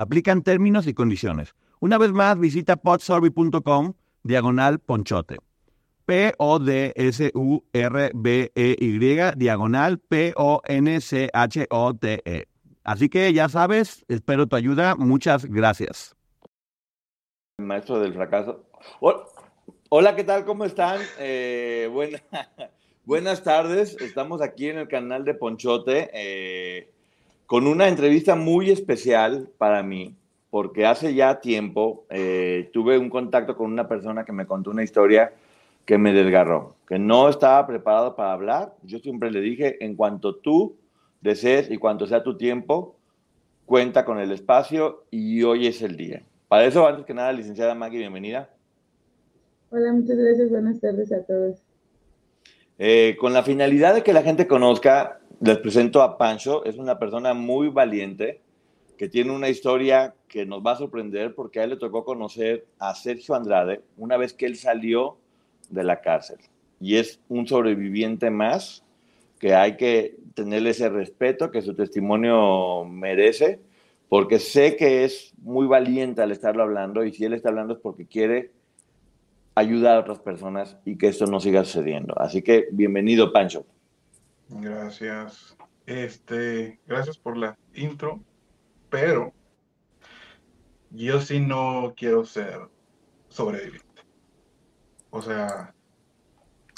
Aplican términos y condiciones. Una vez más, visita podsurvey.com diagonal ponchote. P-O-D-S-U-R-B-E-Y diagonal P-O-N-C-H-O-T-E. Así que ya sabes, espero tu ayuda. Muchas gracias. Maestro del fracaso. Hola, ¿qué tal? ¿Cómo están? Eh, buenas tardes. Estamos aquí en el canal de Ponchote. Eh, con una entrevista muy especial para mí, porque hace ya tiempo eh, tuve un contacto con una persona que me contó una historia que me desgarró, que no estaba preparado para hablar. Yo siempre le dije, en cuanto tú desees y cuanto sea tu tiempo, cuenta con el espacio y hoy es el día. Para eso, antes que nada, licenciada Maggie, bienvenida. Hola, muchas gracias. Buenas tardes a todos. Eh, con la finalidad de que la gente conozca les presento a Pancho, es una persona muy valiente que tiene una historia que nos va a sorprender porque a él le tocó conocer a Sergio Andrade una vez que él salió de la cárcel. Y es un sobreviviente más que hay que tenerle ese respeto que su testimonio merece, porque sé que es muy valiente al estarlo hablando y si él está hablando es porque quiere ayudar a otras personas y que esto no siga sucediendo. Así que bienvenido, Pancho. Gracias. Este, gracias por la intro, pero yo sí no quiero ser sobreviviente. O sea,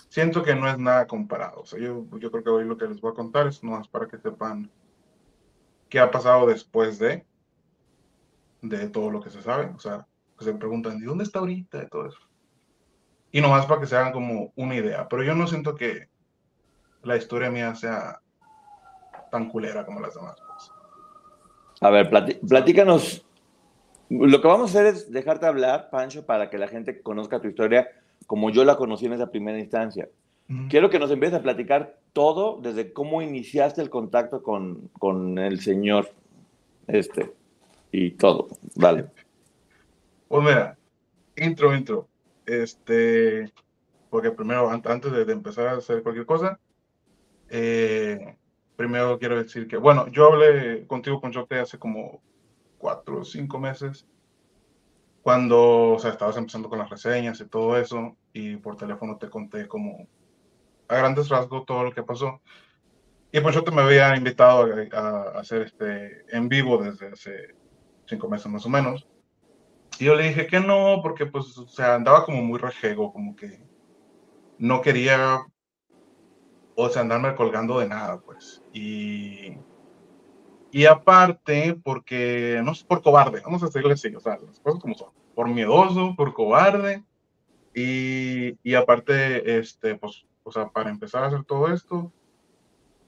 siento que no es nada comparado. O sea, yo, yo creo que hoy lo que les voy a contar es más para que sepan qué ha pasado después de, de todo lo que se sabe. O sea, que se preguntan, ¿y dónde está ahorita? Y todo eso. Y nomás para que se hagan como una idea. Pero yo no siento que la historia mía sea tan culera como las demás. Pues. A ver, platícanos. Lo que vamos a hacer es dejarte hablar, Pancho, para que la gente conozca tu historia como yo la conocí en esa primera instancia. Quiero que nos empieces a platicar todo desde cómo iniciaste el contacto con, con el señor este y todo. Vale. Pues mira, intro, intro. Este, porque primero, antes de empezar a hacer cualquier cosa, eh, primero quiero decir que, bueno, yo hablé contigo con Choque hace como cuatro o cinco meses, cuando, o sea, estabas empezando con las reseñas y todo eso, y por teléfono te conté como a grandes rasgos todo lo que pasó. Y pues yo te me había invitado a, hacer este en vivo desde hace cinco meses más o menos. Y yo le dije que no, porque pues, o sea, andaba como muy rejego, como que no quería o sea, andarme colgando de nada, pues. Y, y aparte, porque, no es por cobarde, vamos a decirle así, o sea, las cosas como son, por miedoso, por cobarde, y, y aparte, este, pues, o sea, para empezar a hacer todo esto,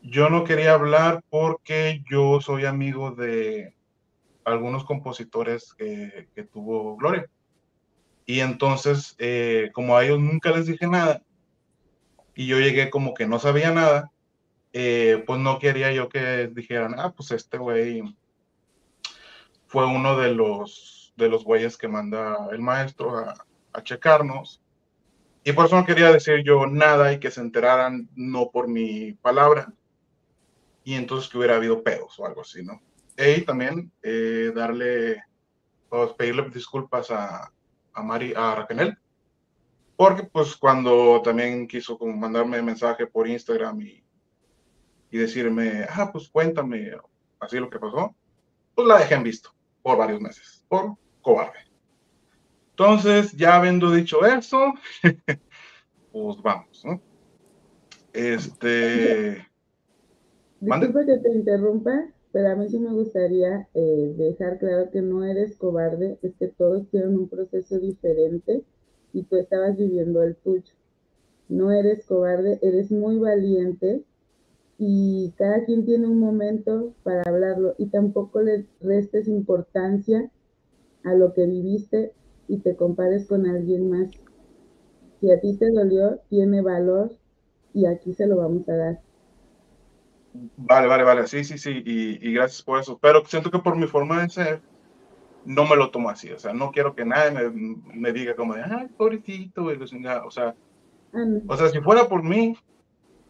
yo no quería hablar porque yo soy amigo de algunos compositores que, que tuvo Gloria. Y entonces, eh, como a ellos nunca les dije nada, y yo llegué como que no sabía nada, eh, pues no quería yo que dijeran, ah, pues este güey fue uno de los, de los güeyes que manda el maestro a, a checarnos. Y por eso no quería decir yo nada y que se enteraran no por mi palabra. Y entonces que hubiera habido pedos o algo así, ¿no? Y también eh, darle, pues, pedirle disculpas a, a, Mari, a Raquel, porque pues cuando también quiso como mandarme mensaje por Instagram y, y decirme, ah, pues cuéntame así lo que pasó, pues la dejé en visto por varios meses, por cobarde. Entonces, ya habiendo dicho eso, pues vamos, ¿no? Este... Disculpa que te interrumpa, pero a mí sí me gustaría eh, dejar claro que no eres cobarde, es que todos tienen un proceso diferente y tú estabas viviendo el tuyo. No eres cobarde, eres muy valiente y cada quien tiene un momento para hablarlo y tampoco le restes importancia a lo que viviste y te compares con alguien más. Si a ti te dolió, tiene valor y aquí se lo vamos a dar. Vale, vale, vale, sí, sí, sí, y, y gracias por eso. Pero siento que por mi forma de ser, no me lo tomo así, o sea, no quiero que nadie me, me diga como de, ay, pobrecito, o sea, ah, o sea, si fuera por mí,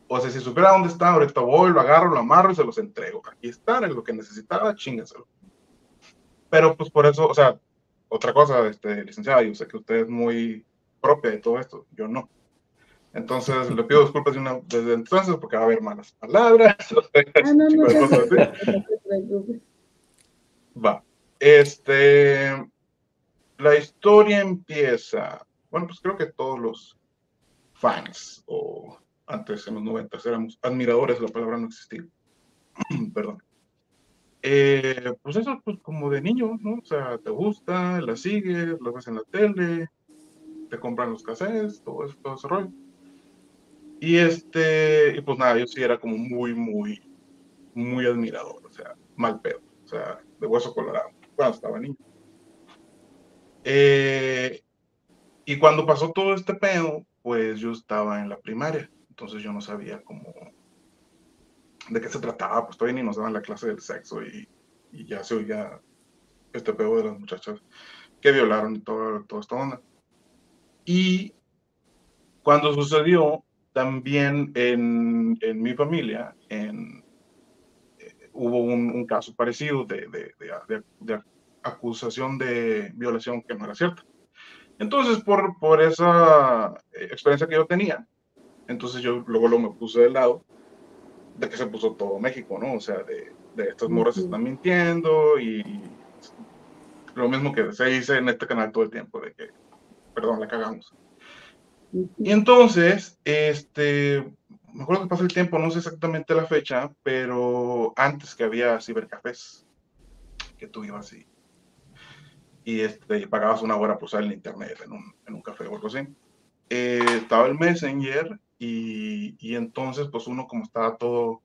o sea, si supiera dónde está, ahorita voy, lo agarro, lo amarro y se los entrego. Aquí están, es lo que necesitaba, chingaselo. Pero pues por eso, o sea, otra cosa, este, licenciada, yo sé que usted es muy propia de todo esto, yo no. Entonces le pido disculpas desde entonces porque va a haber malas palabras. Ah, no, no, no, Va. Este, la historia empieza, bueno, pues creo que todos los fans, o antes en los 90 éramos admiradores, la palabra no existía, perdón. Eh, pues eso, pues como de niño, ¿no? O sea, te gusta, la sigues, lo ves en la tele, te compran los cassettes, todo, eso, todo ese rollo. Y este, y pues nada, yo sí era como muy, muy, muy admirador, o sea, mal pedo, o sea, de hueso colorado cuando estaba niño. Eh, y cuando pasó todo este pedo, pues yo estaba en la primaria, entonces yo no sabía cómo, de qué se trataba, pues todavía ni nos daban la clase del sexo y, y ya se oía este pedo de las muchachas que violaron y todo esta onda. Y cuando sucedió, también en, en mi familia, en, hubo un, caso parecido de, de, de, acusación de violación que no era cierta. Entonces, por, por esa eh, experiencia que yo tenía, entonces yo luego lo me puse del lado de que se puso todo México, ¿no? O sea, de, de estas morras están mintiendo y lo mismo que se dice en este canal todo el tiempo, de que, perdón, la cagamos. Y entonces, este, me acuerdo que pasó el tiempo, no sé exactamente la fecha, pero antes que había cibercafés, que tú ibas y, y este, pagabas una hora por usar el internet en un, en un café o algo así. Eh, estaba el Messenger y, y, entonces pues uno como estaba todo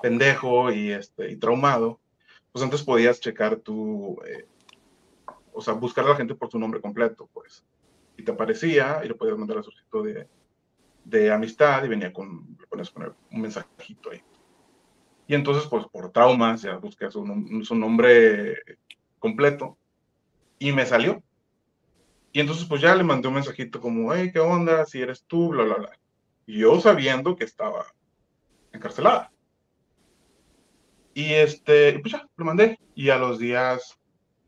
pendejo y, este, y traumado, pues antes podías checar tu, eh, o sea, buscar a la gente por su nombre completo, pues. Y te aparecía y le podías mandar a su sitio de, de amistad y venía con, le pones un mensajito ahí. Y entonces, pues por traumas, ya busqué su, su nombre completo y me salió. Y entonces, pues ya le mandé un mensajito como, hey, ¿qué onda? Si eres tú, bla, bla, bla. Y yo sabiendo que estaba encarcelada. Y este, pues ya, lo mandé. Y a los días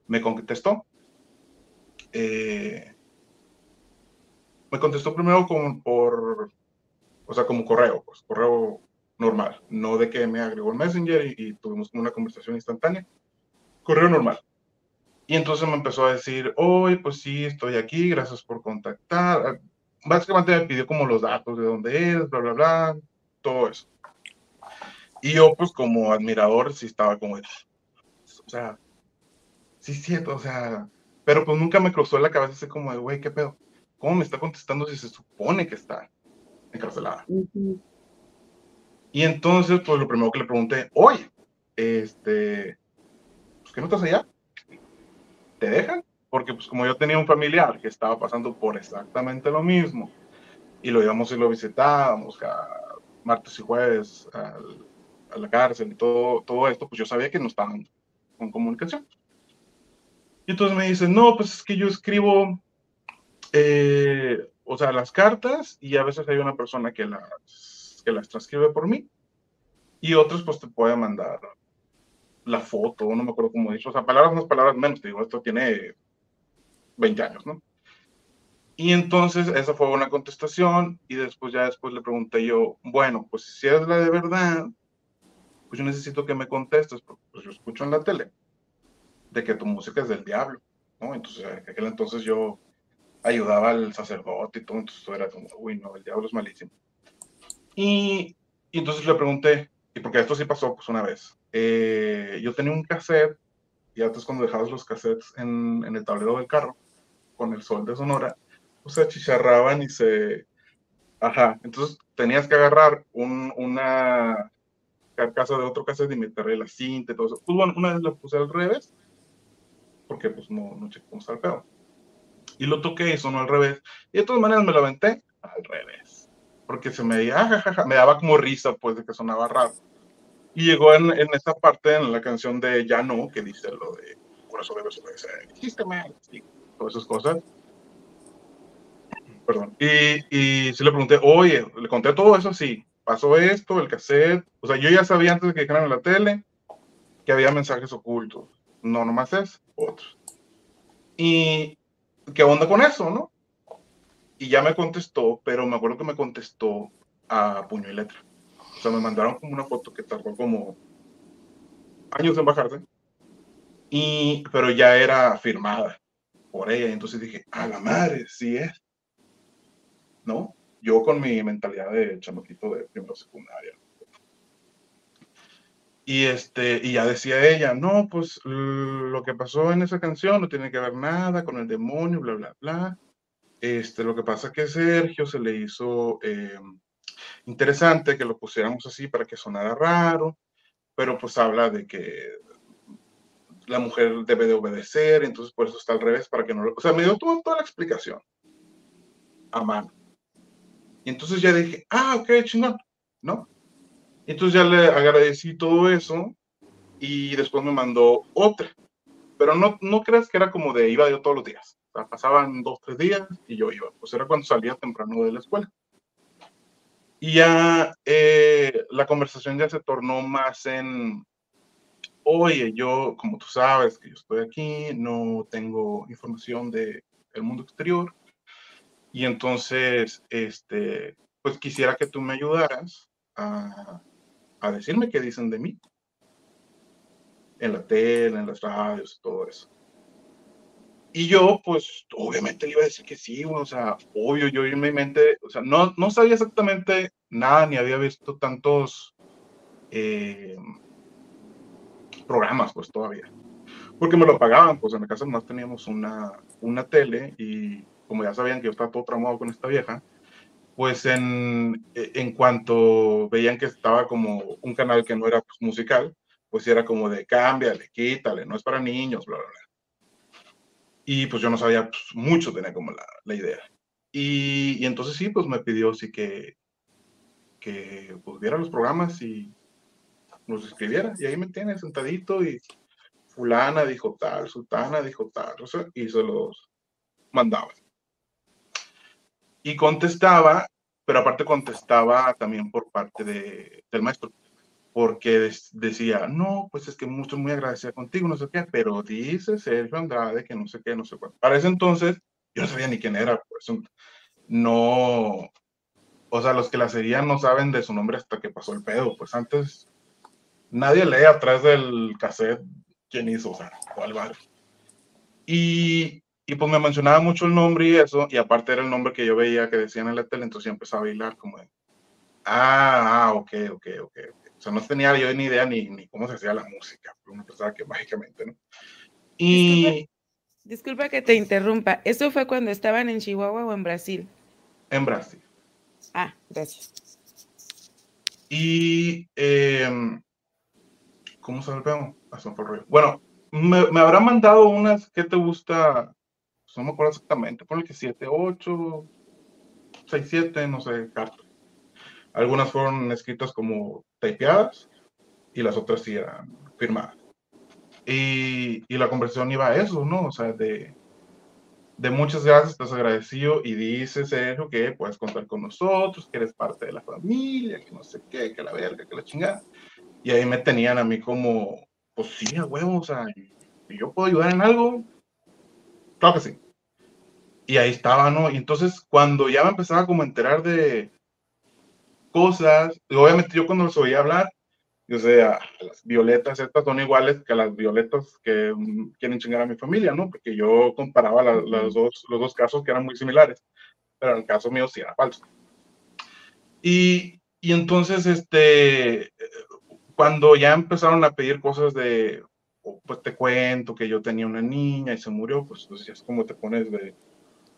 me contestó. Eh, me contestó primero como por, o sea, como correo, pues correo normal, no de que me agregó el Messenger y, tuvimos una conversación instantánea, correo normal. Y entonces me empezó a decir, hoy pues sí, estoy aquí, gracias por contactar. Básicamente me pidió como los datos de dónde es, bla, bla, bla, todo eso. Y yo pues como admirador sí estaba como, o sea, sí siento, o sea, pero pues nunca me cruzó la cabeza así como de, güey, ¿qué pedo? ¿Cómo me está contestando si se supone que está encarcelada? Y entonces, pues lo primero que le pregunté, oye, este, pues, ¿qué no estás allá? ¿Te dejan? Porque pues como yo tenía un familiar que estaba pasando por exactamente lo mismo, y lo íbamos y lo visitábamos a martes y jueves a la cárcel y todo, todo esto, pues yo sabía que no estaban con comunicación. Y entonces me dice, no, pues es que yo escribo eh, o sea, las cartas y a veces hay una persona que las, que las transcribe por mí y otros pues te puede mandar la foto, no me acuerdo cómo dicho, o sea, palabras más, palabras menos, te digo, esto tiene 20 años, ¿no? Y entonces esa fue una contestación y después ya después le pregunté yo, bueno, pues si es la de verdad, pues yo necesito que me contestes, porque pues yo escucho en la tele de que tu música es del diablo, ¿no? Entonces, en aquel entonces yo ayudaba al sacerdote y todo, entonces era como, uy, no, el diablo es malísimo. Y, y entonces le pregunté, y porque esto sí pasó pues una vez, eh, yo tenía un cassette, y antes cuando dejabas los cassettes en, en, el tablero del carro, con el sol de Sonora, pues se achicharraban y se... Ajá, entonces tenías que agarrar un, una, carcasa de otro cassette y meterle la cinta y todo eso. Pues bueno, una vez lo puse al revés, porque pues no, no chequé cómo está pedo. Y lo toqué y sonó al revés. Y de todas maneras me lo aventé al revés. Porque se me, ah, me daba como risa, pues, de que sonaba raro. Y llegó en, en esta parte, en la canción de Ya no, que dice lo de, eso debes obedecer, hiciste mal, y todas esas cosas. Perdón. Y, y sí le pregunté, oye, le conté todo eso, sí, pasó esto, el cassette. O sea, yo ya sabía antes de que dijeran en la tele que había mensajes ocultos. No nomás es, otros. Y, ¿qué onda con eso, no? Y ya me contestó, pero me acuerdo que me contestó a puño y letra. O sea, me mandaron como una foto que tardó como años en bajarse. Y, pero ya era firmada por ella. Y entonces dije, a la madre, sí es. ¿No? Yo con mi mentalidad de chamaquito de primero secundaria. Y, este, y ya decía ella, no, pues lo que pasó en esa canción no tiene que ver nada con el demonio, bla, bla, bla. Este, lo que pasa es que Sergio se le hizo eh, interesante que lo pusiéramos así para que sonara raro, pero pues habla de que la mujer debe de obedecer, entonces por eso está al revés, para que no lo... O sea, me dio toda, toda la explicación a mano. Y entonces ya dije, ah, ok, chingón, ¿no? Entonces ya le agradecí todo eso y después me mandó otra. Pero no, no creas que era como de iba yo todos los días. O sea, pasaban dos, tres días y yo iba. Pues era cuando salía temprano de la escuela. Y ya eh, la conversación ya se tornó más en, oye, yo, como tú sabes que yo estoy aquí, no tengo información del el mundo exterior. Y entonces, este, pues quisiera que tú me ayudaras a a decirme qué dicen de mí. En la tele, en las radios, todo eso. Y yo, pues, obviamente le iba a decir que sí, o sea, obvio, yo en mi mente, o sea, no, no sabía exactamente nada, ni había visto tantos eh, programas, pues, todavía. Porque me lo pagaban, pues, en la casa más teníamos una, una tele y como ya sabían que yo estaba todo traumado con esta vieja, pues en, e, en cuanto veían que estaba como un canal que no era pues, musical, pues era como de cámbiale, quítale, no es para niños, bla, bla, bla. Y pues yo no sabía pues, mucho, tenía como la, la idea. Y, y, entonces sí, pues me pidió sí que, que pues, viera los programas y nos escribiera. Y ahí me tiene sentadito y fulana dijo tal, sultana dijo tal, o y se los mandaba y contestaba, pero aparte contestaba también por parte de, del maestro, porque decía, no, pues es que mucho, muy agradecida contigo, no sé qué, pero dice Sergio Andrade que no sé qué, no sé cuánto. Para ese entonces, yo no sabía ni quién era, pues no, o sea, los que la seguían no saben de su nombre hasta que pasó el pedo, pues antes nadie lee atrás del cassette quién hizo, o sea, cuál barrio. Y, y pues me mencionaba mucho el nombre y eso, y aparte era el nombre que yo veía que decían en la tele, entonces yo empezaba a bailar como de, ah, ah, ok, ok, ok. O sea, no tenía yo ni idea ni, ni cómo se hacía la música, uno pensaba que mágicamente, ¿no? Y... Disculpa, que te interrumpa, ¿eso fue cuando estaban en Chihuahua o en Brasil? En Brasil. Ah, gracias. Y, eh, ¿cómo se lo Bueno, me, me habrá mandado unas, ¿qué te gusta? No me acuerdo exactamente, ponle que 7, 8, 6, 7, no sé, cartas. Algunas fueron escritas como tapeadas y las otras sí eran firmadas. Y, y la conversación iba a eso, ¿no? O sea, de, de muchas gracias, estás agradecido y dices, Sergio, que puedes contar con nosotros, que eres parte de la familia, que no sé qué, que la verga, que la chingada. Y ahí me tenían a mí como, pues sí, a huevo, o sea, yo puedo ayudar en algo, claro que sí. Y ahí estaba, ¿no? Y entonces cuando ya me empezaba como a enterar de cosas, y obviamente yo cuando los oía hablar, yo sea, las violetas estas son iguales que las violetas que mm, quieren chingar a mi familia, ¿no? Porque yo comparaba las dos, los dos casos que eran muy similares, pero en el caso mío sí era falso. Y, y entonces, este, cuando ya empezaron a pedir cosas de, pues te cuento que yo tenía una niña y se murió, pues entonces es como te pones de,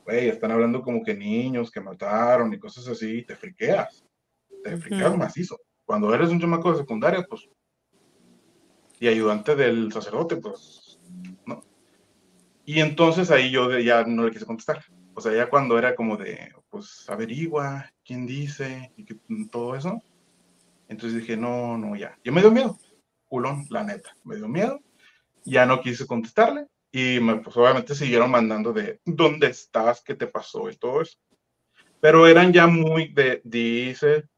güey, están hablando como que niños que mataron y cosas así, te friqueas, te friqueas macizo. cuando eres un chamaco de secundaria, pues, y ayudante del sacerdote, pues, ¿no? Y entonces ahí yo ya no le quise contestar. O sea, ya cuando era como de, pues, averigua, quién dice, y que, todo eso. Entonces dije, no, no, ya. Yo me dio miedo, culón, la neta, me dio miedo. Ya no quise contestarle. Y me, pues obviamente siguieron mandando de, ¿dónde estás? ¿Qué te pasó? Y todo eso. Pero eran ya muy de, dice,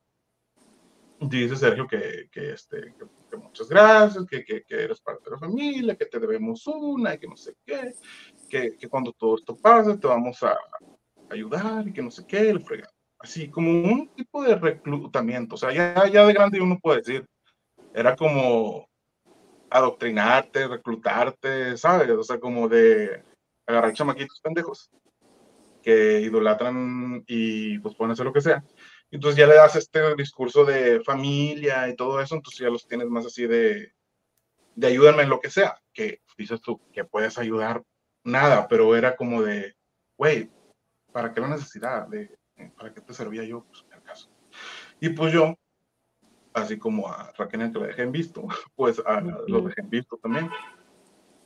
dice Sergio que, que este, que, muchas gracias, que, que, eres parte de la familia, que te debemos una y que no sé qué, que, que cuando todo esto pase te vamos a ayudar y que no sé qué, el fregado. Así como un tipo de reclutamiento, o sea, ya, ya de grande uno puede decir, era como adoctrinarte, reclutarte, ¿sabes? O sea, como de agarrar chamaquitos pendejos que idolatran y pues pueden hacer lo que sea entonces ya le das este discurso de familia y todo eso, entonces ya los tienes más así de, de ayúdame en lo que sea, que dices tú que puedes ayudar nada, pero era como de, güey, ¿para qué la necesidad? De, ¿Para qué te servía yo? Pues en el caso. Y pues yo, así como a Raquel que lo dejé en visto, pues a, lo dejé en visto también.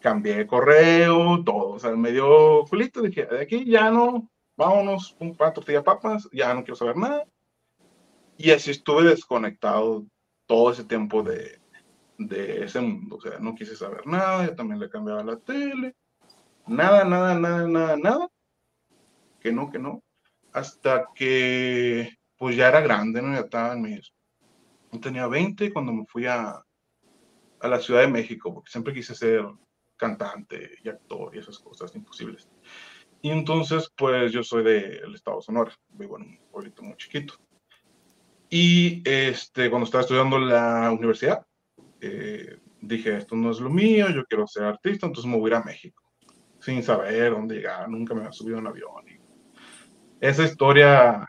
Cambié correo, todo, o sea, me dio culito, dije, de aquí ya no, vámonos, un pan, tortilla, papas, ya no quiero saber nada y así estuve desconectado todo ese tiempo de, de ese mundo. O sea, no quise saber nada, yo también le cambiaba la tele. Nada, nada, nada, nada, nada. Que no, que no. Hasta que, pues ya era grande, ¿no? Ya estaba en mis... Yo tenía 20 cuando me fui a, a la Ciudad de México, porque siempre quise ser cantante y actor y esas cosas imposibles. Y entonces, pues yo soy del estado de Sonora, vivo en un pueblito muy chiquito. Y este, cuando estaba estudiando la universidad, eh, dije, esto no es lo mío, yo quiero ser artista, entonces me voy a ir a México, sin saber dónde llegar, nunca me había subido en avión. esa historia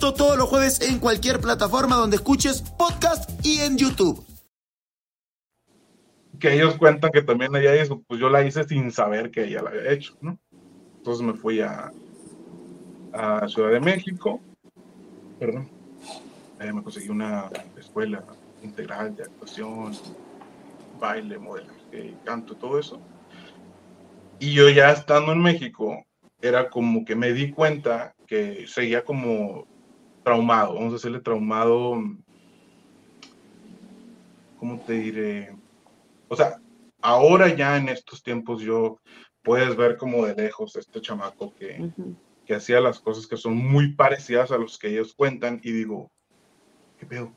Todos los jueves en cualquier plataforma donde escuches podcast y en YouTube. Que ellos cuentan que también ella hizo, pues yo la hice sin saber que ella la había hecho, ¿no? Entonces me fui a, a Ciudad de México, perdón, eh, me conseguí una escuela integral de actuación, baile, modelaje, canto, todo eso. Y yo ya estando en México, era como que me di cuenta que seguía como traumado, vamos a decirle traumado, ¿cómo te diré? O sea, ahora ya en estos tiempos yo puedes ver como de lejos este chamaco que, que hacía las cosas que son muy parecidas a los que ellos cuentan y digo, ¿qué pedo?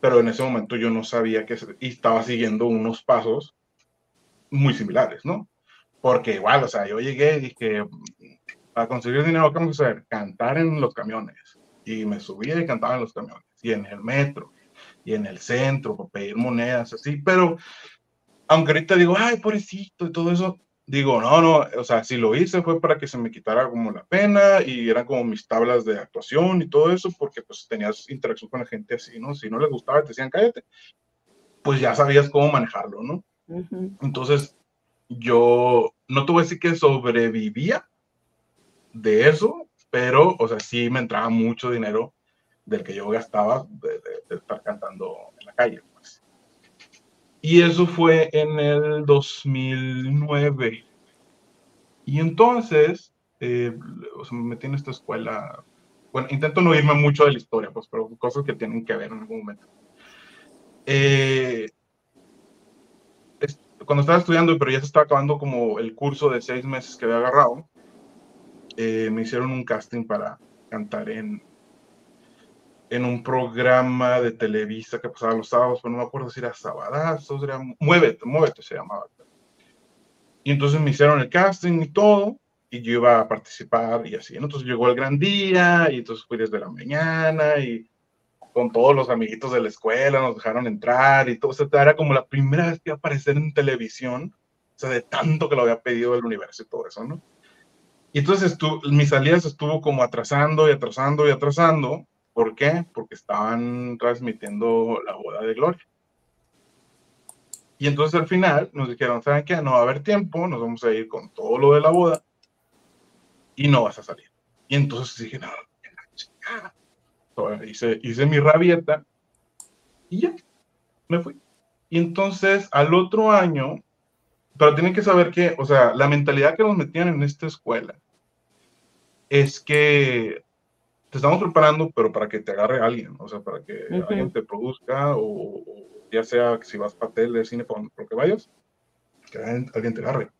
Pero en ese momento yo no sabía que y estaba siguiendo unos pasos muy similares, ¿no? Porque igual, o sea, yo llegué y dije, para conseguir dinero, ¿qué vamos a hacer? Cantar en los camiones y me subía y cantaba en los camiones, y en el metro, y en el centro, para pedir monedas, así, pero aunque ahorita digo, ay, pobrecito y todo eso, digo, no, no, o sea, si lo hice fue para que se me quitara como la pena y eran como mis tablas de actuación y todo eso, porque pues tenías interacción con la gente así, ¿no? Si no les gustaba, te decían, cállate, pues ya sabías cómo manejarlo, ¿no? Entonces, yo no tuve así que sobrevivía de eso, pero, o sea, sí me entraba mucho dinero del que yo gastaba de, estar cantando en la calle. Pues. Y eso fue en el 2009. Y entonces, eh, o sea, me metí en esta escuela. Bueno, intento no irme mucho de la historia, pues, pero cosas que tienen que ver en algún momento. Eh, cuando estaba estudiando, pero ya se estaba acabando como el curso de seis meses que había agarrado, eh, me hicieron un casting para cantar en, en un programa de Televisa que pasaba los sábados, pero no me acuerdo si era Sabadazos, era Muévete, Muévete se llamaba. Y entonces me hicieron el casting y todo, y yo iba a participar y así. Entonces llegó el gran día, y entonces fui desde la mañana, y con todos los amiguitos de la escuela, nos dejaron entrar y todo. O era como la primera vez que iba a aparecer en televisión, o sea, de tanto que lo había pedido el universo y todo eso, ¿no? Y entonces tú, mis salidas estuvo como atrasando y atrasando y atrasando. ¿Por qué? Porque estaban transmitiendo la boda de Gloria. Y entonces al final nos dijeron, ¿saben qué? No va a haber tiempo, nos vamos a ir con todo lo de la boda y no vas a salir. Y entonces dije, no, hice, hice mi rabieta y ya, me fui. Y entonces al otro año, pero tienen que saber que, o sea, la mentalidad que nos metían en esta escuela es que te estamos preparando, pero para que te agarre alguien, o sea, para que alguien te produzca, o, ya sea si vas para tele, cine, por lo que vayas, que alguien te agarre.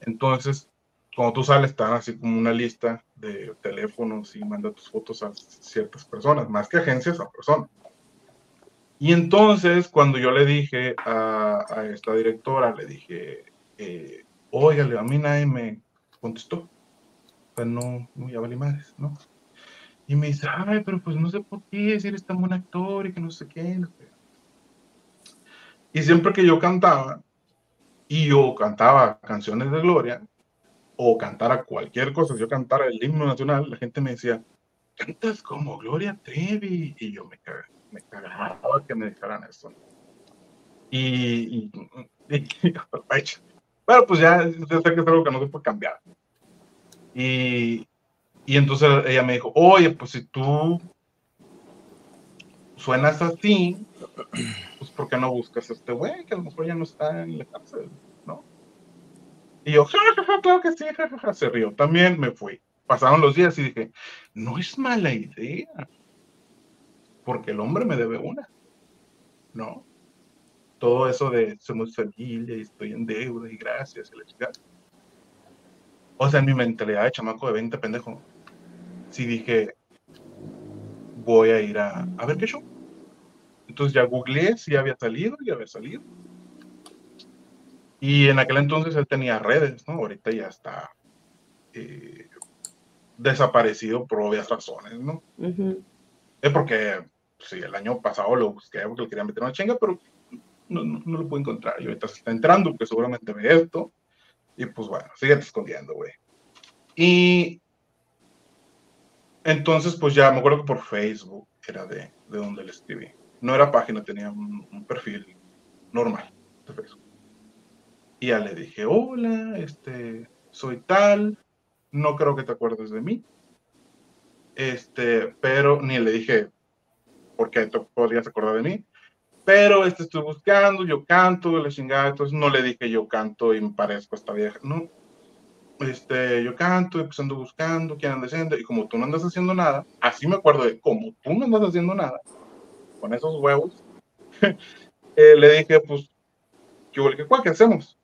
Entonces, cuando tú sales, están así como una lista de teléfonos y manda tus fotos a ciertas personas, más que agencias, a personas. Y entonces, cuando yo le dije a, a esta directora, le dije, eh, a mí nadie me contestó. O sea, no, no ya vale ¿no? Y me dice, ay, pero pues no sé por qué, si eres tan buen actor y que no sé qué. Y siempre que yo cantaba, y yo cantaba canciones de Gloria, o cantara cualquier cosa, yo cantara el himno nacional, la gente me decía, cantas como Gloria Trevi, y yo me cagaba, me cagaba que me dejaran eso. Y, y, bueno, pues ya, ya sé que es algo que no se puede cambiar. Y, y entonces ella me dijo, oye, pues si tú suenas así, pues ¿por qué no buscas a este güey que a lo mejor ya no está en la cárcel, ¿no? Y yo, jajaja, claro que sí, jajaja, se rió. También me fui. Pasaron los días y dije, no es mala idea, porque el hombre me debe una, ¿no? Todo eso de somos familia y estoy en deuda y gracias y la chica. O sea, en mi mentalidad de chamaco de 20 pendejo, sí dije, voy a ir a, a ver qué show. Entonces ya googleé si había salido y había salido. Y en aquel entonces él tenía redes, ¿no? Ahorita ya está eh, desaparecido por obvias razones, ¿no? Es porque, sí, el año pasado lo busqué porque le quería meter una chinga, pero no, no, lo puedo encontrar. Y ahorita se está entrando, porque seguramente ve esto. Y pues bueno, sigue escondiendo, güey. Y entonces, pues ya me acuerdo que por Facebook era de, de donde le escribí. No era página, tenía un, perfil normal de Facebook. Y ya le dije, hola, este, soy tal, no creo que te acuerdes de mí. Este, pero ni le dije, ¿por qué te podrías acordar de mí? Pero este estoy buscando, yo canto, la chingada, entonces no le dije yo canto y me parezco esta vieja, no, este, yo canto y pues ando buscando quién anda haciendo, y como tú no andas haciendo nada, así me acuerdo de como tú no andas haciendo nada, con esos huevos, eh, le dije, pues, ¿qué, qué, qué hacemos?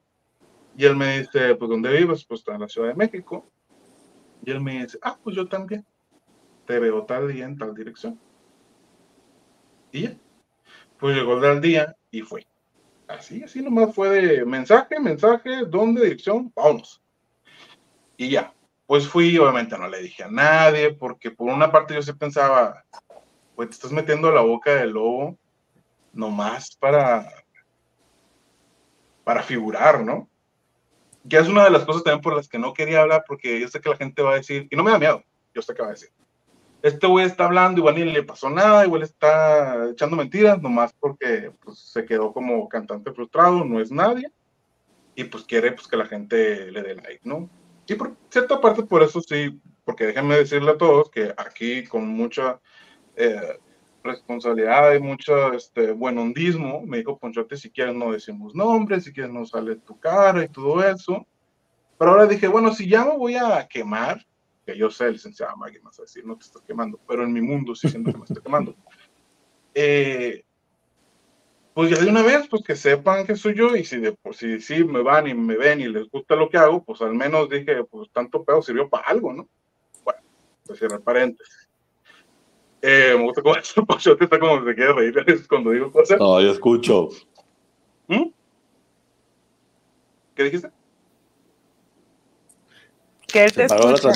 Y él me dice, pues, ¿dónde vives? Pues, en la Ciudad de México. Y él me dice, ah, pues yo también. Te veo tal día en tal dirección. Y ya. Pues llegó el día y fue. Así, así nomás fue de mensaje, mensaje, ¿dónde? Dirección, vámonos. Y ya, pues fui, obviamente no le dije a nadie, porque por una parte yo sí pensaba, pues te estás metiendo la boca del lobo nomás para, para figurar, ¿no? Que es una de las cosas también por las que no quería hablar, porque yo sé que la gente va a decir, y no me da miedo, yo sé que va a decir, este güey está hablando, igual ni le pasó nada, igual está echando mentiras, nomás porque pues, se quedó como cantante frustrado, no es nadie, y pues quiere pues, que la gente le dé like, ¿no? Y por cierta parte, por eso sí, porque déjenme decirle a todos que aquí con mucha eh, responsabilidad y mucho este, buen hondismo, me dijo Ponchote, si quieres no decimos nombres, si quieres no sale tu cara y todo eso. Pero ahora dije, bueno, si ya me voy a quemar, que yo sé, licenciada Maggie, más a decir, no te estás quemando, pero en mi mundo sí siento que me estoy quemando. Eh, pues ya de una vez, pues que sepan que soy yo y si de por si sí me van y me ven y les gusta lo que hago, pues al menos dije, pues tanto pedo sirvió para algo, ¿no? Bueno, pues cierra paréntesis. Eh, me gusta cómo el Pochote está como se quiere reír cuando digo cosas. No, yo escucho. ¿Mm? ¿Qué dijiste? Que él te escucha.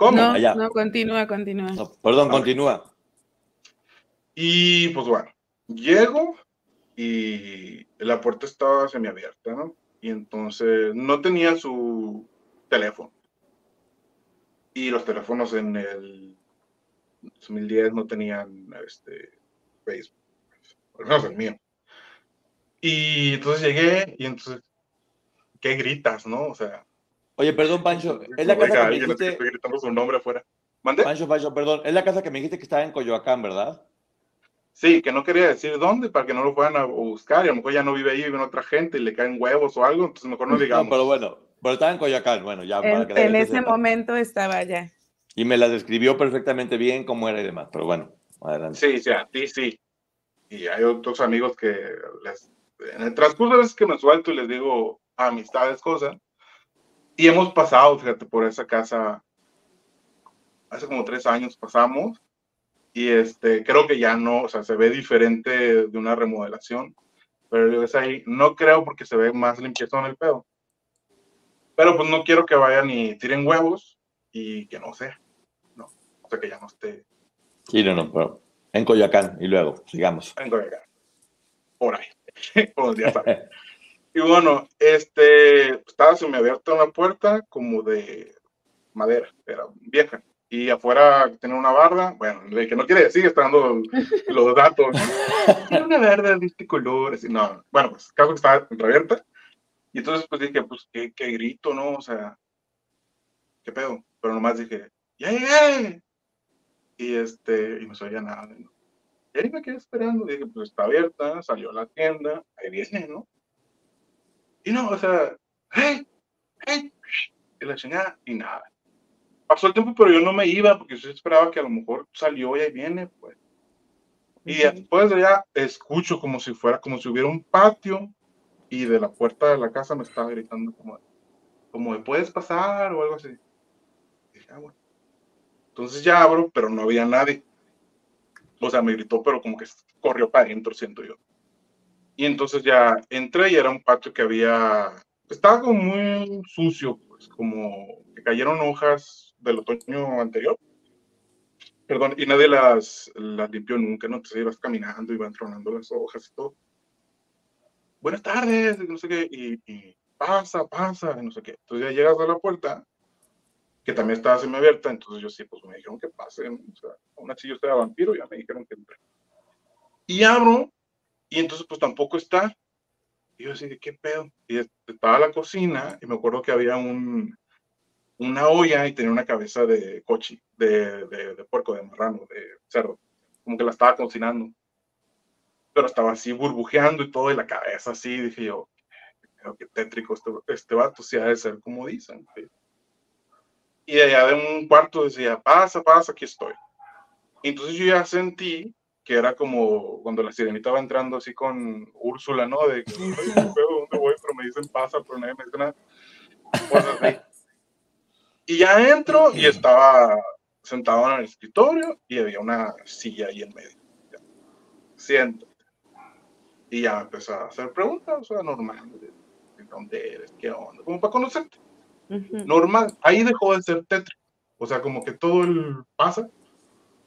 ¿Cómo? No, no, continúa, continúa. perdón, continúa. Y pues bueno, llego y la puerta estaba semiabierta, ¿no? Y entonces no tenía su teléfono. Y los teléfonos en el 2010 no tenían este, Facebook. No es el mío. Y entonces llegué y entonces, ¿qué gritas, no? O sea. Oye, perdón, Pancho, es la casa que me dijiste... Estoy gritando su nombre afuera. ¿Mande? Pancho, Pancho, perdón, es la casa que me dijiste que estaba en Coyoacán, ¿verdad? Sí, que no quería decir dónde para que no lo fueran a buscar y a lo mejor ya no vive ahí, vive otra gente y le caen huevos o algo, entonces mejor no digamos. No, pero bueno, pero estaba en Coyoacán, bueno, ya. En, para que en ese momento estaba allá. Y me la describió perfectamente bien cómo era y demás, pero bueno, adelante. Sí, sí, a ti sí. Y hay otros amigos que les, en el transcurso de veces que me suelto y les digo amistades, cosas, y hemos pasado, fíjate, por esa casa, hace como tres años pasamos, y este, creo que ya no, o sea, se ve diferente de una remodelación, pero es ahí, no creo porque se ve más limpieza en el pedo. Pero pues no quiero que vayan y tiren huevos y que no sea, no, o sea, que ya no esté. Sí, no, no, pero en Coyoacán, y luego, sigamos. En Coyoacán, por ahí, por días Y bueno, este, estaba abierta una puerta como de madera, era vieja y afuera tiene una barda, bueno, que no quiere decir, está dando los datos. tiene una barda de este color, así, no, bueno, pues caso que estaba entreabierta, y entonces pues dije, pues qué, qué, grito, ¿no? O sea, qué pedo, pero nomás dije, ya llegué, y este, y no se oía nada, ¿no? Y ahí me quedé esperando, dije, pues está abierta, salió a la tienda, ahí viene, ¿no? Y no, o sea, hey, hey, y la chingada, y nada pasó el tiempo, pero yo no me iba porque yo esperaba que a lo mejor salió y ahí viene, pues. Y después de ya escucho como si fuera, como si hubiera un patio y de la puerta de la casa me estaba gritando como, como de, puedes pasar o algo así. dije, ah, bueno. Entonces ya abro, pero no había nadie. O sea, me gritó, pero como que corrió para adentro, siento yo. Y entonces ya entré y era un patio que había, estaba como muy sucio, pues, como que cayeron hojas del otoño anterior. Perdón, y nadie las, las limpió nunca, ¿no? Entonces ibas caminando, iban tronando las hojas y todo. Buenas tardes, no sé qué, y, pasa, pasa, no sé qué. Entonces ya llegas a la puerta, que también estaba semiabierta, entonces yo sí, pues me dijeron que pase, o sea, aún así yo estaba vampiro, ya me dijeron que entré. Y abro, y entonces pues tampoco está. Y yo así, ¿de qué pedo? Y estaba la cocina, y me acuerdo que había un, una olla y tenía una cabeza de cochi, de, de, puerco, de marrano, de cerdo, como que la estaba cocinando. Pero estaba así burbujeando y todo, y la cabeza así, dije yo, que tétrico este, este vato, si ha de ser como dicen. Y allá de un cuarto decía, pasa, pasa, aquí estoy. Y entonces yo ya sentí que era como cuando la sirenita va entrando así con Úrsula, ¿no? De, ¿dónde voy? Pero me dicen pasa, pero nadie me dice nada. Y ya entro y estaba sentado en el escritorio y había una silla ahí en medio. Siento. Y ya empezó a hacer preguntas, o sea, normal. ¿De dónde eres? ¿Qué onda? Como para conocerte. Normal. Ahí dejó de ser tétrico. O sea, como que todo el pasa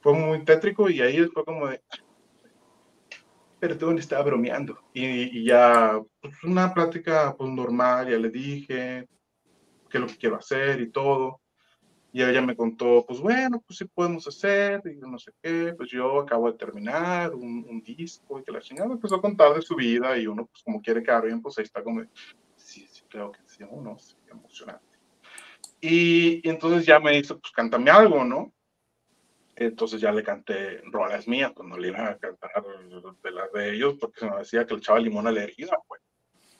fue muy tétrico y ahí fue como de. Pero tú estaba bromeando. Y, y ya, pues una plática pues normal, ya le dije, qué es lo que quiero hacer y todo. Y ella me contó, pues bueno, pues sí podemos hacer, y no sé qué, pues yo acabo de terminar un, un disco y que la chingada empezó a contar de su vida y uno pues como quiere quedar bien, pues ahí está como, sí, sí, creo que sí, uno, sí, emocionante. Y, y, entonces ya me dice, pues cántame algo, ¿no? Entonces ya le canté rolas mías, pues no le iba a cantar de las de ellos porque se me decía que le echaba limón a la herida, pues.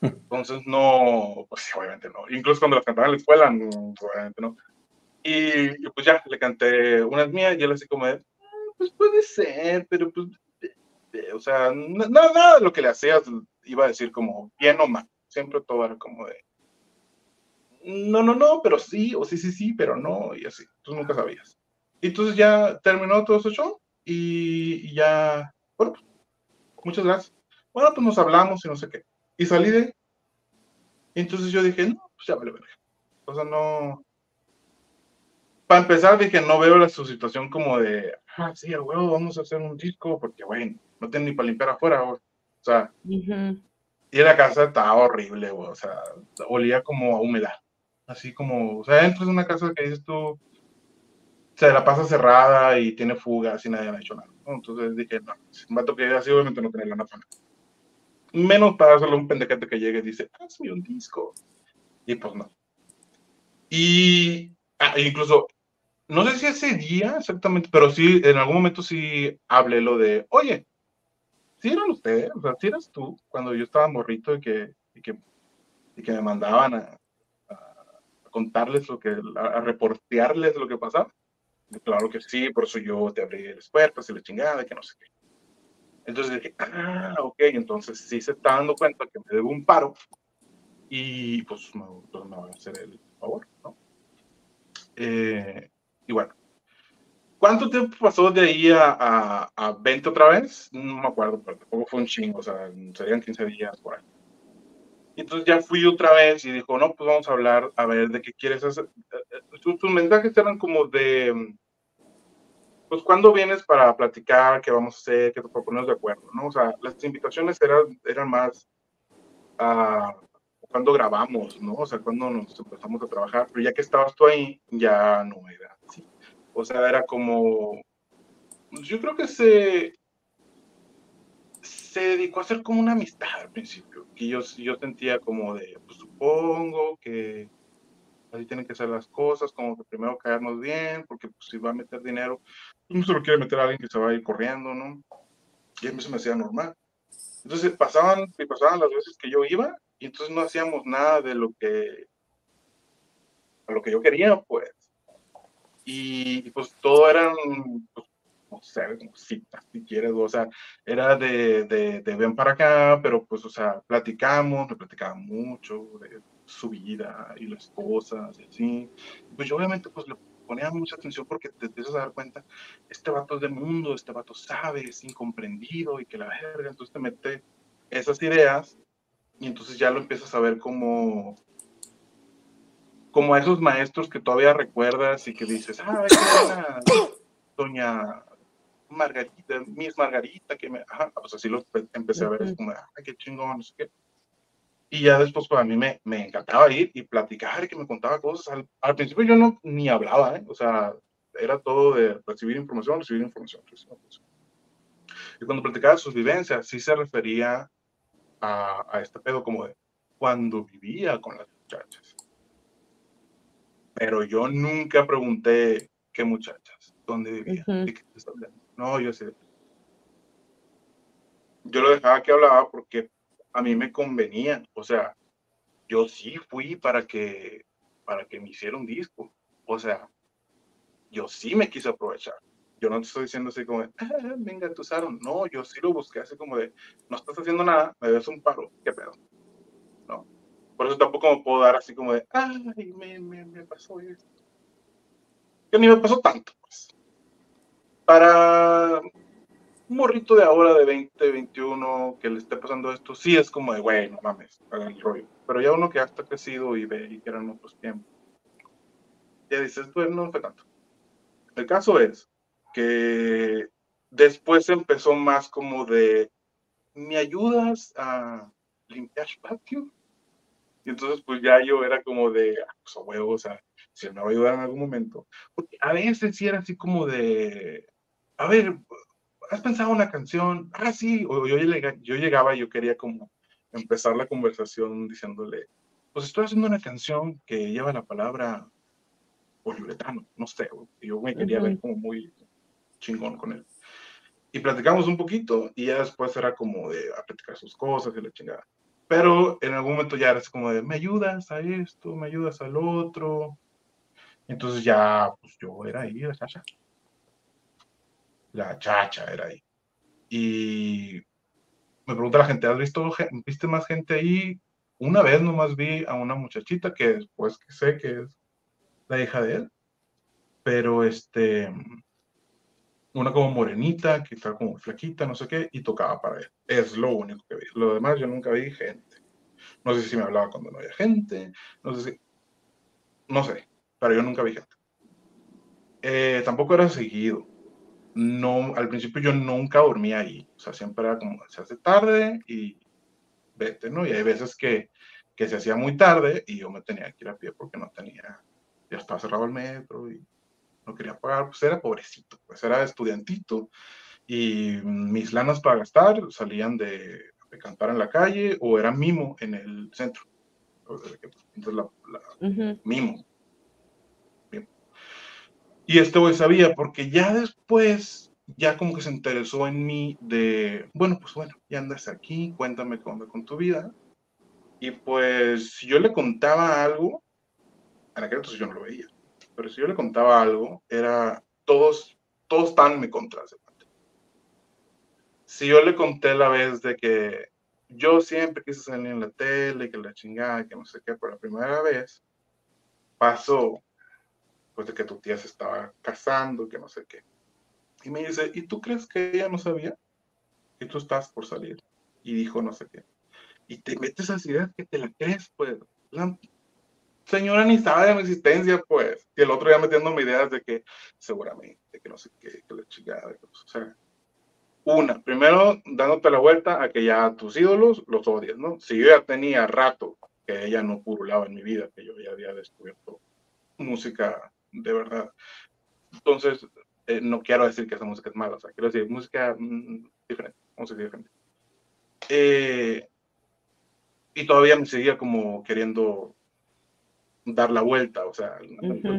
Entonces, no, pues obviamente no. Incluso cuando las cantaba en la escuela, obviamente no. Y pues ya, le canté unas mías y él así como de, ah, pues puede ser, pero pues, o sea, nada, de lo que le hacías iba a decir como bien o mal. Siempre todo era como de, no, no, no, pero sí, o sí, sí, sí, pero no, y así. Tú nunca sabías. Y entonces ya terminó todo ese show y, y ya, bueno, pues, muchas gracias. Bueno, pues nos hablamos y no sé qué. Y salí de Y entonces yo dije, no, pues ya vale verga. O sea, no. para empezar, dije, no veo la, su situación como de, ah, sí, a huevo, vamos a hacer un disco, porque, bueno, no tienen ni para limpiar afuera, O sea, y la casa estaba horrible, o sea, olía como a humedad. Así como, o sea, entras en una casa que dices tú, se la pasa cerrada y tiene fugas y nadie ha hecho nada. Entonces dije, no, si un vato que así, obviamente no tiene lana para Menos para solo un pendejete que llegue y dice, hazme un disco. Y pues no. Y ah, incluso, no sé si ese día exactamente, pero sí, en algún momento sí hablé lo de, oye, si eran ustedes, o sea, si eras tú, cuando yo estaba morrito y que, y que, y que me mandaban a, contarles lo que, a, reportearles lo que pasaba. Claro que sí, por eso yo te abrí las puertas y la chingada, que no sé qué. Entonces dije, ah, ok, entonces sí se está dando cuenta que me debo un paro y pues me, pues, me va a hacer el favor, ¿no? Eh, y bueno, ¿cuánto tiempo pasó de ahí a, a, 20 otra vez? No me acuerdo, pero tampoco fue un chingo, o sea, serían 15 días por ahí. Y entonces ya fui otra vez y dijo, no, pues vamos a hablar, a ver, de qué quieres hacer. Eh, eh, tus, mensajes eran como de, pues, ¿cuándo vienes para platicar? ¿Qué vamos a hacer? ¿Qué te proponemos de acuerdo? ¿no? O sea, las invitaciones eran, eran más a cuando grabamos, ¿no? O sea, cuando nos empezamos a trabajar, pero ya que estabas tú ahí, ya no era así. O sea, era como, yo creo que se, se dedicó a ser como una amistad al principio, que yo, yo sentía como de, pues supongo que así tienen que ser las cosas, como que primero caernos bien, porque pues, si va a meter dinero, pues, no se lo quiere meter a alguien que se va a ir corriendo, ¿no? Y a mí se me hacía normal. Entonces pasaban, y pasaban las veces que yo iba, y entonces no hacíamos nada de lo que, a lo que yo quería, pues. Y, pues todo eran, pues, no sé, como citas, si quieres, o sea, era de, de, de, ven para acá, pero pues, o sea, platicamos, me platicaba mucho de su vida y las cosas y así. Pues yo obviamente pues le ponía mucha atención porque te empiezas a dar cuenta, este vato es del mundo, este vato sabe, es incomprendido y que la verga, entonces te mete esas ideas y entonces ya lo empiezas a ver como como a esos maestros que todavía recuerdas y que dices, ah, era doña Margarita, Miss Margarita, que me, ajá, pues así lo empecé a ver, es como, ay, qué chingón, no sé qué. Y ya después, pues a mí me, me encantaba ir y platicar y que me contaba cosas. Al, principio yo no ni hablaba, ¿eh? o sea, era todo de recibir información, recibir información, recibir información. Y cuando platicaba sus vivencias, sí se refería a, a este pedo como de cuando vivía con las muchachas. Pero yo nunca pregunté qué muchachas, dónde vivía, qué No, yo sé. Yo lo dejaba que hablaba porque a mí me convenía. O sea, yo sí fui para que, para que me hiciera un disco. O sea, yo sí me quise aprovechar. Yo no te estoy diciendo así como, de, ah, venga, tú usaron. No, yo sí lo busqué así como de, no estás haciendo nada, me des un paro, qué pedo. No. Por eso tampoco me puedo dar así como de, ay, me, me, me pasó esto. Que ni me pasó tanto, pues. Para un morrito de ahora de 20, 21 que le esté pasando esto, sí es como de, güey, no mames, haga el rollo. Pero ya uno que ya está crecido y ve y que eran otros tiempos, ya dices, bueno, no fue tanto. El caso es que después empezó más como de, ¿me ayudas a limpiar patio? Y entonces, pues ya yo era como de, ah, pues a huevo, o sea, si me va a ayudar en algún momento. Porque a veces sí era así como de, a ver, ¿has pensado una canción? Ah, sí, o yo, yo llegaba y yo quería como empezar la conversación diciéndole, pues estoy haciendo una canción que lleva la palabra poliuretano, no sé, yo me quería ver como muy chingón con él. Y platicamos un poquito y ya después era como de a platicar sus cosas y la chingada. Pero en algún momento ya era como de, me ayudas a esto, me ayudas al otro. Entonces ya, pues yo era ahí, la chacha la chacha era ahí. Y me pregunta la gente, ¿has visto, viste más gente ahí? Una vez nomás vi a una muchachita que después que sé que es la hija de él, pero este, una como morenita, que está como flaquita, no sé qué, y tocaba para él. Es lo único que vi. Lo demás yo nunca vi gente. No sé si me hablaba cuando no había gente, no sé no sé, pero yo nunca vi gente. Eh, tampoco era seguido. No, al principio yo nunca dormía ahí. O sea, siempre era como, se hace tarde y vete, ¿no? Y hay veces que, que se hacía muy tarde y yo me tenía que ir a pie porque no tenía, ya estaba cerrado el metro y no quería pagar, pues era pobrecito, pues era estudiantito y mis lanas para gastar salían de, de cantar en la calle o era mimo en el centro. Entonces, la, mimo. Y este güey sabía, porque ya después, ya como que se interesó en mí de, bueno, pues bueno, ya andas aquí, cuéntame cómo con tu vida. Y pues si yo le contaba algo, en aquel entonces yo no lo veía, pero si yo le contaba algo, era, todos, todos están en mi contra. Si yo le conté la vez de que yo siempre quise salir en la tele, que la chingada, que no sé qué, por la primera vez pasó pues de que tu tía se estaba casando, que no sé qué. Y me dice, ¿y tú crees que ella no sabía que tú estás por salir? Y dijo no sé qué. Y te metes esas ideas que te la crees, pues. La señora ni sabe de mi existencia, pues. Y el otro día metiéndome ideas de que seguramente, que no sé qué, que la chingada. o sea, una, primero dándote la vuelta a que ya tus ídolos los odias, ¿no? Si yo ya tenía rato que ella no purulaba en mi vida, que yo ya había descubierto música de verdad. Entonces, eh, no quiero decir que esa música es mala, o sea, quiero decir música mm, diferente, música diferente. Eh, y todavía me seguía como queriendo dar la vuelta, o sea,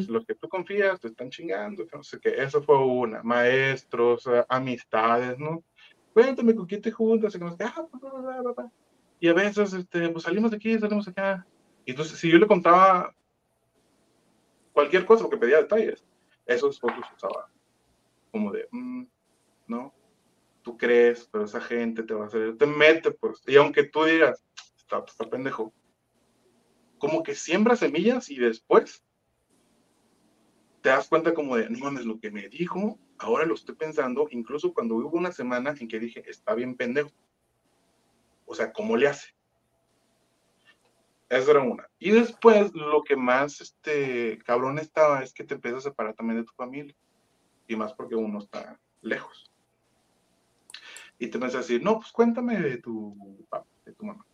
los que tú confías te están chingando, no sé qué, eso fue una, maestros, amistades, ¿no? Cuéntame con quién te juntas, y, ah, y a veces, este, pues salimos de aquí, salimos acá, y entonces si yo le contaba cualquier cosa, porque pedía detalles. Esos fotos usaba como de, mm, no, tú crees, pero esa gente te va a hacer, te mete, pues, y aunque tú digas, está, está pendejo, como que siembra semillas y después te das cuenta como de, no mames, lo que me dijo, ahora lo estoy pensando, incluso cuando hubo una semana en que dije, está bien pendejo. O sea, ¿cómo le hace? Esa era una. Y después, lo que más este cabrón estaba es que te empiezas a separar también de tu familia. Y más porque uno está lejos. Y te empiezas a decir, no, pues cuéntame de tu papá, de tu mamá.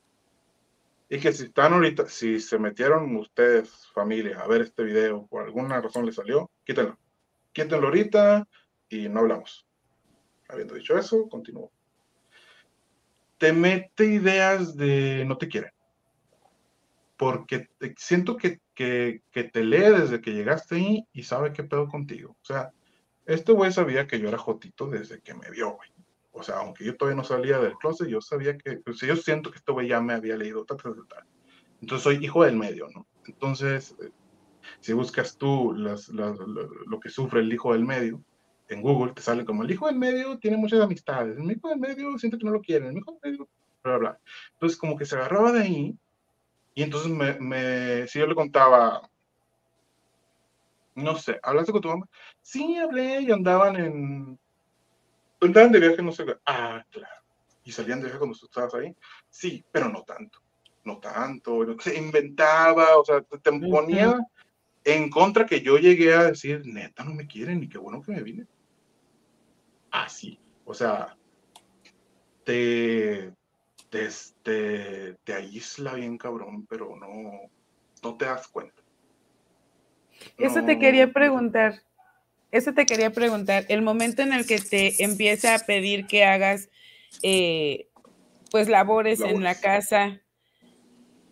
Y que si están ahorita, si se metieron ustedes, familia, a ver este video, por alguna razón les salió, quítenlo. Quítenlo ahorita y no hablamos. Habiendo dicho eso, continúo. Te mete ideas de no te quieren porque siento que, que, que, te lee desde que llegaste ahí y sabe qué pedo contigo. O sea, este güey sabía que yo era Jotito desde que me vio, güey. O sea, aunque yo todavía no salía del closet, yo sabía que, pues, yo siento que este güey ya me había leído, tal, tal, tal. Entonces soy hijo del medio, ¿no? Entonces, eh, si buscas tú las, las, lo, que sufre el hijo del medio, en Google te sale como el hijo del medio tiene muchas amistades, el hijo del medio siente que no lo quieren, el hijo del medio, bla, bla. Entonces, como que se agarraba de ahí y entonces me, me, si yo le contaba, no sé, ¿hablaste con tu mamá? Sí, hablé y andaban en, andaban de viaje, no sé, ah, claro. ¿Y salían de viaje cuando tú estabas ahí? Sí, pero no tanto, no tanto, se inventaba, o sea, te, ponía en contra que yo llegué a decir, neta, no me quieren y qué bueno que me vine. Así, o sea, te, te, este, te, aísla bien cabrón, pero no, no te das cuenta. Eso te quería preguntar. Eso te quería preguntar. El momento en el que te empieza a pedir que hagas, eh, pues, labores, en la casa,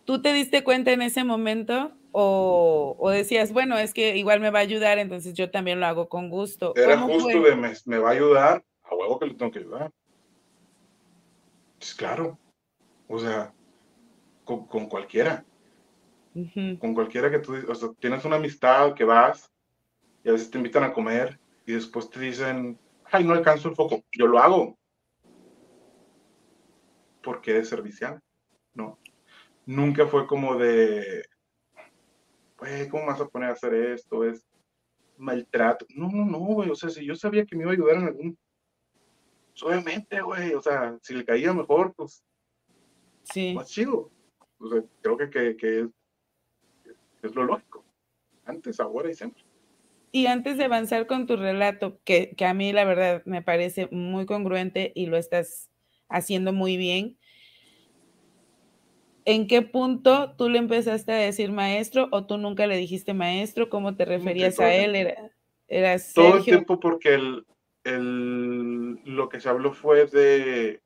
¿tú te diste cuenta en ese momento? O, decías, bueno, es que igual me va a ayudar, entonces yo también lo hago con gusto. Era justo de me, me, va a ayudar, a huevo que le tengo que ayudar. Pues claro, o sea, con, cualquiera. Con cualquiera que tú, o sea, tienes una amistad que vas y a veces te invitan a comer y después te dicen, ay, no alcanzo el foco. Yo lo hago. Porque es servicial, ¿no? Nunca fue como de, güey, ¿cómo vas a poner a hacer esto? Es maltrato. No, no, no, güey. O sea, si yo sabía que me iba a ayudar en algún. Pues, obviamente, güey. O sea, si le caía mejor, pues sí. más chido. creo que, que, es, lo lógico. Antes, ahora y siempre. Y antes de avanzar con tu relato, que, que, a mí la verdad me parece muy congruente y lo estás haciendo muy bien, ¿en qué punto tú le empezaste a decir maestro o tú nunca le dijiste maestro? ¿Cómo te referías a él? ¿Era, era Todo el tiempo porque el, el, lo que se habló fue de,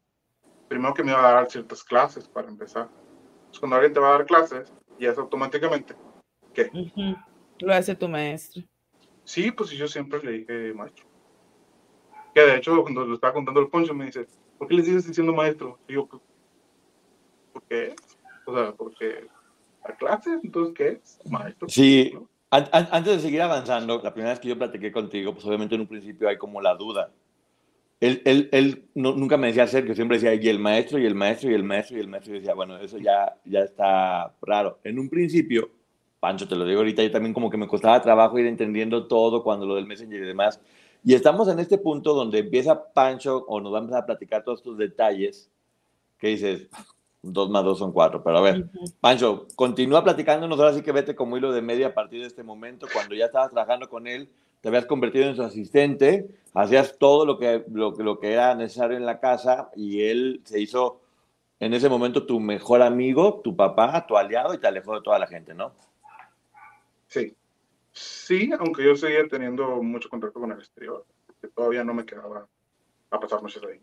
primero que me iba a dar ciertas clases para empezar. Pues cuando alguien te va a dar clases, y es automáticamente, ¿qué? Lo hace tu maestro. Sí, pues yo siempre le dije maestro. Que de hecho, cuando lo estaba contando el Poncho, me dice, ¿por qué le sigues diciendo maestro? Y yo, ¿por qué? O sea, porque a clases, entonces, ¿qué es? Maestro. Sí, antes de seguir avanzando, la primera vez que yo platiqué contigo, pues obviamente en un principio hay como la duda. Él, él, él nunca me decía Sergio, siempre decía, y el maestro, y el maestro, y el maestro, y el maestro, y decía, bueno, eso ya, ya está raro. En un principio, Pancho, te lo digo ahorita, yo también como que me costaba trabajo ir entendiendo todo cuando lo del Messenger y demás. Y estamos en este punto donde empieza Pancho o nos vamos a platicar todos estos detalles que dices, Dos más dos son cuatro. Pero a ver, Pancho, continúa platicándonos. Ahora sí que vete como hilo de media a partir de este momento. Cuando ya estabas trabajando con él, te habías convertido en su asistente, hacías todo lo que, lo, lo que era necesario en la casa y él se hizo en ese momento tu mejor amigo, tu papá, tu aliado y te alejó de toda la gente, ¿no? Sí. Sí, aunque yo seguía teniendo mucho contacto con el exterior, que todavía no me quedaba a pasar noches ahí.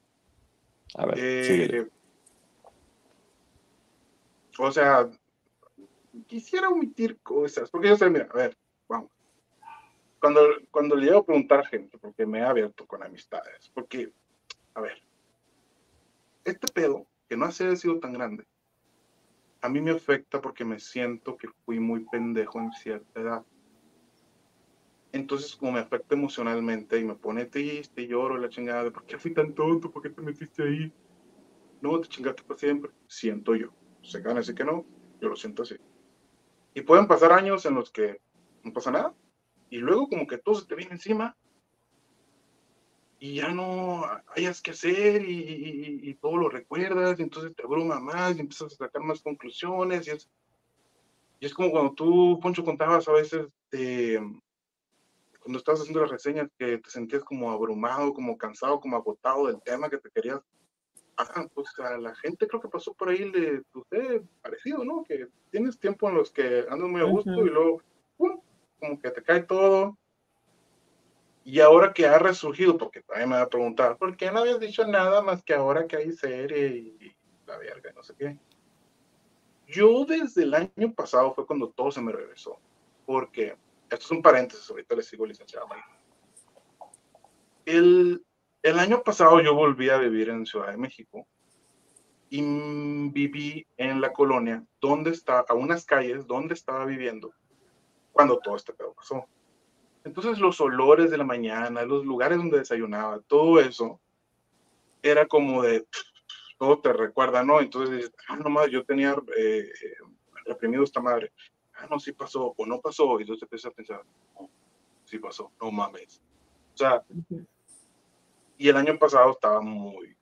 A ver, eh, o sea, quisiera omitir cosas, porque yo sé, mira, a ver. Cuando, cuando le llego a preguntar gente, porque me he abierto con amistades, porque, a ver, este pedo, que no ha sido tan grande, a mí me afecta porque me siento que fui muy pendejo en cierta edad. Entonces, como me afecta emocionalmente y me pone triste, lloro la chingada de por qué fui tan tonto, por qué te metiste ahí. No, te chingaste para siempre. Siento yo se gana así que no, yo lo siento así. Y pueden pasar años en los que no pasa nada, y luego como que todo se te viene encima, y ya no hayas que hacer, y, todo lo recuerdas, y entonces te abruma más, y empiezas a sacar más conclusiones, y es, y es como cuando tú, Poncho, contabas a veces de, cuando estabas haciendo las reseñas, que te sentías como abrumado, como cansado, como agotado del tema que te querías Ah, pues a la gente creo que pasó por ahí de usted parecido, ¿no? Que tienes tiempo en los que andas muy a gusto y luego, ¡pum! Como que te cae todo. Y ahora que ha resurgido, porque también me va a preguntar, ¿por qué no habías dicho nada más que ahora que hay serie y, la verga, no sé qué? Yo desde el año pasado fue cuando todo se me regresó, porque, esto es un paréntesis, ahorita le sigo licenciado. El, el año pasado yo volví a vivir en Ciudad de México y viví en la colonia donde está, a unas calles donde estaba viviendo cuando todo este pedo pasó. Entonces los olores de la mañana, los lugares donde desayunaba, todo eso era como de, todo te recuerda, ¿no? Entonces, ah, no más, yo tenía eh, reprimido esta madre. Ah, no, sí pasó, o no pasó. Y entonces empiezas a pensar, no, sí pasó, no mames. O sea, y el año pasado estaba muy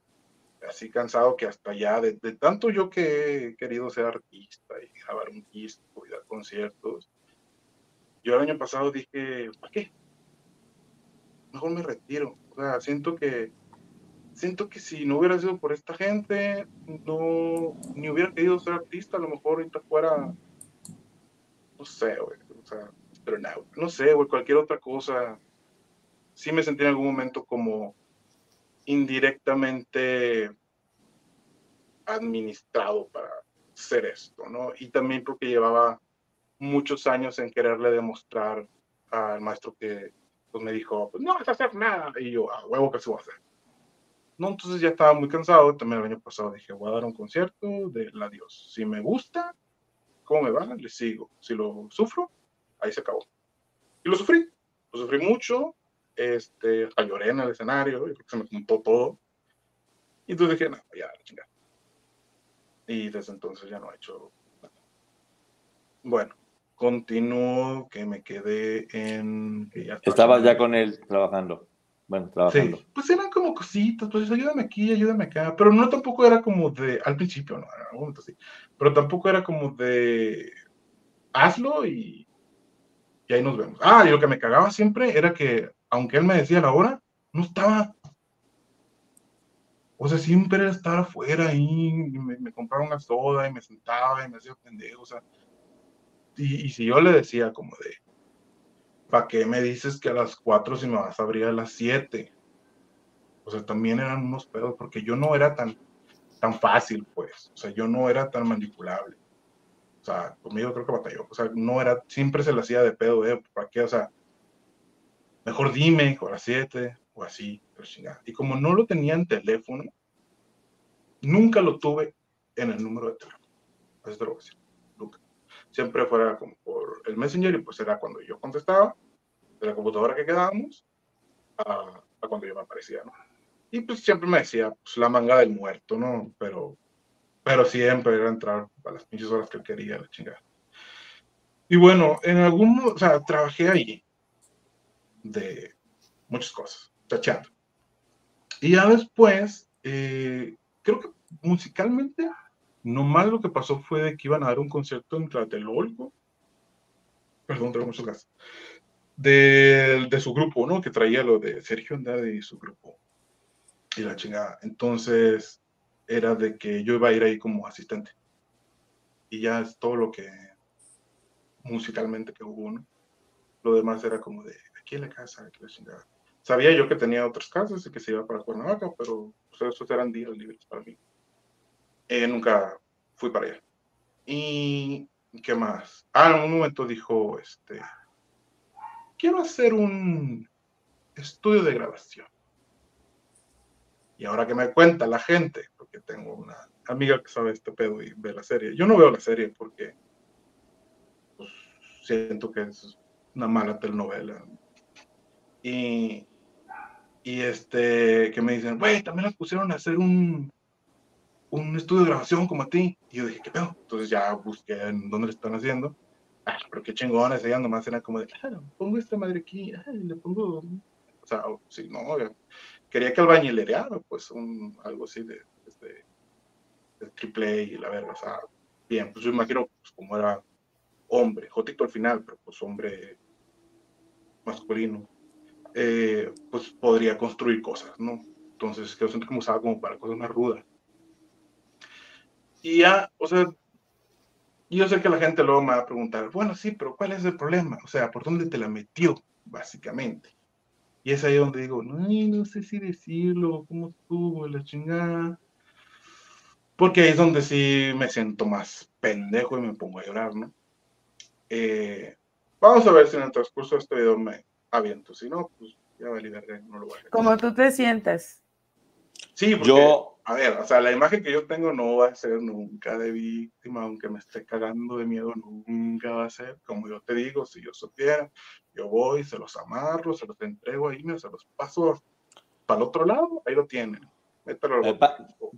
así cansado que hasta ya, de, tanto yo que he querido ser artista y grabar un disco y dar conciertos, yo el año pasado dije, ¿para qué? Mejor me retiro. O sea, siento que siento que si no hubiera sido por esta gente, no ni hubiera querido ser artista, a lo mejor ahorita fuera, no sé, güey, o sea, no sé, güey, cualquier otra cosa. Sí me sentí en algún momento como indirectamente administrado para hacer esto, ¿no? Y también porque llevaba muchos años en quererle demostrar al maestro que pues, me dijo, pues no vas a hacer nada. Y yo, a huevo que se va a hacer. No, entonces ya estaba muy cansado. También el año pasado dije, voy a dar un concierto del adiós. Si me gusta, ¿cómo me va? Le sigo. Si lo sufro, ahí se acabó. Y lo sufrí. Lo sufrí mucho este, lloré en el escenario, y se me juntó todo. Y entonces dije, no, ya, chingada. Y desde entonces ya no he hecho nada. Bueno, continúo, que me quedé en... Estabas ya con él trabajando. Bueno, trabajando. Sí, pues eran como cositas, pues ayúdame aquí, ayúdame acá, pero no tampoco era como de, al principio, no, en algún momento sí, pero tampoco era como de, hazlo y Y ahí nos vemos. Ah, y lo que me cagaba siempre era que, aunque él me decía la hora, no estaba. O sea, siempre era estar afuera ahí, y me, me compraba una soda y me sentaba y me hacía pendejo, o sea. Y, si yo le decía como de, ¿para qué me dices que a las 4 si me vas a abrir a las 7? O sea, también eran unos pedos, porque yo no era tan, tan fácil, pues. O sea, yo no era tan manipulable. O sea, conmigo creo que batalló. O sea, no era, siempre se le hacía de pedo, ¿eh? ¿Para qué? O sea, mejor dime, o a las 7, o así, pero chingada. Y como no lo tenía en teléfono, nunca lo tuve en el número de teléfono. Eso te lo voy a. Siempre fuera como por el Messenger y pues era cuando yo contestaba de la computadora que quedábamos a, cuando yo me aparecía, ¿no? Y pues siempre me decía, pues la manga del muerto, ¿no? Pero, pero siempre era entrar a las pinches horas que él quería, la chingada. Y bueno, en algún, o sea, trabajé ahí de muchas cosas, tachando. Y ya después, eh, creo que musicalmente, nomás lo que pasó fue de que iban a dar un concierto en Tlatelolco. Perdón, tengo muchos gas. De, de su grupo, ¿no? Que traía lo de Sergio Andrade y su grupo. Y la chingada. Entonces, era de que yo iba a ir ahí como asistente. Y ya es todo lo que musicalmente que hubo, ¿no? Lo demás era como de aquí en la casa, que la chingada. Sabía yo que tenía otras casas y que se iba para Cuernavaca, pero pues, esos eran días libres para mí. Eh, nunca fui para allá. ¿Y qué más? Ah, en un momento dijo, este, quiero hacer un estudio de grabación. Y ahora que me cuenta la gente, porque tengo una amiga que sabe este pedo y ve la serie. Yo no veo la serie porque pues, siento que es una mala telenovela. Y, y este, que me dicen, güey, también las pusieron a hacer un, un estudio de grabación como a ti. Y yo dije, ¿qué pedo? Entonces ya busqué en dónde lo están haciendo. Ah, pero qué chingones, ella nomás era como de, ah, pongo esta madre aquí, ah, le pongo, o sea, sí, no, quería que albañilereara, pues, un, algo así de, de, de triple A y la verga, o sea, bien, pues yo imagino, pues, como era hombre, jotito al final, pero pues hombre masculino, eh, pues podría construir cosas, ¿no? Entonces, yo siento que usaba como para cosas más rudas. Y ya, o sea, yo sé que la gente luego me va a preguntar, bueno, sí, pero ¿cuál es el problema? O sea, ¿por dónde te la metió, básicamente? Y es ahí donde digo, no, no sé si decirlo, cómo estuvo, la chingada. Porque ahí es donde sí me siento más pendejo y me pongo a llorar, ¿no? Eh, vamos a ver si en el transcurso de este video me aviento. Si no, pues ya verga, no lo voy a hacer. Como tú te sientas. Sí, porque, Yo, a ver, o sea, la imagen que yo tengo no va a ser nunca de víctima, aunque me esté cagando de miedo, nunca va a ser. Como yo te digo, si yo supiera, yo voy, se los amarro, se los entrego ahí, me se los paso para el otro lado, ahí lo tienen. Eh, pa-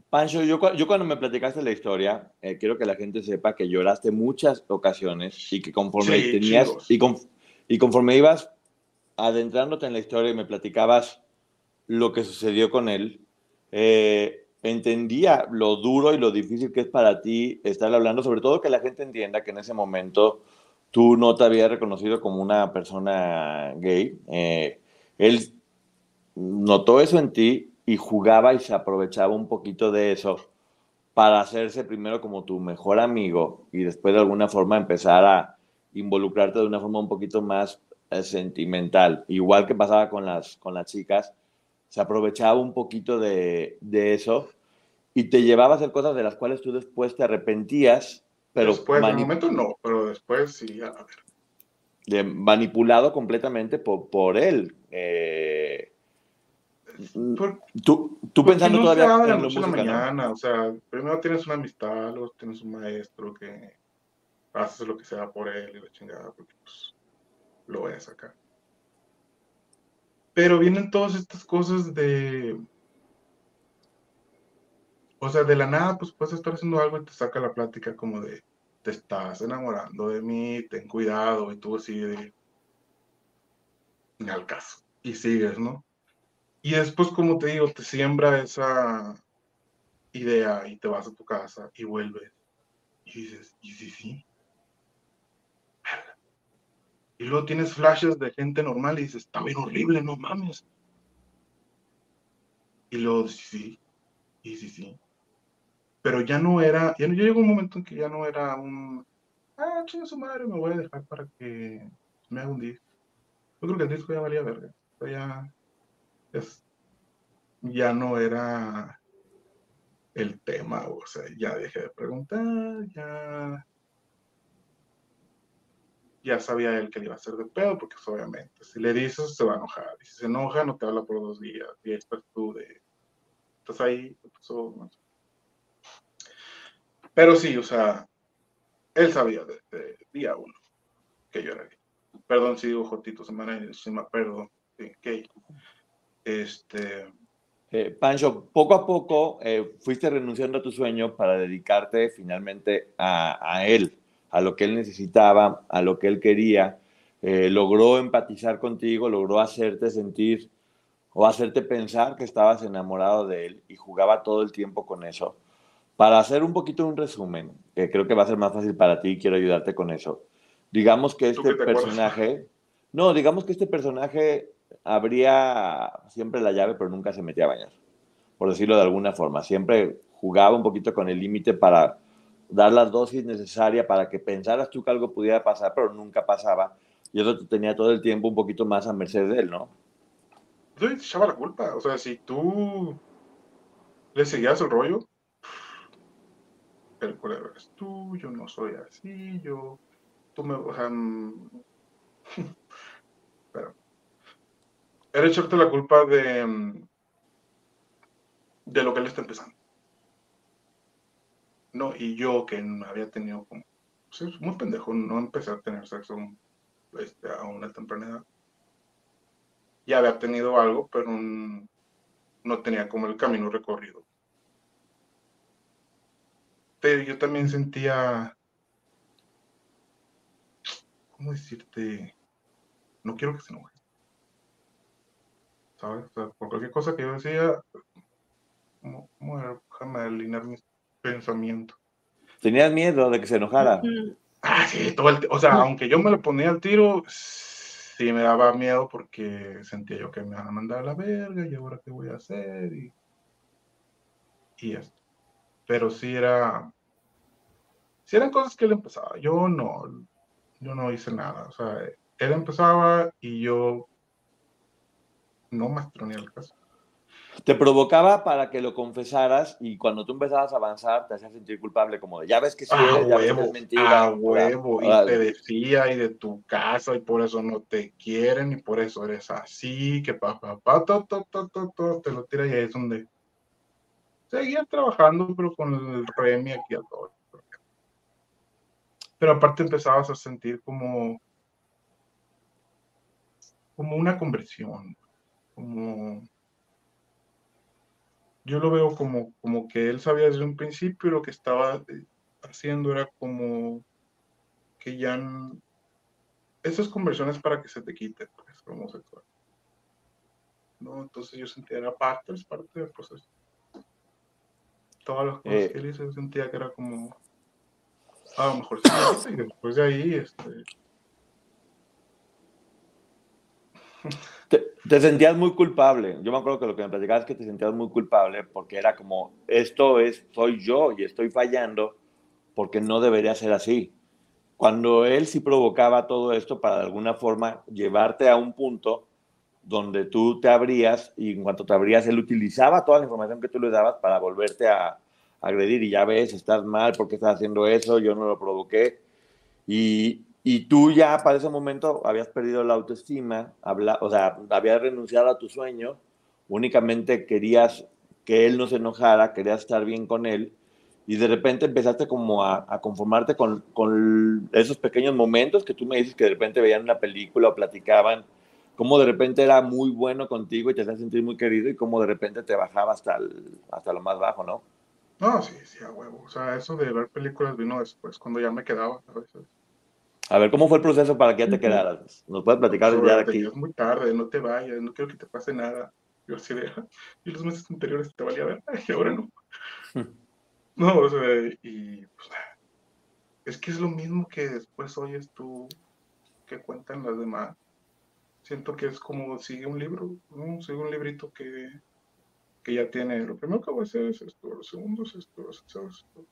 Pancho, yo, yo cuando me platicaste la historia, eh, quiero que la gente sepa que lloraste muchas ocasiones y que conforme Sí, tenías y, con- y conforme ibas adentrándote en la historia y me platicabas lo que sucedió con él, eh, entendía lo duro y lo difícil que es para ti estar hablando, sobre todo que la gente entienda que en ese momento tú no te habías reconocido como una persona gay. Eh, él notó eso en ti y jugaba y se aprovechaba un poquito de eso para hacerse primero como tu mejor amigo y después de alguna forma empezar a involucrarte de una forma un poquito más eh, sentimental. Igual que pasaba con las, con las chicas, se aprovechaba un poquito de, de eso y te llevaba a hacer cosas de las cuales tú después te arrepentías, pero después, en el mani- momento no, pero después sí, a ver. de- manipulado completamente por, por él. Eh, Por- tú, tú pensando no todavía de en la música, ¿no? mañana, o sea, primero tienes una amistad, luego tienes un maestro que haces lo que sea por él y la chingada, porque pues lo voy a sacar. Pero vienen todas estas cosas de, o sea, de la nada, pues puedes estar haciendo algo y te saca la plática como de, te estás enamorando de mí, ten cuidado, y tú así de, ni al caso, y sigues, ¿no? Y después, como te digo, te siembra esa idea y te vas a tu casa y vuelves y dices, ¿y sí, sí? Y luego tienes flashes de gente normal y dices, está bien horrible, no mames. Y luego, sí, sí, sí, sí. Pero ya no era, ya, llegó un momento en que ya no era un, ah, chinga su madre, me voy a dejar para que me haga un disco. Yo creo que el disco ya valía verga. Ya, ya no era el tema, o sea, ya dejé de preguntar, ya ya sabía él que le iba a hacer de pedo, porque pues, obviamente, si le dices, se va a enojar. Y si se enoja, no te habla por dos días. Y ahí estás tú de. Estás ahí. Pero sí, o sea, él sabía desde día uno que yo era gay. Perdón si digo Jotito, se me, se me perdón. gay. Este. Eh, Pancho, poco a poco eh, fuiste renunciando a tu sueño para dedicarte finalmente a, a él a lo que él necesitaba, a lo que él quería, eh, logró empatizar contigo, logró hacerte sentir o hacerte pensar que estabas enamorado de él y jugaba todo el tiempo con eso. Para hacer un poquito un resumen, que creo que va a ser más fácil para ti, quiero ayudarte con eso. Digamos que este personaje, no, digamos que este personaje abría siempre la llave, pero nunca se metía a bañar, por decirlo de alguna forma. Siempre jugaba un poquito con el límite para dar la dosis necesaria para que pensaras tú que algo pudiera pasar, pero nunca pasaba. Y eso te tenía todo el tiempo un poquito más a merced de él, ¿no? Yo te echaba la culpa. O sea, si tú le seguías el rollo, el culero eres tú, yo no soy así, yo, tú me, o mm, pero, era echarte la culpa de, mm, de lo que él está empezando. No, y yo que había tenido como, pues, muy pendejo, no empecé a tener sexo este, a una temprana edad. Ya había tenido algo, pero no tenía como el camino recorrido. Pero yo también sentía, ¿cómo decirte? No quiero que se enoje. ¿Sabes? por cualquier cosa que yo decía, ¿cómo, cómo déjame alinear mis pensamiento. ¿Tenías miedo de que se enojara? Ah, sí, todo el, o sea, aunque yo me lo ponía al tiro, sí me daba miedo porque sentía yo que me van a mandar a la verga y ahora qué voy a hacer y, y esto. Pero sí era, sí eran cosas que él empezaba. Yo no, yo no hice nada. O sea, él empezaba y yo no ni el caso. Te provocaba para que lo confesaras y cuando tú empezabas a avanzar te hacías sentir culpable, como de ya ves que sí, ah, ya ves que es mentira. A huevo, y te decía y de tu casa y por eso no te quieren y por eso eres así, que papá, pa, pa, to, te lo tira y ahí es donde seguía trabajando, pero con el remi aquí a todo. Pero aparte empezabas a sentir como como una conversión, como yo lo veo como, como que él sabía desde un principio lo que estaba eh, haciendo era como que ya esas conversiones para que se te quite, pues, homosexual. ¿No? Entonces yo sentía, era parte, es parte del proceso. Todas las cosas eh. que él hizo, sentía que era como, a lo mejor sí, y después de ahí, este... Te, sentías muy culpable. Yo me acuerdo que lo que me platicabas es que te sentías muy culpable porque era como, esto es, soy yo y estoy fallando porque no debería ser así. Cuando él sí provocaba todo esto para de alguna forma llevarte a un punto donde tú te abrías y en cuanto te abrías, él utilizaba toda la información que tú le dabas para volverte a agredir y ya ves, estás mal, porque estás haciendo eso? Yo no lo provoqué. Y, y tú ya para ese momento habías perdido la autoestima, habla, o sea, habías renunciado a tu sueño, únicamente querías que él no se enojara, querías estar bien con él, y de repente empezaste como a, conformarte con, con, esos pequeños momentos que tú me dices que de repente veían una película o platicaban, cómo de repente era muy bueno contigo y te hacía sentir muy querido y cómo de repente te bajaba hasta, hasta lo más bajo, ¿no? No, sí, sí, a huevo. O sea, eso de ver películas vino después, cuando ya me quedaba a veces. A ver, ¿cómo fue el proceso para que ya te quedaras? ¿Nos puedes platicar ya de aquí? Es muy tarde, no te vayas, no quiero que te pase nada. Yo así de, y los meses anteriores te valía ver, y ahora no. no, o sea, y pues, es que es lo mismo que después oyes tú, que cuentan las demás. Siento que es como sigue un libro, ¿no? sigue un librito que, que ya tiene, lo primero que voy a hacer es esto, lo segundo es esto, lo tercero es esto.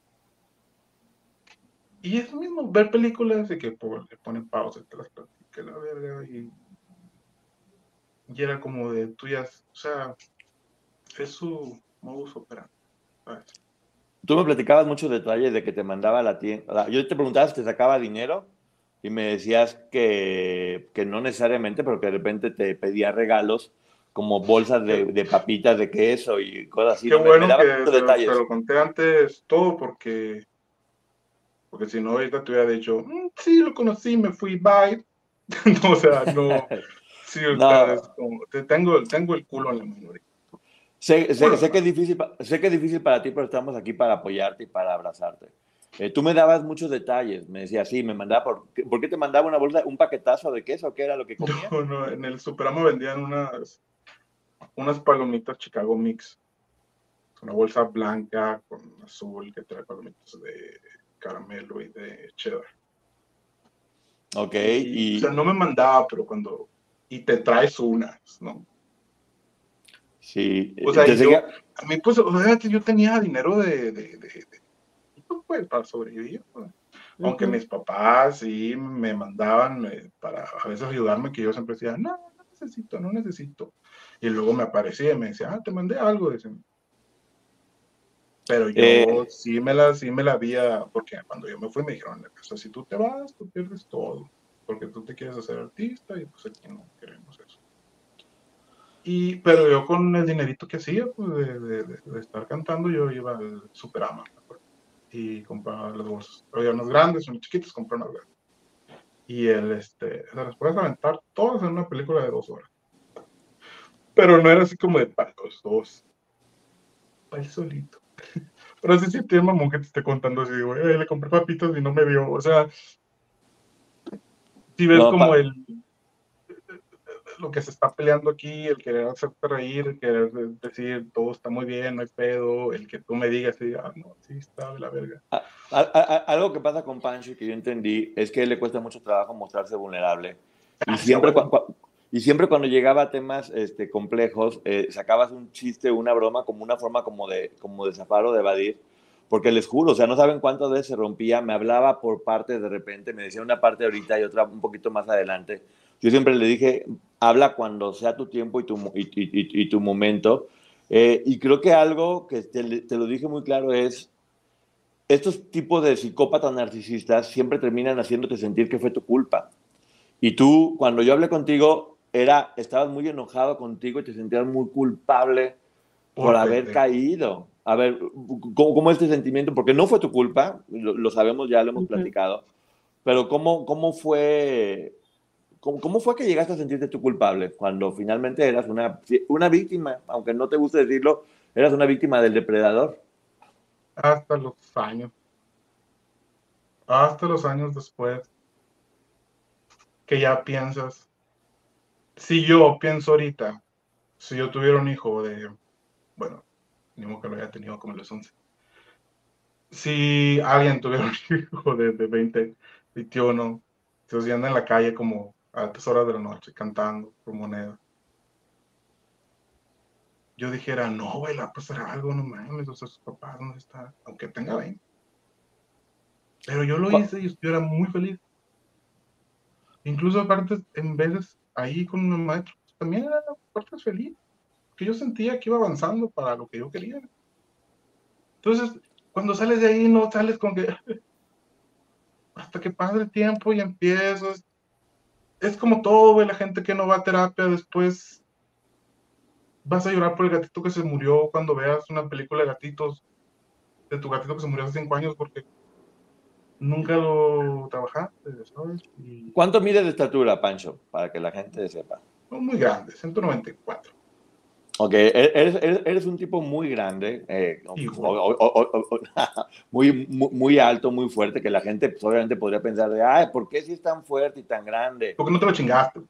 Y es lo mismo, ver películas y que le ponen pausa, te las platica la verga y, y era como de tuyas, o sea, es su modus operandi. Tú me platicabas muchos detalles de que te mandaba a la tienda. Yo te preguntaba si te sacaba dinero y me decías que, que no necesariamente, pero que de repente te pedía regalos como bolsas de, de papitas de queso y cosas así. Qué ¿no? Bueno me que te, detalles. te lo conté antes todo porque porque si no ahorita te hubiera dicho "Mm, sí lo conocí me fui bye no, o sea no sí No. es como, te tengo tengo el culo en la mano. Sé, sé- sé que es difícil, sé que es difícil para ti, pero estamos aquí para apoyarte y para abrazarte. Eh, tú me dabas muchos detalles. Me decías, sí, me mandaba por... ¿qué- ¿Por qué te mandaba una bolsa, un paquetazo de queso? ¿Qué era lo que comía? no, no, en el Superama vendían unas unas palomitas Chicago Mix una bolsa blanca con azul que trae palomitas de caramelo y de cheddar Ok, y, y... o sea no me mandaba pero cuando y te traes unas no Sí, O sea, yo- A mí, pues, obviamente yo tenía dinero de, de, de- de- pues, para sobrevivir. pues. Aunque mis papás sí me mandaban eh, para a veces ayudarme, que yo siempre decía, no, no necesito, no necesito. Y luego me aparecía y me decía, ah, te mandé algo. dicen. Pero yo Eh. sí me la, sí me la había, porque cuando yo me fui me dijeron, o sea, si tú te vas, tú pierdes todo, porque tú te quieres hacer artista y pues aquí no queremos eso. Y, pero yo con el dinerito que hacía, pues de, de- de- de estar cantando, yo iba al Superama, y compraba las bolsas. Había unas grandes, unas chiquitas, compré unas grandes. Y él, este, se las puedes aventar todas en una película de dos horas. Pero no era así como de para los dos. Para él solito. Pero sí tiene mamón que te esté contando así, güey, "Ay, le compré papitas y no me dio. O sea, si ves No, como el lo que se está peleando aquí, el querer hacerte reír, el querer de- decir todo está muy bien, no hay pedo, el que tú me digas y ah, no, sí está de la verga. A- a- a- algo que pasa con Pancho y que yo entendí es que le cuesta mucho trabajo mostrarse vulnerable. Y Ah, siempre, sí, bueno. Y siempre cuando llegaba a temas este, complejos, eh, sacabas un chiste, una broma, como una forma como de, como de zafar o de evadir. Porque les juro, o sea, no saben cuántas veces se rompía, me hablaba por parte de repente, me decía una parte ahorita y otra un poquito más adelante. Yo siempre le dije, habla cuando sea tu tiempo y tu, y- y- y tu momento. Eh, y creo que algo que te, te lo dije muy claro es, estos tipos de psicópatas narcisistas siempre terminan haciéndote sentir que fue tu culpa. Y tú, cuando yo hablé contigo, era, estabas muy enojado contigo y te sentías muy culpable por haber caído. A ver, ¿cómo, cómo este sentimiento? Porque no fue tu culpa, lo, lo sabemos, ya lo hemos platicado, pero ¿cómo, cómo fue... ¿Cómo, cómo fue que llegaste a sentirte tú culpable cuando finalmente eras una, una víctima, aunque no te guste decirlo, eras una víctima del depredador? Hasta los años. Hasta los años después. Que ya piensas. Si yo pienso ahorita, si yo tuviera un hijo de, bueno, ni modo que lo haya tenido como los 11. Si alguien tuviera un hijo de, de 20, 21, entonces anda en la calle como a altas horas de la noche cantando por moneda. Yo dijera, no, güey, le va a pasar algo, no mames, o sea, sus papás, ¿dónde está? Aunque tenga 20. Pero yo lo ¿Cuál- hice y yo era muy feliz. Incluso aparte, en veces ahí con un maestro, también era partes feliz. Que yo sentía que iba avanzando para lo que yo quería. Entonces, cuando sales de ahí, no sales con que hasta que pase el tiempo y empiezas. Es como todo, la gente que no va a terapia después vas a llorar por el gatito que se murió cuando veas una película de gatitos, de tu gatito que se murió hace cinco años porque nunca lo trabajaste, ¿sabes? Y ¿Cuánto mide de estatura, Pancho? Para que la gente sepa. no muy grande, 194. Ok, e-, eres, eres, eres un tipo muy grande, eh, o- Hijo. o- o- o- o- muy, alto, muy fuerte, que la gente pues, obviamente podría pensar de, ay, ¿por qué si es tan fuerte y tan grande? ¿Por qué no te lo chingaste?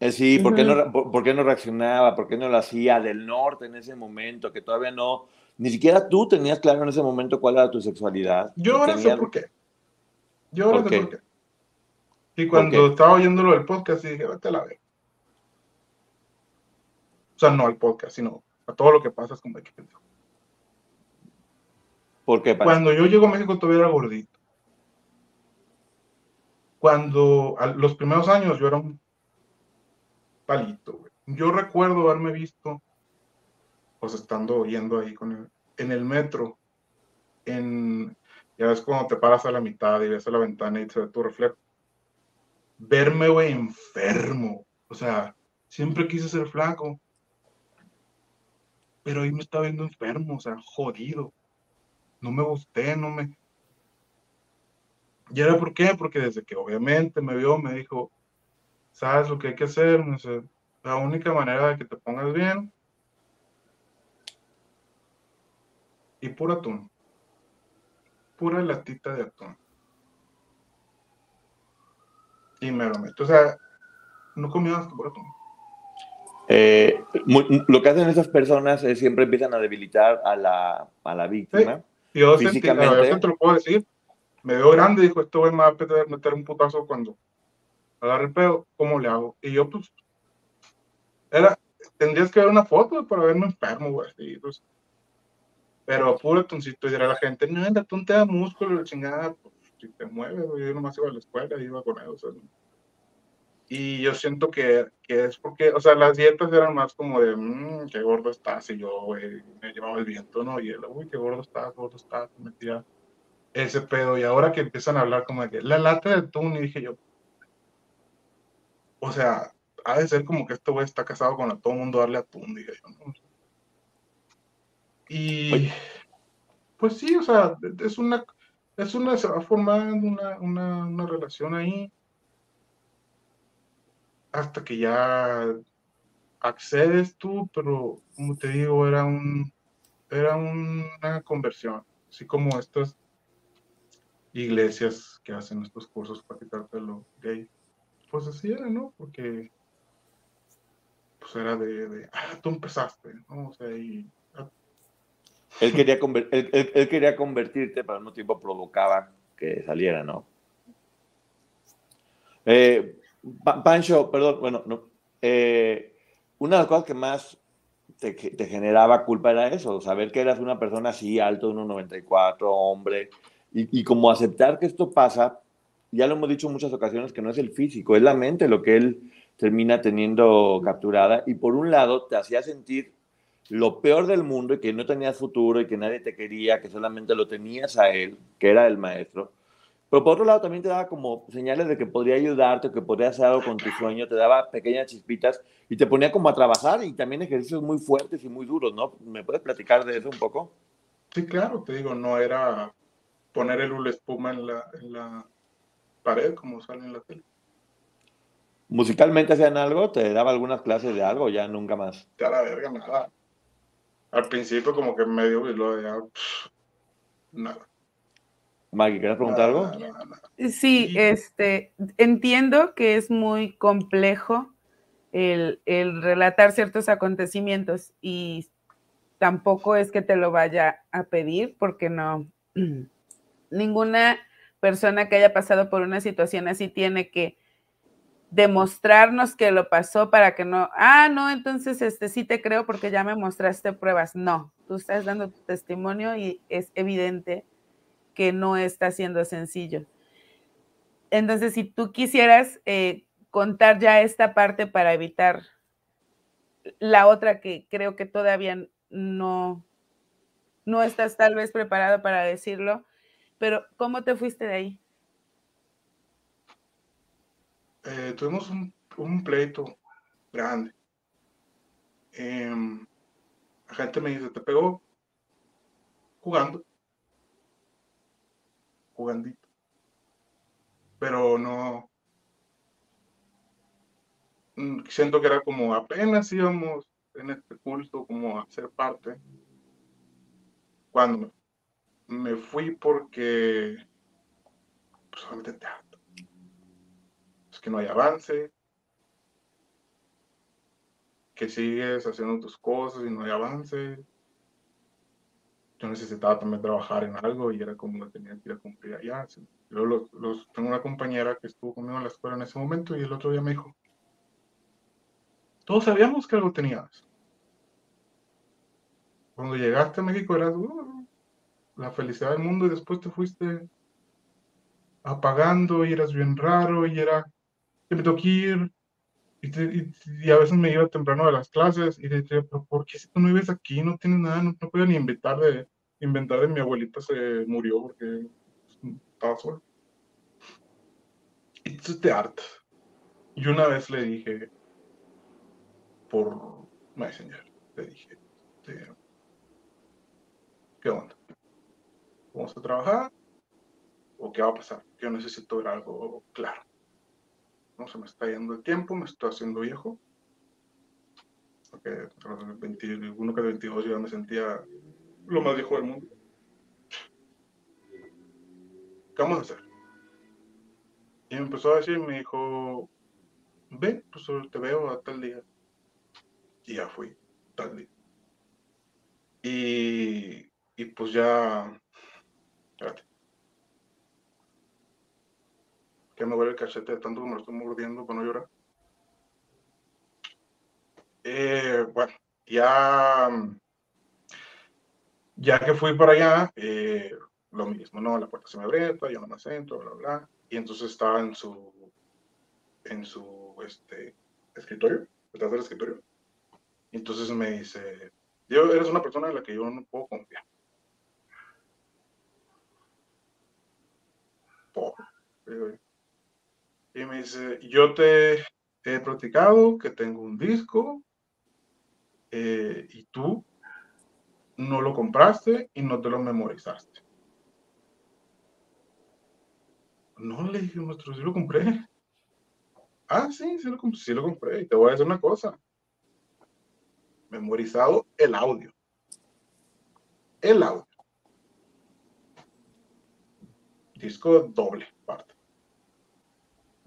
Eh, sí, ¿por qué, no, por, por qué no reaccionaba? ¿Por qué no lo hacía del norte en ese momento? Que todavía no, ni siquiera tú tenías claro en ese momento cuál era tu sexualidad. Yo ahora sé Tenías- por qué. Yo ahora ¿Por sé qué? por qué. Y cuando estaba oyéndolo del podcast, dije, vete a la vez. O sea, no al podcast, sino a todo lo que pasa como que ¿Por qué? Cuando yo llego a México todavía era gordito. Cuando los primeros años yo era un palito, Yo recuerdo haberme visto, pues estando yendo ahí con el, en el metro, en, ya ves cuando te paras a la mitad y ves a la ventana y se ve tu reflejo. Verme, güey, enfermo. O sea, siempre quise ser flaco. Pero ahí me estaba viendo enfermo, o sea, jodido no me gusté, no me... ¿Y era por qué? Porque desde que obviamente me vio, me dijo, ¿sabes lo que hay que hacer? Me dice, la única manera de que te pongas bien y pura atún. Pura latita de atún. Y me lo meto. O sea, no más que pura atún. Eh, lo que hacen esas personas es siempre empiezan a debilitar a la, a la víctima. Yo sentí, la verdad te lo puedo decir, me veo grande, dijo, esto güey me va a meter un putazo cuando agarre el pedo, ¿cómo le hago? Y yo, pues, era, tendrías que ver una foto para verme enfermo, güey, pues. Pero puro tuncito, y era la gente, no, el atún te da músculo, chingada, pues, si te mueves, yo nomás iba a la escuela, iba con él, o y yo siento que, que, es porque, o sea, las dietas eran más como de, mmm, qué gordo estás, y yo, güey, me llevaba el viento, ¿no? Y él, uy, qué gordo estás, gordo estás, me metía ese pedo. Y ahora que empiezan a hablar como de que la lata de atún, y dije yo, o sea, ha de ser como que este güey está casado con a todo mundo darle atún, dije yo, ¿no? Y, pues sí, o sea, es una, es una, se va formando una, una, una relación ahí hasta que ya accedes tú, pero como te digo, era un era una conversión, así como estas iglesias que hacen estos cursos para quitarte lo gay. Pues así era, ¿no? Porque pues era de, ah, tú empezaste, ¿no? O sea, y... Él quería, él, quería convertirte, pero al mismo tiempo provocaba que saliera, ¿no? Eh, Pancho, perdón, bueno, no, eh, una de las cosas que más te, generaba culpa era eso, saber que eras una persona así, alto, 1,94, hombre, y, y, como aceptar que esto pasa, ya lo hemos dicho en muchas ocasiones, que no es el físico, es la mente lo que él termina teniendo capturada, y por un lado te hacía sentir lo peor del mundo y que no tenías futuro y que nadie te quería, que solamente lo tenías a él, que era el maestro, pero por otro lado también te daba como señales de que podría ayudarte, que podría hacer algo con tu sueño, te daba pequeñas chispitas y te ponía como a trabajar y también ejercicios muy fuertes y muy duros, ¿no? ¿Me puedes platicar de eso un poco? Sí, claro, te digo, no era poner el hula espuma en la, en la pared como sale en la tele. ¿Musicalmente hacían algo? ¿Te daba algunas clases de algo ya nunca más? Ya la verga, nada. Al principio como que medio y luego de nada. Maggie, ¿quieres preguntar algo? Sí, este, entiendo que es muy complejo el, relatar ciertos acontecimientos y tampoco es que te lo vaya a pedir porque no, ninguna persona que haya pasado por una situación así tiene que demostrarnos que lo pasó para que no, ah, no, entonces este sí te creo porque ya me mostraste pruebas. No, tú estás dando tu testimonio y es evidente que no está siendo sencillo. Entonces, si tú quisieras eh, contar ya esta parte para evitar la otra que creo que todavía no, no estás tal vez preparado para decirlo, pero ¿cómo te fuiste de ahí? Eh, tuvimos un, pleito grande. Em, la gente me dice, ¿te pegó jugando? jugandito. Pero no. Mm, siento que era como apenas íbamos en este culto como a ser parte. Cuando me fui porque pues solamente Es no hay avance. Que sigues haciendo tus cosas y no hay avance. yo necesitaba también trabajar en algo y era como que tenía que ir a cumplir allá. Luego los, tengo una compañera que estuvo conmigo en la escuela en ese momento y el otro día me dijo, todos sabíamos que algo tenías. Cuando llegaste a México eras uh, la felicidad del mundo y después te fuiste apagando y eras bien raro y era que me tengo ir y, a veces me iba temprano de las clases y decía, pero ¿por qué si tú no vives aquí? No tienes nada, no, no puedo ni inventar de, inventar de mi abuelita se murió porque estaba sola. Entonces te hartas. Y una vez le dije, por Messenger, le dije, este, ¿qué onda? ¿Vamos a trabajar? ¿O qué va a pasar? Yo necesito ver algo claro. No se me está yendo el tiempo, me estoy haciendo viejo. Porque a los 21 que 22 yo ya me sentía lo más viejo del mundo. ¿Qué vamos a hacer? Y me empezó a decir, me dijo, ve, pues te veo a tal día. Y ya fui, tal día. Y, y pues ya, espérate. Que me duele el cachete de tanto me lo estoy mordiendo para no llorar. Eh, bueno, ya, ya que fui para allá, eh, lo mismo, ¿no? La puerta se me abrió, yo no me centro, bla, bla, Y entonces estaba en su, en su, este, escritorio, detrás del escritorio. Entonces me dice, yo, eres una persona en la que yo no puedo confiar. Por, y me dice, yo te he platicado que tengo un disco eh, y tú no lo compraste y no te lo memorizaste. No, le dije, nuestro, sí lo compré. Ah, sí, sí lo, sí lo compré. Y te voy a decir una cosa. Memorizado el audio. El audio. Disco doble parte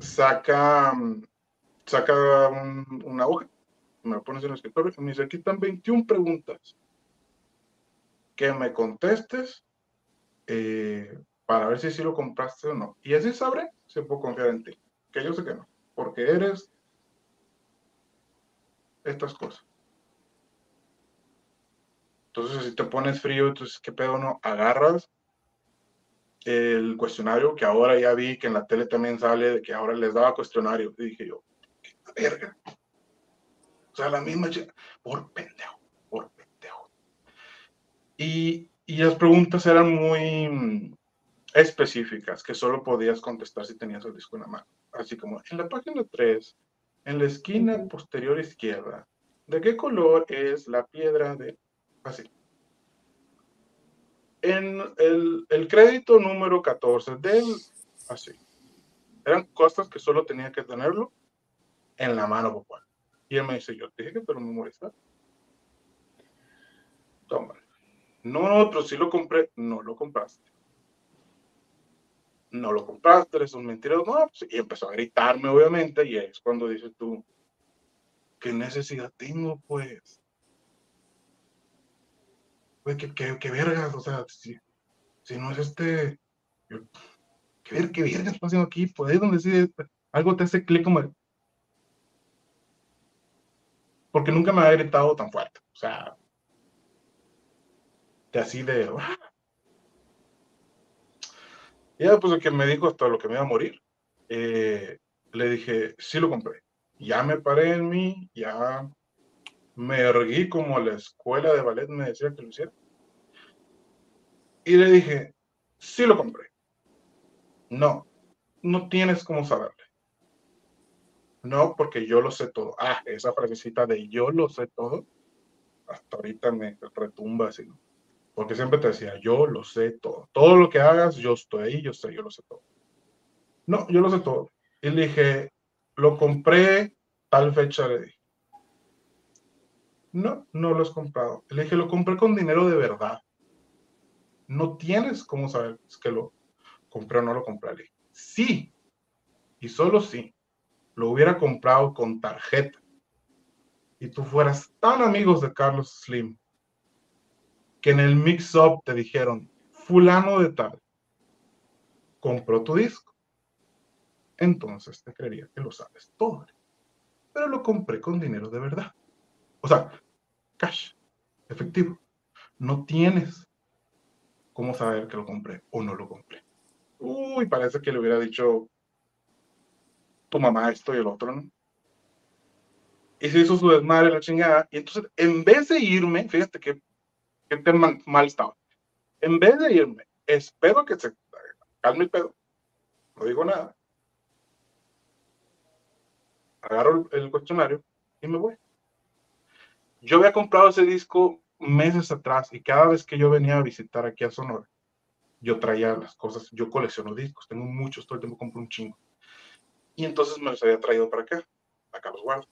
saca, saca una hoja, me lo pones en el escritorio y me dice, aquí están 21 preguntas que me contestes eh, para ver si sí lo compraste o no. Y así sabré si puedo confiar en ti, que yo sé que no, porque eres estas cosas. Entonces, si te pones frío, entonces, ¿qué pedo no? Agarras el cuestionario, que ahora ya vi que en la tele también sale, de que ahora les daba cuestionario. Y dije yo, qué verga. O sea, la misma, por pendejo, por pendejo. Y, y las preguntas eran muy mm, específicas, que solo podías contestar si tenías el disco en la mano. Así como, en la página 3, en la esquina posterior izquierda, ¿de qué color es la piedra de... Así en el, el, crédito número 14 del, así, eran cosas que solo tenía que tenerlo en la mano, papá. Y él me dice, yo te dije que te lo memorizaste. Toma. No, pero sí lo compré. No lo compraste. No lo compraste, eres un mentiroso. No, pues, y empezó a gritarme, obviamente, y es cuando dices tú, ¿qué necesidad tengo, pues? Güey, qué, qué, vergas, o sea, si, si no es este, qué, ver, qué vergas haciendo aquí, pues ahí donde sí, algo te hace clic como, porque nunca me había gritado tan fuerte, o sea, de así de, ¡ah! y ya después de que me dijo hasta lo que me iba a morir, eh, le dije, sí lo compré, ya me paré en mí, ya me erguí como la escuela de ballet me decía que lo hiciera. Y le dije, sí lo compré. No, no tienes cómo saberle. No, porque yo lo sé todo. Ah, esa frasecita de yo lo sé todo, hasta ahorita me retumba así. Porque siempre te decía, yo lo sé todo. Todo lo que hagas, yo estoy ahí, yo sé, yo lo sé todo. No, yo lo sé todo. Y le dije, lo compré tal fecha, le dije. No, no lo has comprado. Le dije, lo compré con dinero de verdad. No tienes cómo saber que lo compré o no lo compré. Sí, y solo sí, lo hubiera comprado con tarjeta y tú fueras tan amigos de Carlos Slim que en el mix-up te dijeron, fulano de tal, compró tu disco. Entonces te creería que lo sabes todo. Pero lo compré con dinero de verdad. O sea, cash, efectivo. No tienes cómo saber que lo compré o no lo compré. Uy, parece que le hubiera dicho tu mamá esto y el otro, ¿no? Y se hizo su desmadre la chingada. Y entonces, en vez de irme, fíjate que, que mal, mal estaba. En vez de irme, espero que se calme el pedo. No digo nada. Agarro el cuestionario y me voy. Yo había comprado ese disco meses atrás y cada vez que yo venía a visitar aquí a Sonora, yo traía las cosas, yo colecciono discos, tengo muchos, todo el tiempo compro un chingo. Y entonces me los había traído para acá, acá los guardo.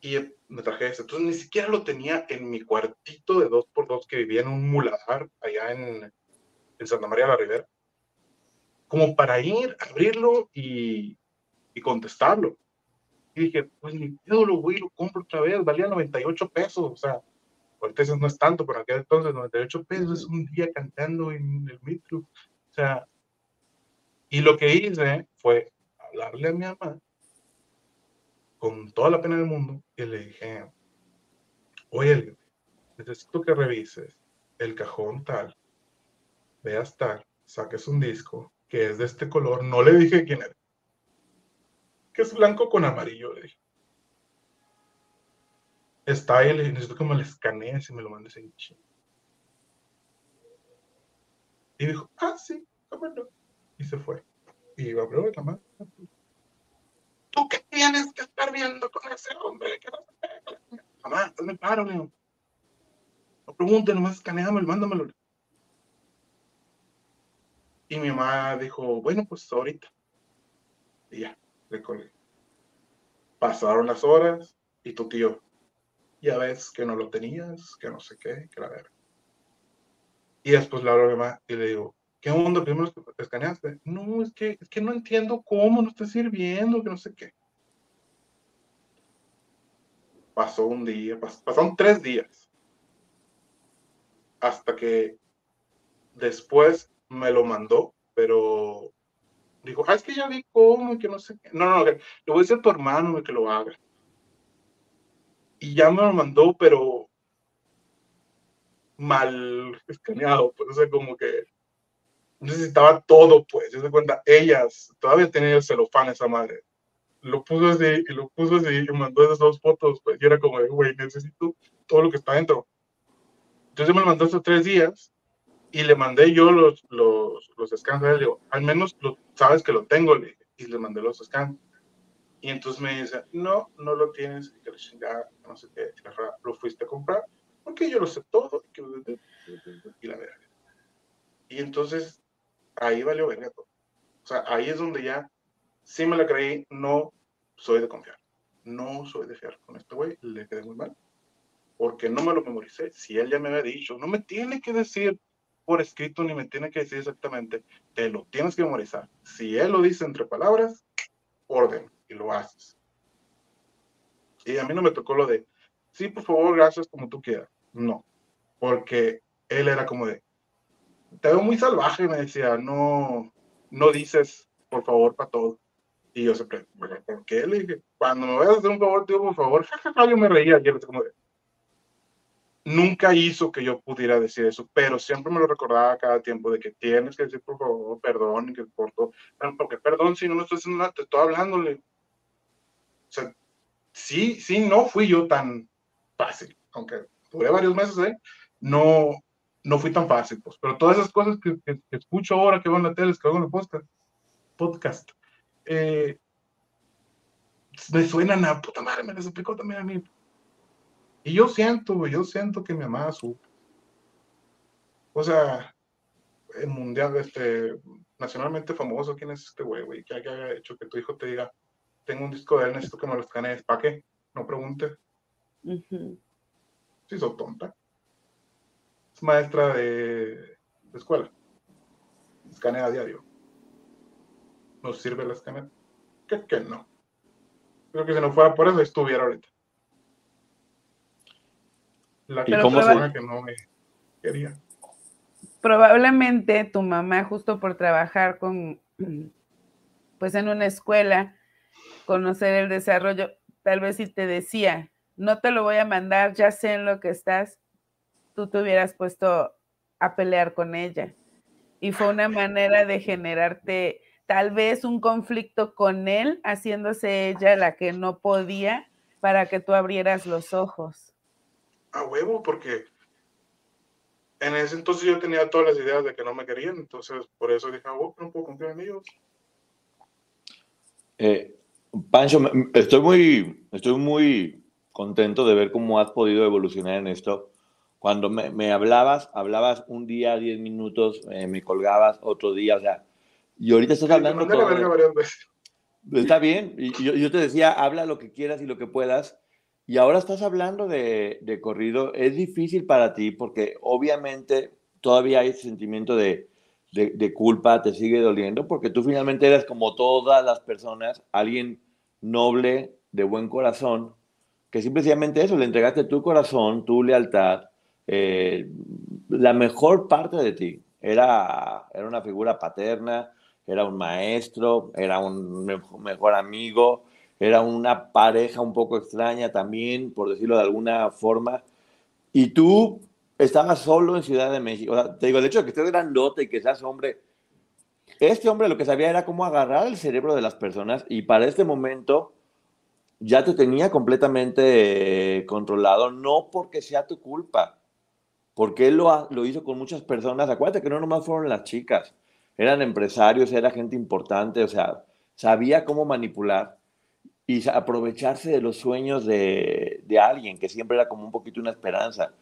Y me traje ese. Entonces ni siquiera lo tenía en mi cuartito de dos por dos que vivía en un muladar allá en, en Santa María la Ribera. Como para ir, abrirlo y, y contestarlo. Y dije, pues ni pedo, lo voy lo compro otra vez. Valía 98 pesos. O sea, ahorita eso no es tanto, pero aquel entonces 98 pesos es un día cantando en el metro. O sea, y lo que hice fue hablarle a mi mamá con toda la pena del mundo y le dije, oye, necesito que revises el cajón tal, veas tal, saques un disco que es de este color, no le dije quién era, que es blanco con amarillo, le dije. Está le necesito que me lo escanees y me lo mandes en chino. Y dijo, ah, sí, cómo no. Y se fue. Y iba a probar la mano. ¿Tú qué tienes que estar viendo con ese hombre? No Mamá, hazme paro, Leo. No pregunte, nomás escaneámelo, mándamelo. Y mi mamá dijo, bueno, pues ahorita. Y ya, Pasaron las horas y tu tío, ya ves que no lo tenías, que no sé qué, que la verga. Y después le hablo a mi y le digo, ¿qué onda? Primero te escaneaste. No, es que, es que no entiendo cómo, no está sirviendo, que no sé qué. Pasó un día, pas, pasaron tres días. Hasta que después me lo mandó, pero dijo, ah, es que ya vi cómo, que no sé qué. No, no, le voy a decir a tu hermano que lo haga. Y ya me lo mandó, pero mal escaneado, pues, o sea, como que necesitaba todo, pues, se cuenta, ellas, todavía tenía el celofán esa madre, lo puso así, y lo puso así, y mandó esas dos fotos, pues, y era como güey, necesito todo lo que está dentro. Entonces me lo mandó estos tres días, y le mandé yo los, los, los scans, le digo, al menos lo, sabes que lo tengo, le, y le mandé los scans. Y entonces me dice, no, no lo tienes, que no sé qué, lo fuiste a comprar, porque yo lo sé todo, y la verdad. Y entonces ahí valió verga todo. O sea, ahí es donde ya sí me la creí, no soy de confiar. No soy de fiar con este güey, le quedé muy mal. Porque no me lo memoricé. Si él ya me había dicho, no me tiene que decir por escrito ni me tiene que decir exactamente, te lo tienes que memorizar. Si él lo dice entre palabras, orden y lo haces. Y a mí no me tocó lo de, sí, por favor, gracias, como tú quieras. No, porque él era como de, te veo muy salvaje, me decía, no, no dices por favor para todo. Y yo siempre, ¿por qué? Le dije, cuando me vayas a hacer un favor, tío, por favor, yo me reía. Y él como de, nunca hizo que yo pudiera decir eso, pero siempre me lo recordaba cada tiempo de que tienes que decir por favor, perdón, que por todo. Porque perdón, si no me estoy haciendo nada, te estoy hablándole. O sea, sí, sí, no fui yo tan fácil, aunque duré varios meses, ¿eh? No, no fui tan fácil, pues. Pero todas esas cosas que, que, que escucho ahora, que veo en la tele, que hago en el podcast, podcast eh, me suenan a puta madre, me las explicó también a mí. Y yo siento, yo siento que mi mamá supo. O sea, el mundial, este, nacionalmente famoso, ¿quién es este güey, güey? Que haya hecho que tu hijo te diga, tengo un disco de él, necesito que me lo escanees. ¿Para qué? No pregunte. Uh -huh. Sí, soy tonta. Es maestra de, de escuela. Escanea a diario. ¿Nos sirve la escanea? ¿Qué que no? Creo que si no fuera por eso, estuviera ahorita. La ¿Y cómo se... que no me... quería. Probablemente tu mamá, justo por trabajar con, pues en una escuela, conocer el desarrollo, tal vez si te decía, no te lo voy a mandar, ya sé en lo que estás, tú te hubieras puesto a pelear con ella. Y fue una manera de generarte tal vez un conflicto con él, haciéndose ella la que no podía para que tú abrieras los ojos. A huevo, porque en ese entonces yo tenía todas las ideas de que no me querían, entonces por eso dije, oh, no puedo confiar en ellos. Eh, Pancho, estoy muy, estoy muy contento de ver cómo has podido evolucionar en esto. Cuando me, me hablabas, hablabas un día, diez minutos, eh, me colgabas otro día, o sea, y ahorita estás hablando... Todo, varias veces. Está bien, y yo, yo, te decía, habla lo que quieras y lo que puedas, y ahora estás hablando de, de corrido, es difícil para ti porque obviamente todavía hay ese sentimiento de, de, culpa, te sigue doliendo, porque tú finalmente eres como todas las personas, alguien noble, de buen corazón, que simplemente eso, le entregaste tu corazón, tu lealtad, eh, la mejor parte de ti. Era, era una figura paterna, era un maestro, era un mejor amigo, era una pareja un poco extraña también, por decirlo de alguna forma. Y tú estabas solo en Ciudad de México. O sea, te digo, el hecho de que estés grandote y que seas hombre, este hombre lo que sabía era cómo agarrar el cerebro de las personas y para este momento ya te tenía completamente eh, controlado, no porque sea tu culpa, porque él lo, lo hizo con muchas personas. Acuérdate que no nomás fueron las chicas, eran empresarios, era gente importante, o sea, sabía cómo manipular y aprovecharse de los sueños de, de alguien, que siempre era como un poquito una esperanza.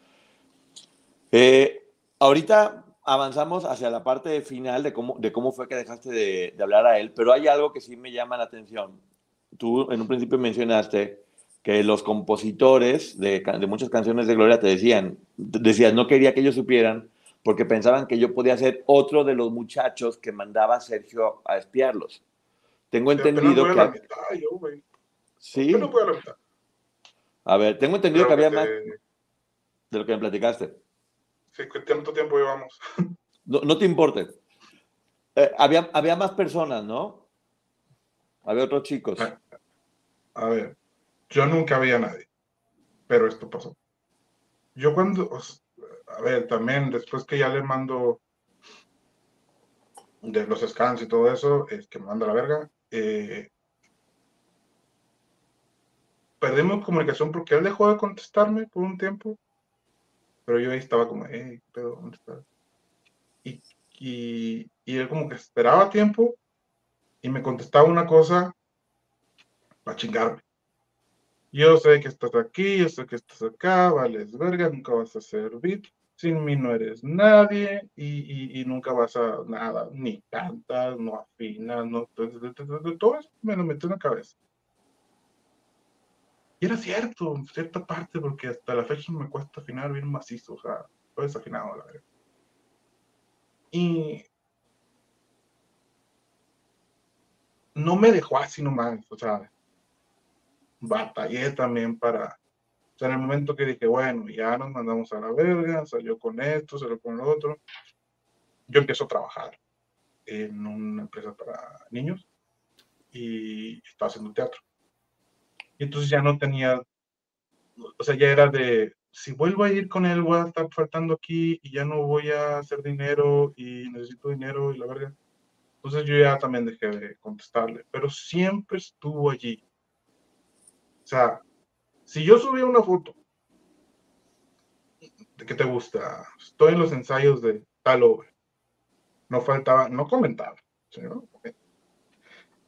Eh, ahorita avanzamos hacia la parte final de cómo, de cómo fue que dejaste de, de, hablar a él, pero hay algo que sí me llama la atención. Tú en un principio mencionaste que los compositores de, de muchas canciones de Gloria te decían, decías, no quería que ellos supieran porque pensaban que yo podía ser otro de los muchachos que mandaba Sergio a espiarlos. Tengo entendido que... Sí. No puedo a, la mitad? a ver, tengo entendido Creo que había que te... más de lo que me platicaste. Sí, ¿cuánto tiempo llevamos? No, no te importe. Eh, había, había más personas, ¿no? Había otros chicos. A, a ver, yo nunca había nadie, pero esto pasó. Yo cuando, a ver, también después que ya le mando de los scans y todo eso, es que me manda la verga, eh, perdimos comunicación porque él dejó de contestarme por un tiempo, pero yo ahí estaba como, hey, pero ¿dónde estás? Y, y, y él como que esperaba tiempo y me contestaba una cosa para chingarme. Yo sé que estás aquí, yo sé que estás acá, vales verga, nunca vas a servir, sin mí no eres nadie y, y, y nunca vas a nada, ni cantas, no afinas, no, todo eso me lo metió en la cabeza. Y era cierto, en cierta parte, porque hasta la fecha me cuesta afinar bien macizo, o sea, todo desafinado, la verdad. Y no me dejó así nomás, o sea, batallé también para, o sea, en el momento que dije, bueno, ya nos mandamos a la verga, salió con esto, salió con lo otro, yo empiezo a trabajar en una empresa para niños y estaba haciendo teatro. Y entonces ya no tenía, o sea, ya era de, si vuelvo a ir con él, voy a estar faltando aquí y ya no voy a hacer dinero y necesito dinero y la verga. Entonces yo ya también dejé de contestarle, pero siempre estuvo allí. O sea, si yo subía una foto de que te gusta, estoy en los ensayos de tal obra, no faltaba, no comentaba.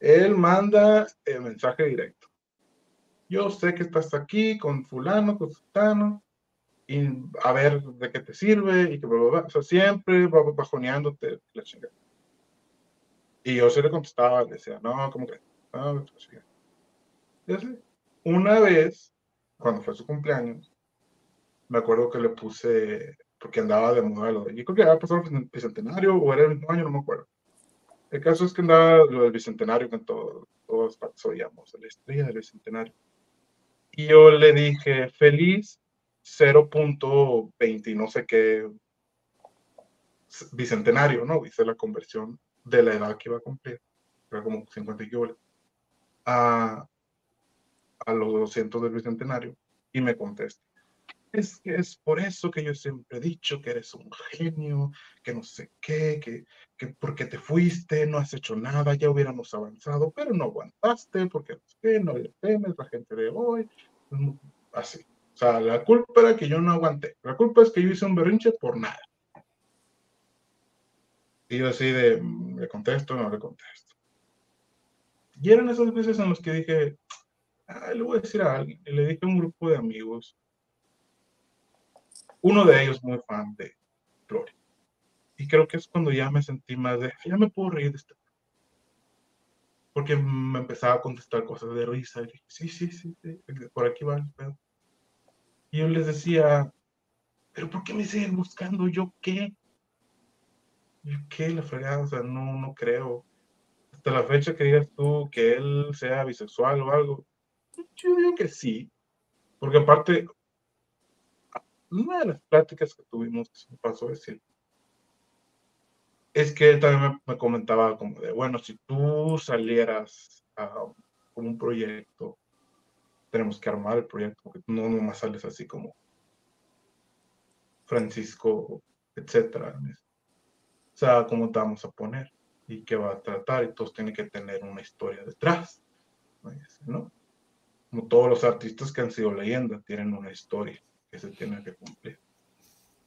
Él manda el mensaje directo. Yo sé que estás aquí con fulano, con sultano, y a ver de qué te sirve, y que bla, bla, bla. O sea, siempre bajoneándote la chingada. Y yo se le contestaba, le decía, no, ¿cómo que? No, y. Una vez, cuando fue su cumpleaños, me acuerdo que le puse, porque andaba de modelo, yo creo que había pasado el bicentenario o era el mismo año, no me acuerdo. El caso es que andaba lo del bicentenario, que todo, todos oíamos, la estrella del bicentenario. Y yo le dije, feliz 0.20 y no sé qué bicentenario, ¿no? Hice la conversión de la edad que iba a cumplir, era como 50 y a, a los 200 del bicentenario y me contesta. Es que es por eso que yo siempre he dicho que eres un genio, que no sé qué, que, que porque te fuiste, no has hecho nada, ya hubiéramos avanzado, pero no aguantaste, porque no le temes, la gente de hoy, así. O sea, la culpa era que yo no aguanté. La culpa es que yo hice un berrinche por nada. Y yo así de, mm, le contesto, no le contesto. Y eran esas veces en las que dije, le voy a decir a alguien. Le dije a un grupo de amigos, uno de ellos muy fan de Gloria. Y creo que es cuando ya me sentí más de, ya me puedo reír de este. Porque me empezaba a contestar cosas de risa. Y sí, sí, sí, sí, por aquí va el pedo. Y yo les decía, pero ¿por qué me siguen buscando? ¿Yo qué? ¿Yo qué? La fregada, no, no creo. Hasta la fecha que digas tú que él sea bisexual o algo, yo digo que sí, porque aparte, una de las pláticas que tuvimos, pasó a decir, es que él también me, comentaba como de, bueno, si tú salieras con un proyecto, tenemos que armar el proyecto, porque no nomás sales así como Francisco, etcétera. O sea, cómo te vamos a poner y qué va a tratar, y todos tienen que tener una historia detrás, ¿no? como todos los artistas que han sido leyenda, tienen una historia que se tiene que cumplir.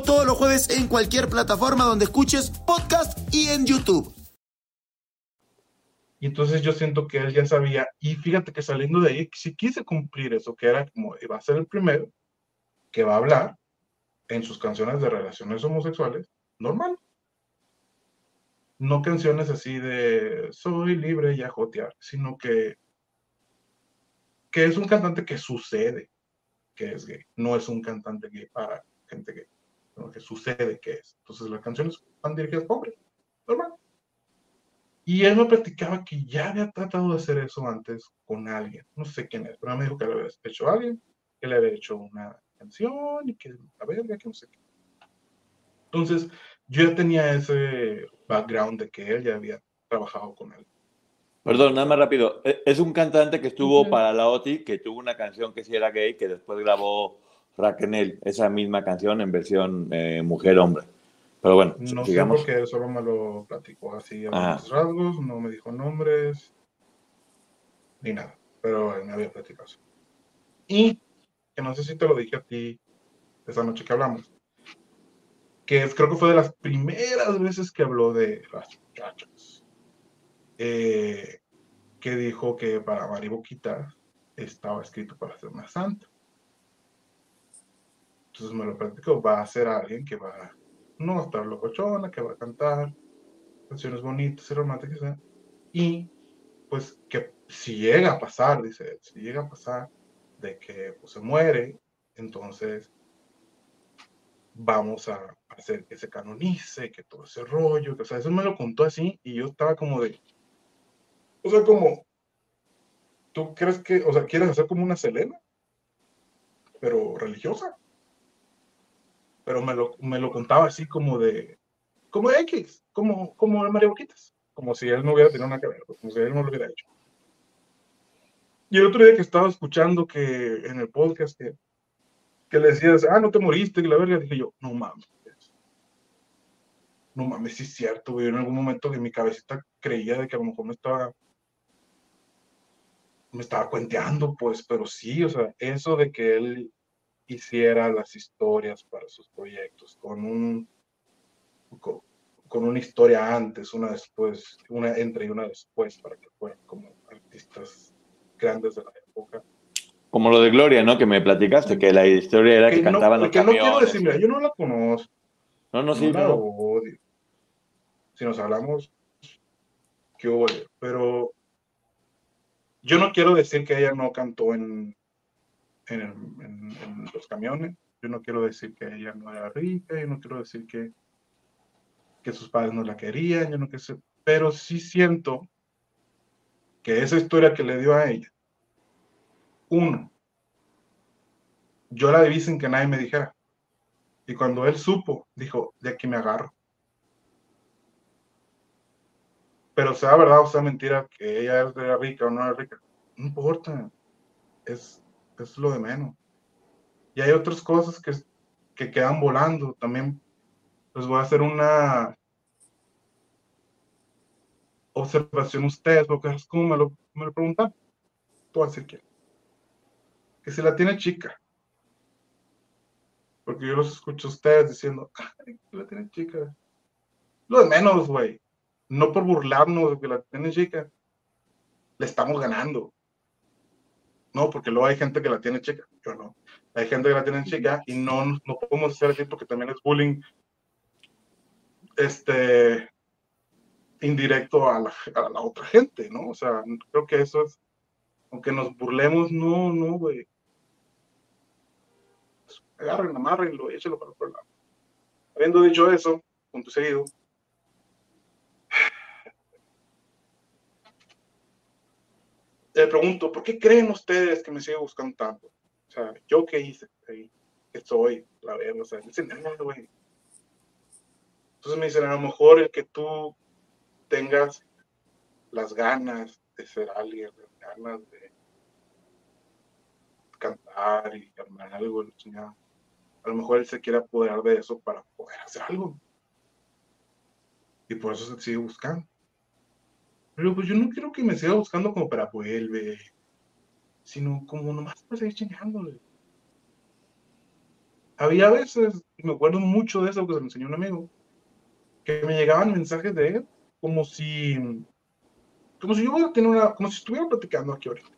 todos los jueves en cualquier plataforma donde escuches podcast y en YouTube. Y entonces yo siento que él ya sabía, y fíjate que saliendo de ahí, si quise cumplir eso, que era como, iba a ser el primero que va a hablar en sus canciones de relaciones homosexuales, normal. No canciones así de soy libre y a jotear, sino que, que es un cantante que sucede que es gay, no es un cantante gay para gente gay lo que sucede que es. Entonces las canciones van dirigidas a hombres, normal. Y él me platicaba que ya había tratado de hacer eso antes con alguien, no sé quién es, pero me dijo que le había hecho a alguien, que le había hecho una canción y que la verga, que no sé qué. Entonces, yo ya tenía ese background de que él ya había trabajado con él. Perdón, nada más rápido. E, es un cantante que estuvo para la OTI, que tuvo una canción que sí era gay, que después grabó Raquel, esa misma canción en versión eh, mujer-hombre. Pero bueno, no digamos. sé porque solo me lo platicó así a los rasgos, no me dijo nombres ni nada, pero me había platicado. Y que no sé si te lo dije a ti esa noche que hablamos, que creo que fue de las primeras veces que habló de las muchachas, eh, que dijo que para Mari Boquita estaba escrito para ser una santa. Entonces me lo platico, va a ser alguien que va, no a estar locochona, que va a cantar canciones bonitas y románticas, ¿eh? y pues que si llega a pasar, dice si llega a pasar de que pues, se muere, entonces vamos a hacer que se canonice, que todo ese rollo, o sea, eso me lo contó así y yo estaba como de, o sea, como, ¿tú crees que, o sea, quieres hacer como una Selena, pero religiosa? Pero me lo, me lo contaba así como de, como X, como, como de María Boquitas, como si él no hubiera tenido nada que ver, como si él no lo hubiera hecho. Y el otro día que estaba escuchando que en el podcast que, que le decías, ah, no te moriste, que la verga, dije yo, no mames. No mames, sí es cierto, güey. En algún momento que mi cabecita creía de que a lo mejor me estaba me estaba cuenteando, pues, pero sí, o sea, eso de que él hiciera las historias para sus proyectos, con un con, una historia antes, una después, una entre y una después, para que fueran como artistas grandes de la época. Como lo de Gloria, ¿no? Que me platicaste, que la historia era que, cantaban no, que no quiero decir, yo no la conozco. No, no, sí, no odio. si nos hablamos, ¿qué hubo? Pero yo no quiero decir que ella no cantó en, en, los camiones, yo no quiero decir que ella no era rica, yo no quiero decir que, que sus padres no la querían, yo no quiero sé, pero sí siento que esa historia que le dio a ella, uno, yo la debí sin que nadie me dijera. Y cuando él supo, dijo, de aquí me agarro. Pero sea verdad o sea mentira que ella era rica o no era rica, no importa. Es, es lo de menos. Y hay otras cosas que, que quedan volando. También les voy a hacer una observación a ustedes, porque es como me lo, me lo preguntan. Tú así que. Que si la tiene chica. Porque yo los escucho a ustedes diciendo, ay, la tiene chica. Lo de menos, güey. No por burlarnos de que la tiene chica. Le estamos ganando. No, porque luego hay gente que la tiene chica. Yo no. Hay gente que la tiene chica y no, no podemos hacer así porque también es bullying. Este, indirecto a la, a la, otra gente, ¿no? O sea, creo que eso es, aunque nos burlemos, no, no, güey. Agarren, amárrenlo échelo para otro lado. Habiendo dicho eso, punto seguido, le pregunto, ¿por qué creen ustedes que me sigue buscando tanto? O sea, ¿yo qué hice? ¿Qué soy? La verdad, o sea, dicen, güey. Entonces me dicen, a lo mejor el que tú tengas las ganas de ser alguien, las ganas de cantar y armar algo, a lo mejor él se quiere apoderar de eso para poder hacer algo. Y por eso se sigue buscando. Pero pues yo no quiero que me siga buscando como para vuelve, sino como nomás para seguir chingándole. Había veces, y me acuerdo mucho de eso que se me enseñó un amigo, que me llegaban mensajes de él como si, como si yo una, como si estuviera platicando aquí ahorita.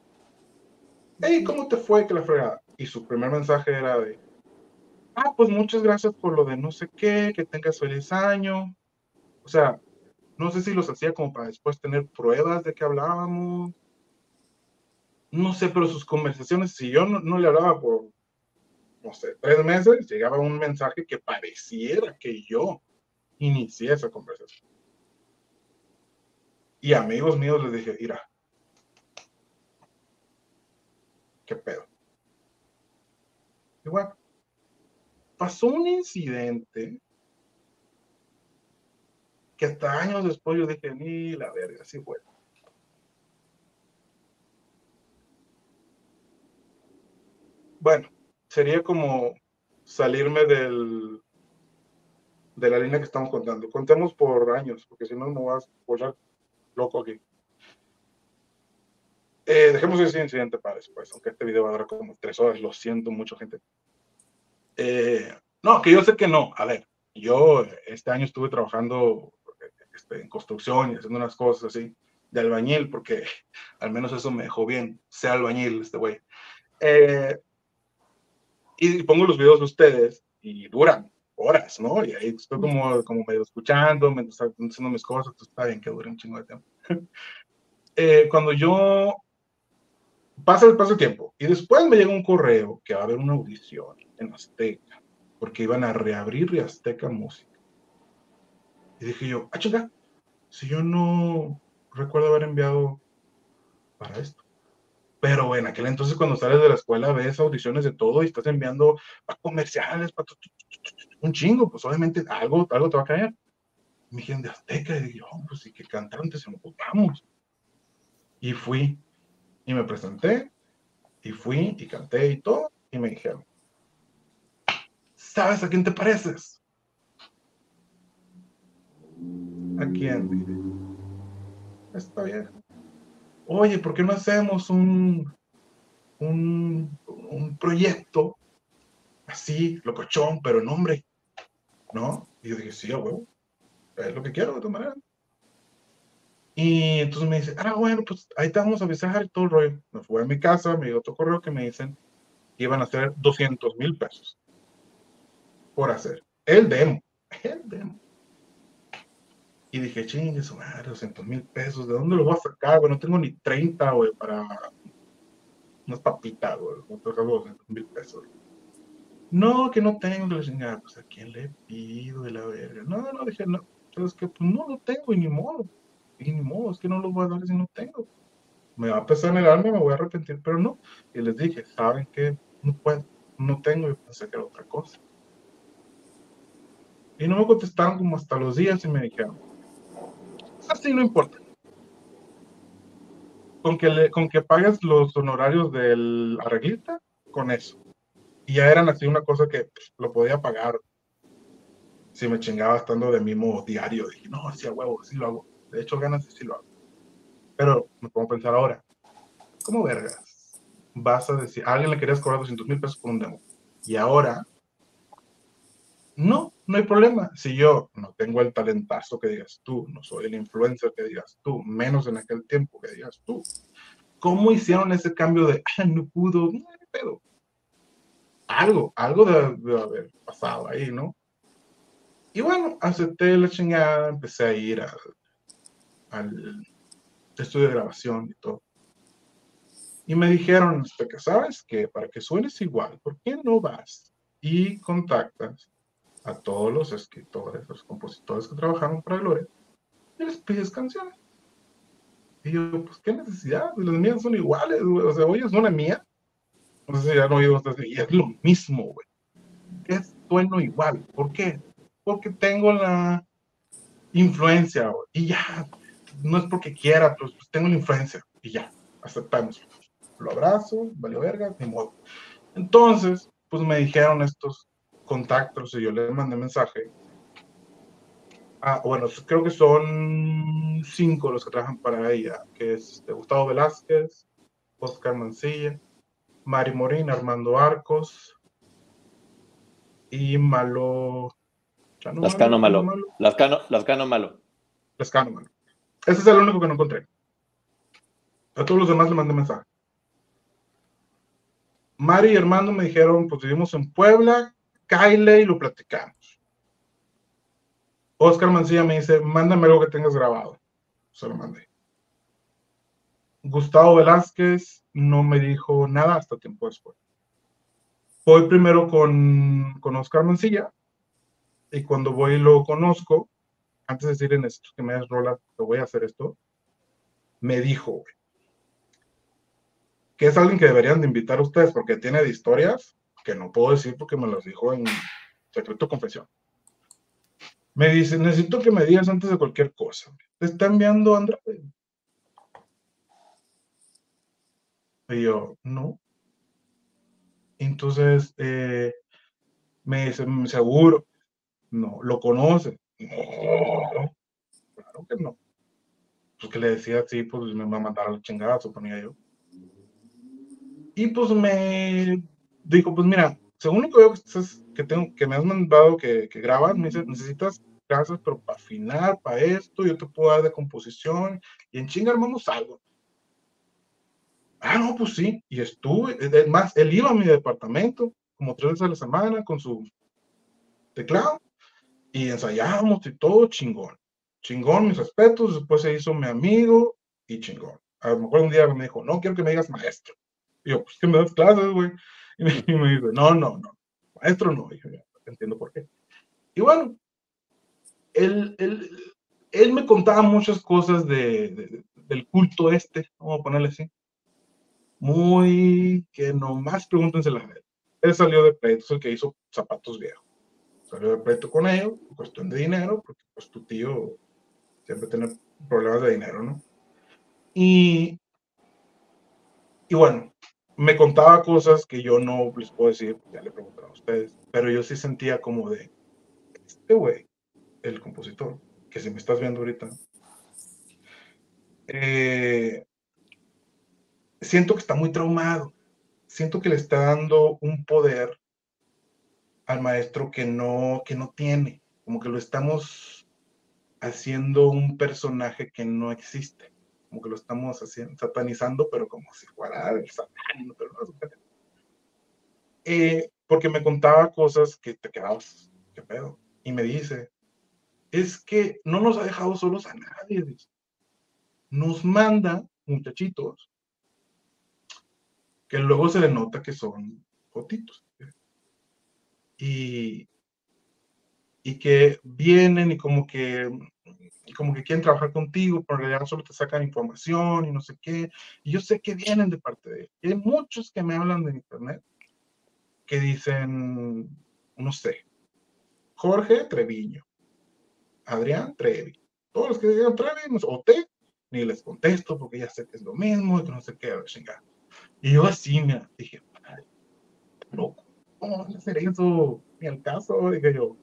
Hey, ¿cómo te fue que la fregada? Y su primer mensaje era de, ah, pues muchas gracias por lo de no sé qué, que tengas feliz año. O sea, no sé si los hacía como para después tener pruebas de que hablábamos. No sé, pero sus conversaciones, si yo no, le hablaba por, no sé, tres meses, llegaba un mensaje que pareciera que yo inicié esa conversación. Y amigos míos les dije, mira, ¿qué pedo? Igual, pasó un incidente que hasta años después yo dije, ni la verga, así fue. Bueno, sería como salirme del, de la línea que estamos contando. Contemos por años, porque si no, no vas a poner loco aquí. Eh, dejemos ese incidente para después, aunque este video va a durar como tres horas, lo siento mucho, gente. Eh, no, que yo sé que no. A ver, yo este año estuve trabajando este, en construcción y haciendo unas cosas así de albañil, porque al menos eso me dejó bien, sea albañil este güey. Eh, y pongo los videos de ustedes y duran horas, ¿no? Y ahí estoy como, como medio escuchando, me haciendo mis cosas, entonces está bien que dure un chingo de tiempo. eh, cuando yo pasa el paso el tiempo y después me llega un correo que va a haber una audición en Azteca, porque iban a reabrir Azteca Música. Y dije yo, ah, chica, si yo no recuerdo haber enviado para esto. Pero en aquel entonces cuando sales de la escuela ves audiciones de todo y estás enviando para comerciales, para un chingo, pues obviamente algo, algo te va a caer. Me dijeron de Azteca, y dije, oh, pues sí, que cantantes se nos vamos. Y fui, y me presenté, y fui, y canté y todo, y me dijeron, ¿sabes a quién te pareces? ¿A quién? Está bien. Oye, ¿por qué no hacemos un, un, un proyecto así, locochón, pero en nombre ¿no? Y yo dije, sí, a huevo, es lo que quiero de tu manera. Y entonces me dice, ah, bueno, pues ahí te vamos a avisar todo el rollo. Me fui a mi casa, me dio otro correo que me dicen que iban a hacer 200 mil pesos por hacer el demo, el demo. Y dije, chingue su madre, 200 mil pesos, ¿de dónde lo voy a sacar? Güey, no tengo ni 30, güey, para unas papitas, güey, no tengo 200 mil pesos. No, que no tengo, la chingada, pues a quién le pido de la verga. No, no, dije, no, es que pues no lo tengo y ni modo, y ni modo, es que no lo voy a dar si no tengo. Me va a pesar en el alma, me voy a arrepentir, pero no. Y les dije, ¿saben qué? No puedo, no tengo, y pensé que era otra cosa. Y no me contestaron como hasta los días y me dijeron, así no importa. Con que, le, con que pagues los honorarios del arreglista, con eso. Y ya eran así una cosa que pues, lo podía pagar. Si me chingaba estando de mismo diario, dije, no, así a huevo, sí lo hago. De hecho, ganas sí lo hago. Pero me pongo a pensar ahora, ¿cómo vergas? Vas a decir, a alguien le querías cobrar 200 mil pesos por un demo. Y ahora, no, no hay problema. Si yo no tengo el talentazo que digas tú, no soy el influencer que digas tú, menos en aquel tiempo que digas tú, ¿cómo hicieron ese cambio de, ah, no pudo? Pedo. Algo, algo debe, haber pasado ahí, ¿no? Y bueno, acepté la chingada, empecé a ir al, estudio de grabación y todo. Y me dijeron, sabes que para que suenes igual, ¿por qué no vas y contactas a todos los escritores, los compositores que trabajaron para Gloria y les pides canciones. Y yo, pues, ¿qué necesidad? Las mías son iguales, güey. O sea, oyes una mía. No sé si ya no oído y es lo mismo, güey. Es bueno igual. ¿Por qué? Porque tengo la influencia, güey. Y ya, no es porque quiera, pues, pues tengo la influencia. Y ya, aceptamos. Lo abrazo, valió verga, ni modo. Entonces, pues me dijeron estos contactos y yo le mandé mensaje. Ah, bueno, creo que son cinco los que trabajan para ella, que es este, Gustavo Velázquez, Oscar Mancilla, Mari Morín, Armando Arcos y Malo. Lascano Malo. Malo. Lascano, Lascano Malo. Lascano Malo. Ese es el único que no encontré. A todos los demás le mandé mensaje. Mari y Armando me dijeron, pues vivimos en Puebla, Kyle y lo platicamos. Oscar Mancilla me dice, mándame algo que tengas grabado. Se lo mandé. Gustavo Velázquez no me dijo nada hasta tiempo después. Voy primero con, con Oscar Mancilla y cuando voy y lo conozco, antes de decir en esto que me das rola, voy a hacer esto, me dijo que es alguien que deberían de invitar a ustedes porque tiene de historias que no puedo decir porque me las dijo en secreto confesión. Me dice, necesito que me digas antes de cualquier cosa. Te está enviando Andrade. Y yo, no. Entonces, eh, me dice, seguro. No, ¿lo conoce? No, claro que no. Pues que le decía así, pues me va a mandar a la chingada, suponía yo. Y pues me dijo, pues mira, según lo que veo que, tengo, que me has mandado que, que grabas, me dice, necesitas casas, pero para afinar, para esto, yo te puedo dar de composición, y en chinga armamos algo. Ah, no, pues sí, y estuve, es más, él iba a mi departamento como tres veces a la semana con su teclado, y ensayábamos y todo chingón. Chingón, mis respetos, después se hizo mi amigo y chingón. A lo mejor un día me dijo, no quiero que me digas maestro. Y yo, pues que me das clases, güey. Y me, dice, no, no, no, maestro no. Y yo, ya, entiendo por qué. Y bueno, él, él, él me contaba muchas cosas de, del culto este, vamos a ponerle así. Muy que nomás pregúntense la él. Él salió de pleito, es el que hizo zapatos viejos. Salió de pleito con ellos, cuestión de dinero, porque pues tu tío siempre tiene problemas de dinero, ¿no? Y, y bueno, me contaba cosas que yo no les puedo decir, ya le preguntaron a ustedes, pero yo sí sentía como de, este güey, el compositor, que si me estás viendo ahorita, eh, siento que está muy traumado, siento que le está dando un poder al maestro que no, que no tiene, como que lo estamos haciendo un personaje que no existe como que lo estamos haciendo, satanizando, pero como si fuera el satán, pero no es eh, porque me contaba cosas que te quedabas, qué pedo, y me dice, es que no nos ha dejado solos a nadie. Nos manda muchachitos que luego se le nota que son fotitos. Y, y que vienen y como que como que quieren trabajar contigo, pero en realidad solo te sacan información y no sé qué. Y yo sé que vienen de parte de él. Y hay muchos que me hablan de internet que dicen, no sé, Jorge Treviño, Adrián Trevi. Todos los que digan Trevi, o T, ni les contesto porque ya sé que es lo mismo y que no sé qué, chingada. Y yo así, me dije, loco, ¿cómo van a hacer eso? Ni al caso, dije yo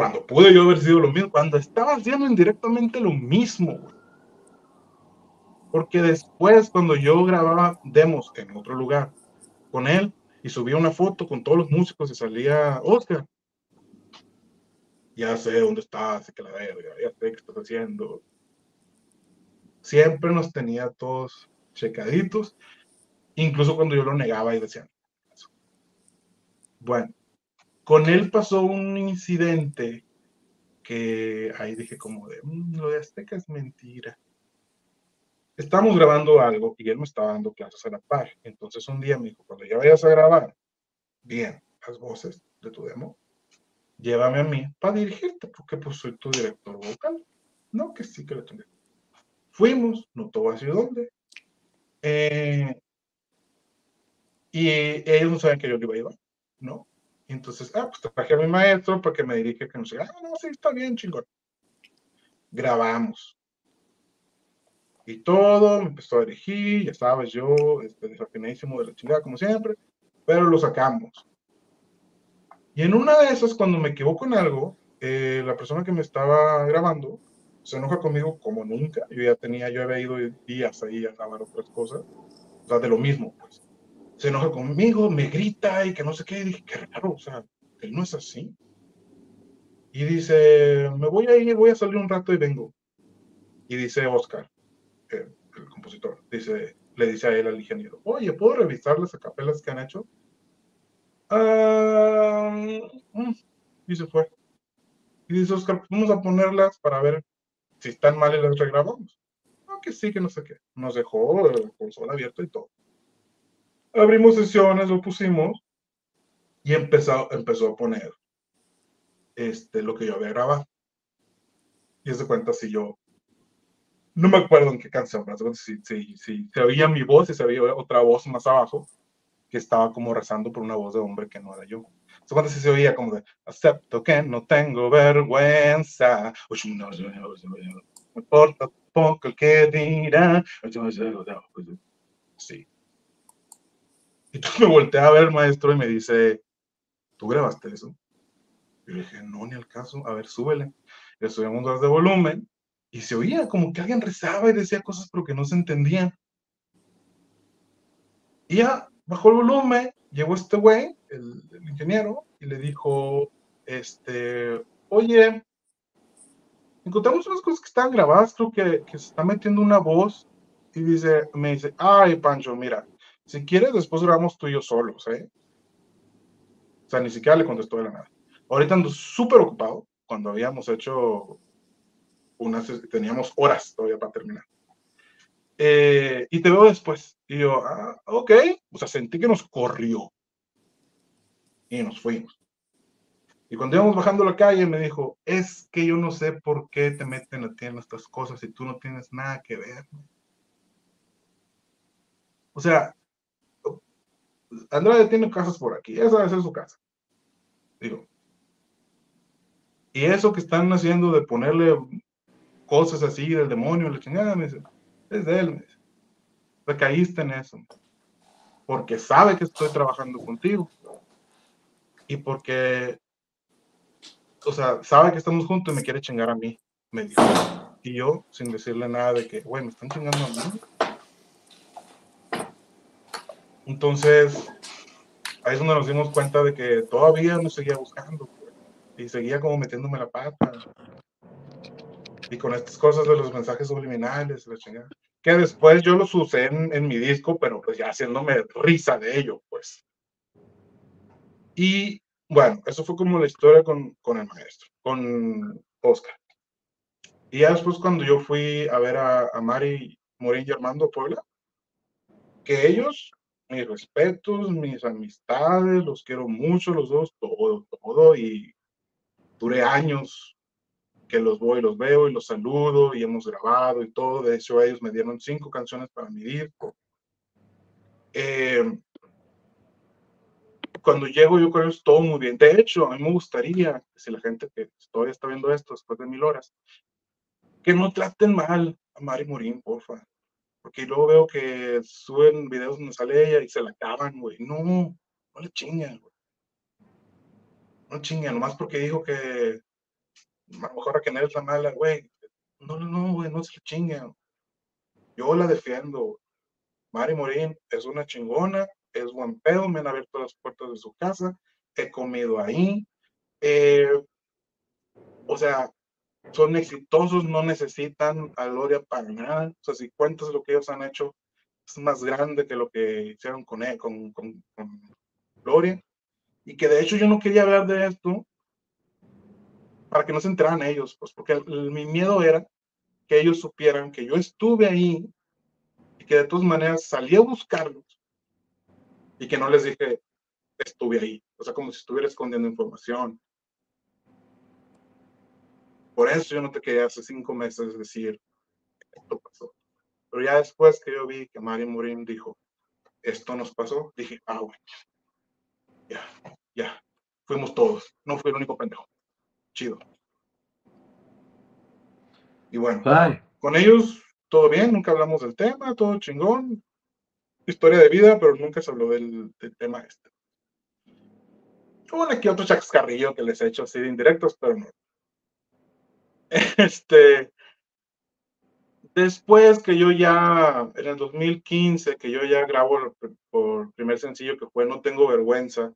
cuando pude yo haber sido lo mismo, cuando estaba haciendo indirectamente lo mismo. Porque después, cuando yo grababa demos en otro lugar con él y subía una foto con todos los músicos y salía Oscar, ya sé dónde estás, que la verga, ya sé qué estás haciendo. Siempre nos tenía todos checaditos, incluso cuando yo lo negaba y decía. Bueno, con él pasó un incidente que ahí dije como de, mm, lo de Azteca es mentira. Estábamos grabando algo y él me estaba dando clases a la par. Entonces un día me dijo, cuando ya vayas a grabar bien las voces de tu demo, llévame a mí para dirigirte, porque pues soy tu director vocal. No, que sí que lo tengo. Fuimos, no todo así dónde. Eh, y ellos no saben que yo iba a llevar, ¿no? Entonces, ah, pues traje a mi maestro para que me dirija, que no sé, ah, no, sí, está bien, chingón. Grabamos. Y todo, me empezó a dirigir, ya sabes, yo, este, desafinadísimo de la chingada, como siempre, pero lo sacamos. Y en una de esas, cuando me equivoco en algo, eh, la persona que me estaba grabando se enoja conmigo como nunca. Yo ya tenía, yo había ido días ahí a grabar otras cosas, o sea, de lo mismo, pues se enoja conmigo, me grita y que no sé qué. Y dije, qué raro, o sea, él no es así. Y dice, me voy a ir, voy a salir un rato y vengo. Y dice Oscar, el, compositor, dice, le dice a él al ingeniero, oye, ¿puedo revisar las acapelas que han hecho? Mm", y se fue. Y dice Oscar, vamos a ponerlas para ver si están mal y las regrabamos. Ah, que sí, que no sé qué. Nos dejó el consola abierto y todo abrimos sesiones, lo pusimos y empezó, empezó a poner este, lo que yo había grabado. Y se cuenta si yo, no me acuerdo en qué canción, pero si, si, si se oía mi voz y se oía otra voz más abajo que estaba como rezando por una voz de hombre que no era yo. Se cuenta si se oía como de, acepto que no tengo vergüenza, no importa poco que dirá, sí. Y tú me volteé a ver, maestro, y me dice, ¿tú grabaste eso? Y le dije, no, ni al caso, a ver, súbele. Le subimos dos de volumen y se oía como que alguien rezaba y decía cosas pero que no se entendían. Y ya bajó el volumen, llegó este güey, el, ingeniero, y le dijo, este, oye, encontramos unas cosas que están grabadas, creo que, que se está metiendo una voz. Y dice, me dice, ay, Pancho, mira, si quieres, después grabamos tú y yo solos, ¿eh? O sea, ni siquiera le contestó de la nada. Ahorita ando súper ocupado cuando habíamos hecho unas, teníamos horas todavía para terminar. Eh, y te veo después. Y yo, ah, ok. O sea, sentí que nos corrió. Y nos fuimos. Y cuando íbamos bajando la calle, me dijo, es que yo no sé por qué te meten a ti en estas cosas y tú no tienes nada que ver. O sea, Andrade tiene casas por aquí, esa ser su casa. Digo. Y eso que están haciendo de ponerle cosas así del demonio, la chingada, me dice, es de él, me dice. Recaíste en eso. Porque sabe que estoy trabajando contigo. Y porque, o sea, sabe que estamos juntos y me quiere chingar a mí, me dijo. Y yo, sin decirle nada de que, güey, me están chingando a mí. Entonces, ahí es donde nos dimos cuenta de que todavía no seguía buscando y seguía como metiéndome la pata. Y con estas cosas de los mensajes subliminales, la chingada. Que después yo los usé en, mi disco, pero pues ya haciéndome risa de ello, pues. Y bueno, eso fue como la historia con, con el maestro, con Oscar. Y ya después cuando yo fui a ver a, a Mari Morín y Armando Puebla, que ellos, mis respetos, mis amistades, los quiero mucho los dos, todo, todo, y duré años que los voy, y los veo y los saludo y hemos grabado y todo. De hecho, ellos me dieron cinco canciones para mi disco. Eh, cuando llego yo con ellos todo muy bien. De hecho, a mí me gustaría, si la gente que todavía está viendo esto después de mil horas, que no traten mal a Mari Morín, porfa. Porque luego veo que suben videos donde sale ella y se la acaban, güey. No, no le chingan, güey. No chingan, nomás porque dijo que a lo mejor Raquel es la mala, güey. No, no, güey, no se le chingan. Yo la defiendo. Mari Morín es una chingona, es buen pedo, me han abierto las puertas de su casa, he comido ahí. Eh, o sea, son exitosos, no necesitan a Gloria para nada. O sea, si cuentas lo que ellos han hecho, es más grande que lo que hicieron con, él, con, con, con Gloria. Y que de hecho yo no quería hablar de esto para que no se enteraran ellos, pues porque el, mi miedo era que ellos supieran que yo estuve ahí y que de todas maneras salí a buscarlos y que no les dije estuve ahí, o sea, como si estuviera escondiendo información. Por eso yo no te quería hace cinco meses decir esto pasó. Pero ya después que yo vi que Mari Morín dijo esto nos pasó, dije, ah, bueno, ya, ya, fuimos todos, no fui el único pendejo. Chido. Y bueno, Ay, con ellos todo bien, nunca hablamos del tema, todo chingón. Historia de vida, pero nunca se habló del, del tema este. Hubo aquí otro chascarrillo que les he hecho así de indirectos, pero no. Este, después que yo ya, en el 2015, que yo ya grabo el por primer sencillo que fue No Tengo Vergüenza,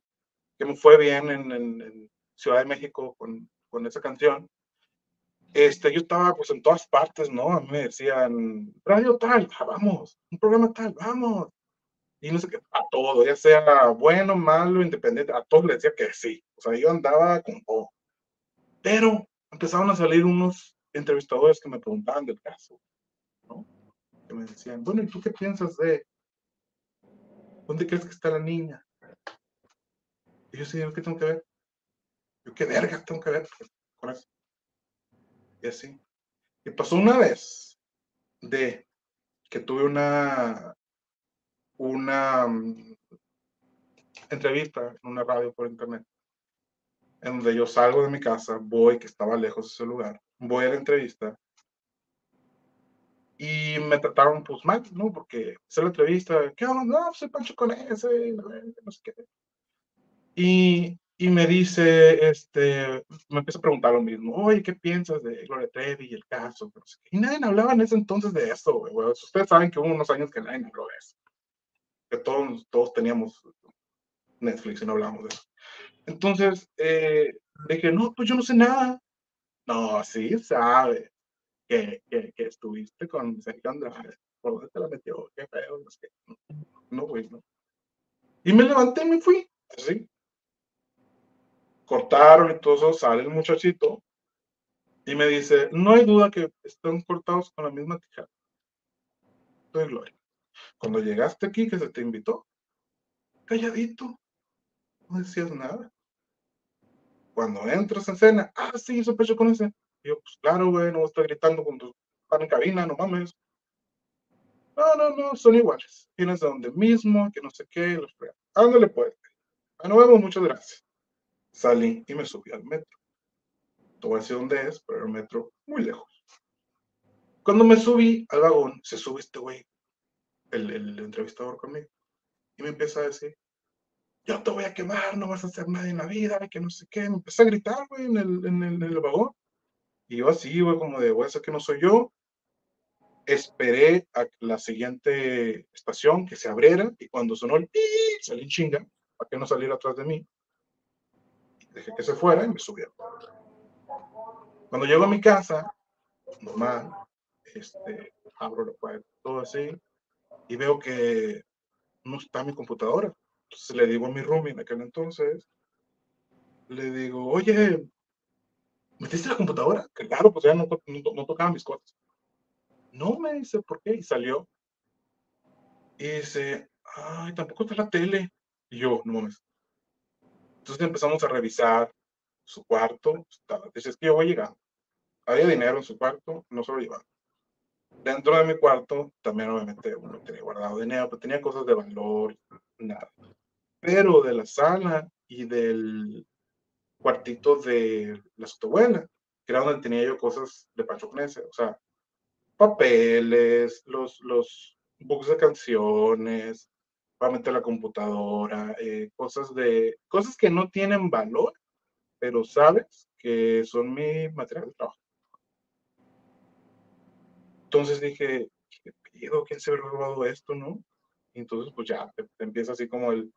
que me fue bien en, en- en Ciudad de México con, con esa canción. Este, yo estaba pues en todas partes, ¿no? A mí me decían, radio tal, ah, vamos, un programa tal, vamos. Y no sé qué, a todo, ya sea bueno, malo, independiente, a todos les decía que sí. O sea, yo andaba con todo. Pero empezaron a salir unos entrevistadores que me preguntaban del caso, ¿no? Que me decían, bueno, ¿y tú qué piensas de? ¿Dónde crees que está la niña? Y yo sí, ¿yo ¿qué tengo que ver? Yo, ¿qué verga tengo que ver con eso? Y así. Y pasó una vez de que tuve una, una mm, entrevista en una radio por internet, en donde yo salgo de mi casa, voy, que estaba lejos de ese lugar, voy a la entrevista y me trataron pues mal, ¿no? Porque hice la entrevista, ¿qué onda? No, soy Pancho con ese, no sé qué. Y, y me dice, este, me empieza a preguntar lo mismo, oye, ¿qué piensas de Gloria Trevi y el caso? No sé. Y nadie hablaba en ese entonces de eso, güey. Ustedes saben que hubo unos años que nadie habló de eso. Que todos, todos teníamos Netflix y no hablábamos de eso. Entonces, eh, dije, no, pues yo no sé nada. No, sí, sabe que, que, estuviste con Sergio Andrade. ¿Por dónde te la metió? Qué feo, no sé. No, güey, no. Y me levanté y me fui, así. Cortaron y todo eso, sale el muchachito y me dice, no hay duda que están cortados con la misma tijera. Soy Gloria. Cuando llegaste aquí, que se te invitó, calladito, no decías nada. Cuando entras en escena, ah, sí, sospecho con ese. Yo, pues claro, güey, no a estar gritando cuando están en cabina, no mames. No, no, no, son iguales. Tienes de donde mismo, que no sé qué, los. Ándale pues. Nos vemos, muchas gracias. Salí y me subí al metro. No voy a decir dónde es, pero el metro muy lejos. Cuando me subí al vagón, se sube este güey, el entrevistador conmigo, y me empieza a decir, yo te voy a quemar, no vas a hacer nada en la vida, que no sé qué. Me empecé a gritar, güey, en el, en el, en el vagón. Y yo así, güey, como de, a hacer que no soy yo. Esperé a la siguiente estación que se abriera y cuando sonó el pi, salí en chinga para que no saliera atrás de mí. Dejé que se fuera y me subí. Cuando llego a mi casa, normal, este, abro la puerta, todo así, y veo que no está mi computadora. Entonces le digo a mi roomie en aquel entonces, le digo, oye, ¿metiste la computadora? Claro, pues ya no, no, tocaba mis cosas. No, me dice, ¿por qué? Y salió. Y dice, ay, tampoco está la tele. Y yo, no mames. Entonces empezamos a revisar su cuarto. Dice, es que yo voy llegando. Había dinero en su cuarto, no se lo llevaba. Dentro de mi cuarto, también obviamente uno tenía guardado dinero, pero tenía cosas de valor, nada. Pero de la sala y del cuartito de la abuela, que era donde tenía yo cosas de Pancho Knese, o sea, papeles, los, los books de canciones, meter la computadora, eh, cosas de, cosas que no tienen valor, pero sabes que son mi material de trabajo. Entonces dije, ¿qué pido? ¿Quién se ha robado esto, no? Y entonces, pues ya, te, empieza así como el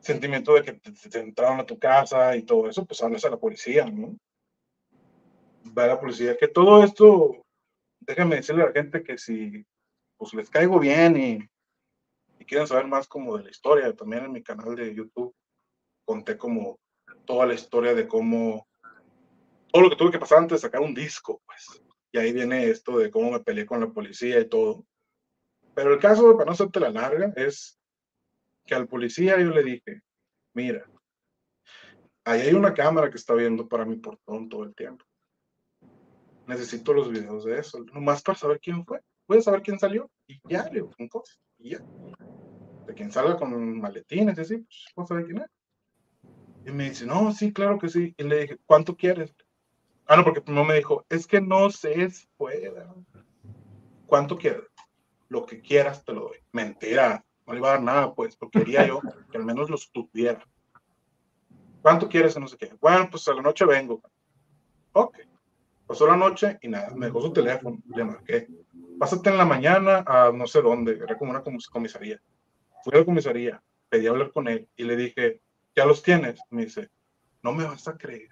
sentimiento de que te, entraron a tu casa y todo eso, pues hablas a la policía, ¿no? Va a la policía, que todo esto, déjame decirle a la gente que si pues les caigo bien y, y quieren saber más como de la historia, también en mi canal de YouTube conté como toda la historia de cómo, todo lo que tuve que pasar antes de sacar un disco, pues. Y ahí viene esto de cómo me peleé con la policía y todo. Pero el caso, para no hacerte la larga, es que al policía yo le dije, mira, ahí hay una cámara que está viendo para mi portón todo el tiempo. Necesito los videos de eso, nomás para saber quién fue. Puedes saber quién salió y ya, le con cosas, y ya. De quien salga con maletines, así, pues, puedo saber quién es. Y me dice, no, sí, claro que sí. Y le dije, ¿cuánto quieres? Ah, no, porque no me dijo, es que no sé si pueda. ¿Cuánto quieres? Lo que quieras te lo doy. Mentira, no le iba a dar nada, pues, porque quería yo que al menos los tuviera. ¿Cuánto quieres? No sé qué. Bueno, pues a la noche vengo. Ok. Pasó la noche y nada, me dejó su teléfono, le marqué. Pásate en la mañana a no sé dónde, era como una comisaría. Fui a la comisaría, pedí hablar con él y le dije, ¿ya los tienes? Me dice, no me vas a creer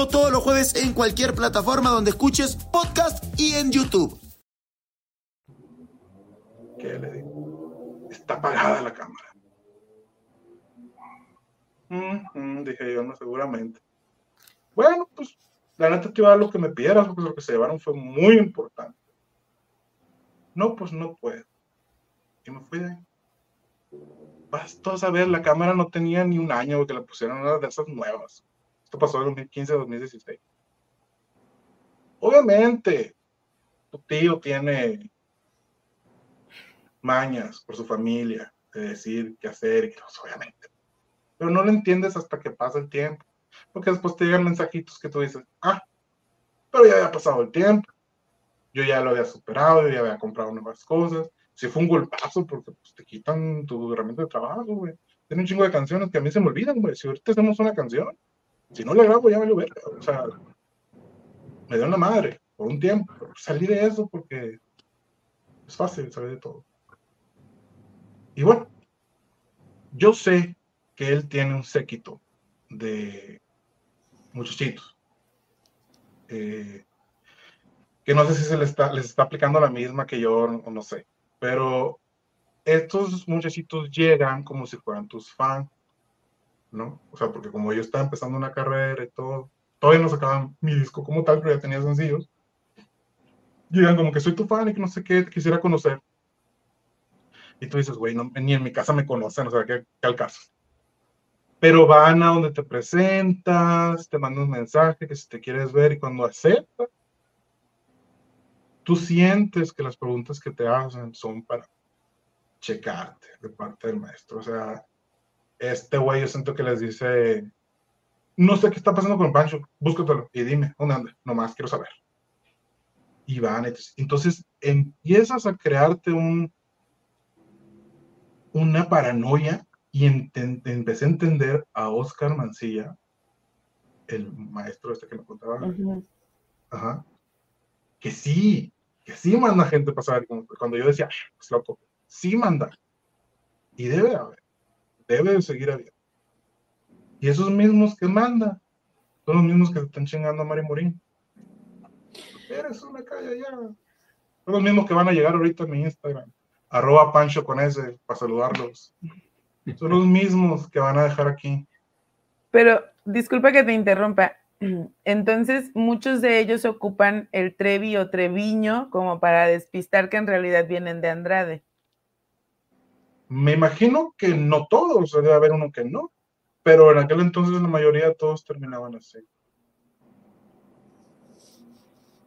todos los jueves en cualquier plataforma donde escuches podcast y en YouTube. ¿Qué le digo? Está apagada la cámara. dije yo, no, seguramente. Bueno, pues la neta te iba a dar lo que me pidieras, porque lo que se llevaron fue muy importante. No, pues no puedo. Y me fui de ahí. Vas todos a ver, la cámara no tenía ni un año que la pusieron una de esas nuevas. Esto pasó en 2015-2016. Obviamente, tu tío tiene mañas por su familia de decir qué hacer, y obviamente. Pero no lo entiendes hasta que pasa el tiempo. Porque después te llegan mensajitos que tú dices, ah, pero ya había pasado el tiempo. Yo ya lo había superado, yo ya había comprado nuevas cosas. Si fue un golpazo, porque pues, te quitan tu herramienta de trabajo, güey. Tiene un chingo de canciones que a mí se me olvidan, güey. Si ahorita hacemos una canción, si no le grabo, ya me lo ver. O sea, me dio una madre por un tiempo. salí de eso porque es fácil salir de todo. Y bueno, yo sé que él tiene un séquito de muchachitos. Eh, que no sé si se les está, les está aplicando la misma que yo o no sé. Pero estos muchachitos llegan como si fueran tus fans ¿no? O sea, porque como yo estaba empezando una carrera y todo, todavía no sacaban mi disco como tal, pero ya tenía sencillos. Llegan como que soy tu fan y que no sé qué, te quisiera conocer. Y tú dices, güey, ni en mi casa me conocen, o sea, ¿qué, qué al caso? Pero van a donde te presentas, te mandan un mensaje que si te quieres ver y cuando acepta, tú sientes que las preguntas que te hacen son para checarte de parte del maestro. O sea, este güey yo siento que les dice, no sé qué está pasando con Pancho, búscatelo y dime, ¿dónde anda? Nomás quiero saber. Y van, entonces empiezas a crearte un, una paranoia Y empecé a entender a Oscar Mancilla, el maestro este que me contaba, ajá, que sí, que sí manda gente para saber. Cuando yo decía, pues loco, sí manda. Y debe haber, debe de seguir habiendo. Y esos mismos que manda, son los mismos que están chingando a Mari Morín. Eres una calle ya. Son los mismos que van a llegar ahorita a mi Instagram. Arroba Pancho con ese para saludarlos. Son los mismos que van a dejar aquí. Pero, disculpa que te interrumpa. Entonces, muchos de ellos ocupan el Trevi o Treviño como para despistar que en realidad vienen de Andrade. Me imagino que no todos, debe haber uno que no, pero en aquel entonces la mayoría todos terminaban así.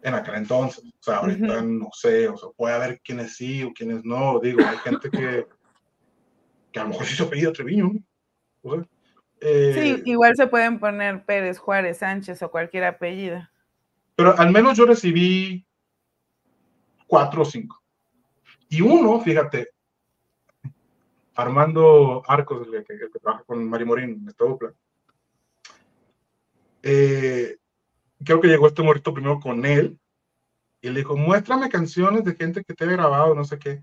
En aquel entonces, o sea, ahorita no sé, o sea, puede haber quienes sí o quienes no, digo, hay gente que, que a lo mejor sí se apellida Treviño, ¿no? O sea, sí, eh, igual se pueden poner Pérez, Juárez, Sánchez o cualquier apellido. Pero al menos yo recibí cuatro o cinco. Y uno, fíjate, Armando Arcos, el que, trabaja con Mari Morín en esta dupla, eh, creo que llegó este morrito primero con él y le dijo, muéstrame canciones de gente que te he grabado, no sé qué.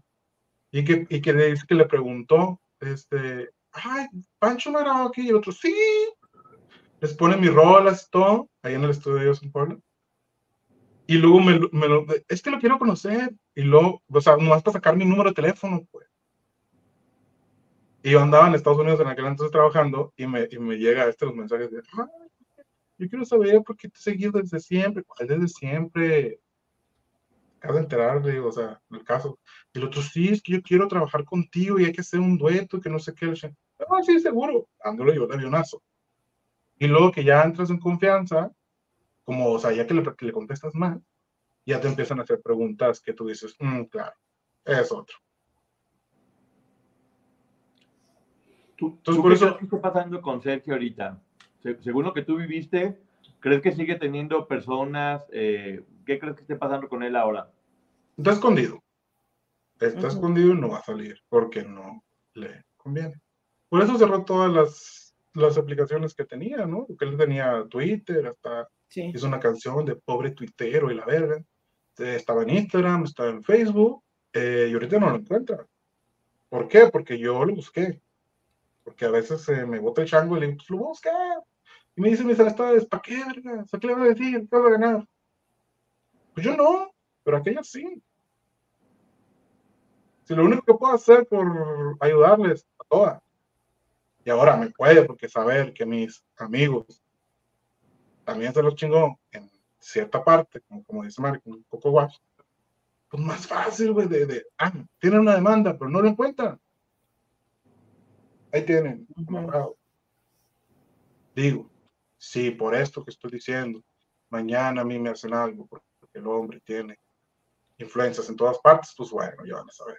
Y que, y que, le, que le preguntó, este, ay, Pancho me ha grabado aquí, y el otro, sí. Les pone mis rolas, todo, ahí en el estudio de ellos en Puebla. Y luego me, me lo, es que lo quiero conocer. Y luego, o sea, no vas para sacar mi número de teléfono, pues. Y yo andaba en Estados Unidos en aquel entonces trabajando y me, y me llega este los mensajes de, yo quiero saber por qué te he seguido desde siempre. ¿Cuál desde siempre? Acabo de enterar, digo, o sea, el caso. Y el otro, sí, es que yo quiero trabajar contigo y hay que hacer un dueto, que no sé qué. Ah, sí, seguro. Dándole yo el avionazo. Y luego que ya entras en confianza, como, o sea, ya que le, le contestas mal, ya te empiezan a hacer preguntas que tú dices, mm, claro, es otro. Entonces, por eso... ¿Qué está pasando con Sergio ahorita? Según lo que tú viviste, ¿crees que sigue teniendo personas? Eh, ¿Qué crees que esté pasando con él ahora? Está escondido. Está escondido y no va a salir porque no le conviene. Por eso cerró todas las, las aplicaciones que tenía, ¿no? Porque él tenía Twitter, hasta hizo una canción de pobre tuitero y la verga. Estaba en Instagram, estaba en Facebook, eh, y ahorita no lo encuentra. ¿Por qué? Porque yo lo busqué. Porque a veces me bota el chango y le digo, pues lo busqué. Y me dice mis amistades, ¿para qué, verga? ¿Qué le va a decir? ¿Qué va a ganar? Pues yo no, pero aquella sí. Si lo único que puedo hacer por ayudarles a todas y ahora me puede porque saber que mis amigos también se los chingó en cierta parte, como, dice Marco, un poco guapo, pues más fácil, güey, de, de, ah, tienen una demanda, pero no lo encuentran. Ahí tienen, Digo, sí, por esto que estoy diciendo, mañana a mí me hacen algo, porque el hombre tiene influencias en todas partes, pues bueno, ya van a saber.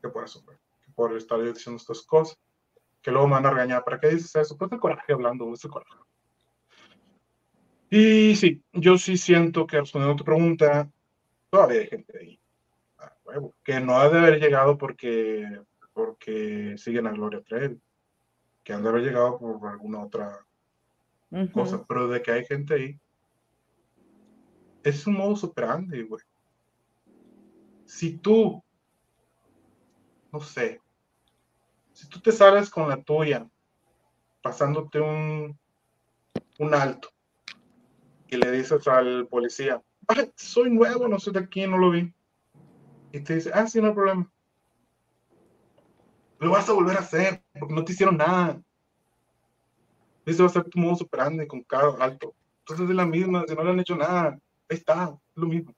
Que por eso, que por estar diciendo estas cosas que luego me van a regañar. ¿Para qué dices eso? Pues el coraje hablando, ese coraje. Y sí, yo sí siento que respondiendo a tu pregunta, todavía hay gente ahí, que no ha de haber llegado porque, porque siguen a Gloria Trevi, que han de haber llegado por alguna otra cosa, pero de que hay gente ahí, es un modo superante, güey. Si tú, no sé, si tú te sales con la tuya, pasándote un, un alto, y le dices al policía, soy nuevo, no sé de quién, no lo vi. Y te dice, ah, sí, no hay problema. Lo vas a volver a hacer, porque no te hicieron nada. Ese va a ser tu modo superante con cada alto. Entonces es la misma, si no le han hecho nada, ahí está, es lo mismo.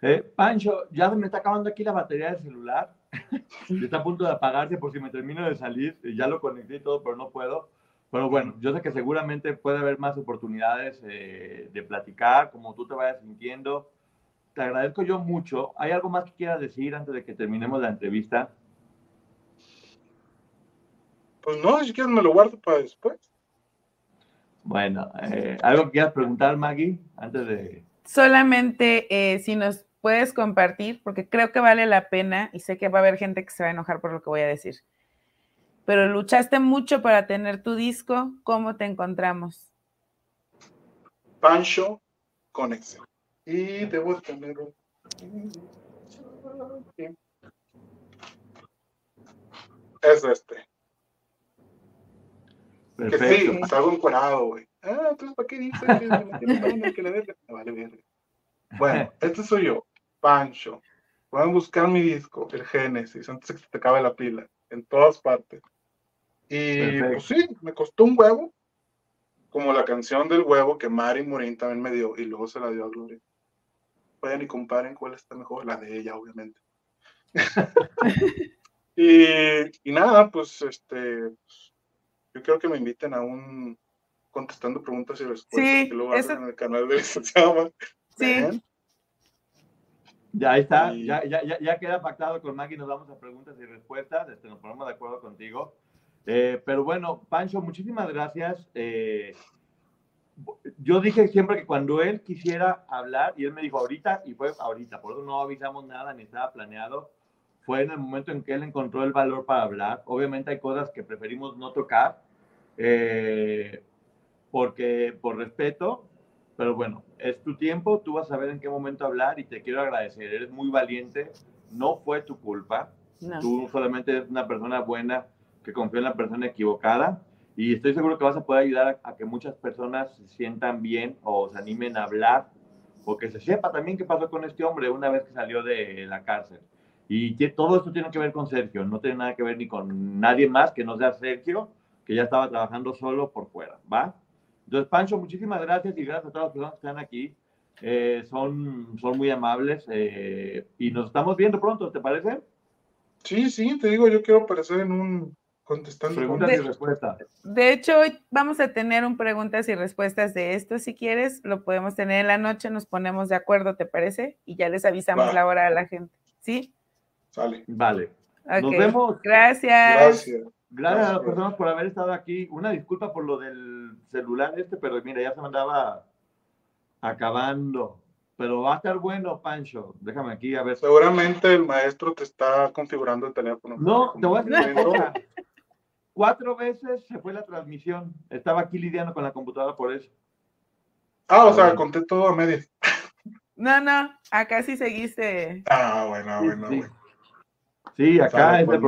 Eh, Pancho, ya me está acabando aquí la batería del celular. está a punto de apagarse por si me termino de salir. Ya lo conecté y todo, pero no puedo. Pero bueno, yo sé que seguramente puede haber más oportunidades eh, de platicar, como tú te vayas sintiendo. Te agradezco yo mucho. ¿Hay algo más que quieras decir antes de que terminemos la entrevista? Pues no, si quieres me lo guardo para después. Bueno, eh, ¿algo que quieras preguntar, Maggie, antes de... Solamente eh, si nos puedes compartir, porque creo que vale la pena y sé que va a haber gente que se va a enojar por lo que voy a decir. Pero luchaste mucho para tener tu disco. ¿Cómo te encontramos? Pancho Conexión. Y debo tener un... Es este. Perfecto. Que sí, salgo encuadrado, güey. Ah, entonces, ¿para qué dices que me verga? Me vale verga. Bueno, este soy yo, Pancho. Pueden buscar mi disco, el Génesis, antes de que se te acabe la pila, en todas partes. Y Perfecto. pues sí, me costó un huevo, como la canción del huevo que Mari Morín también me dio, y luego se la dio a Gloria. Vayan y comparen cuál está mejor, la de ella, obviamente. y, y nada, pues este, yo quiero que me inviten a un contestando preguntas y respuestas Sí, que luego eso- hacen en el canal de licenciado. Sí. Ya está, Y- ya, ya, ya, ya queda pactado con Maggie, nos vamos a preguntas y respuestas, este, nos ponemos de acuerdo contigo. Eh, pero bueno, Pancho, muchísimas gracias. Eh, yo dije siempre que cuando él quisiera hablar, y él me dijo ahorita, y fue ahorita, por eso no avisamos nada ni estaba planeado, fue en el momento en que él encontró el valor para hablar. Obviamente hay cosas que preferimos no tocar, eh, porque por respeto, pero bueno, es tu tiempo, tú vas a ver en qué momento hablar y te quiero agradecer, eres muy valiente, no fue tu culpa, No. tú solamente eres una persona buena que confió en la persona equivocada y estoy seguro que vas a poder ayudar a, a que muchas personas se sientan bien o se animen a hablar o que se sepa también qué pasó con este hombre una vez que salió de la cárcel. Y que todo esto tiene que ver con Sergio, no tiene nada que ver ni con nadie más que no sea Sergio, que ya estaba trabajando solo por fuera, ¿va? Entonces, Pancho, muchísimas gracias y gracias a todas las personas que están aquí. Eh, son, son muy amables eh, y nos estamos viendo pronto, ¿te parece? Sí, sí, te digo, yo quiero aparecer en un contestando Preguntas y respuestas. De hecho, hoy vamos a tener un preguntas y respuestas de esto. Si quieres, lo podemos tener en la noche, nos ponemos de acuerdo, ¿te parece? Y ya les avisamos Va. la hora a la gente. ¿Sí? Sale. Vale. Nos vemos. Gracias. Gracias. Gracias a las personas por haber estado aquí. Una disculpa por lo del celular este, pero mira, ya se me andaba acabando. Pero va a estar bueno, Pancho. Déjame aquí a ver. Seguramente el maestro te está configurando el teléfono. No, te voy a decir una No. cosa. Cuatro veces se fue la transmisión. Estaba aquí lidiando con la computadora por eso. Ah, o sea, conté todo a medias. No, no, acá sí seguiste. Ah, bueno, bueno, sí. bueno. Sí, acá es el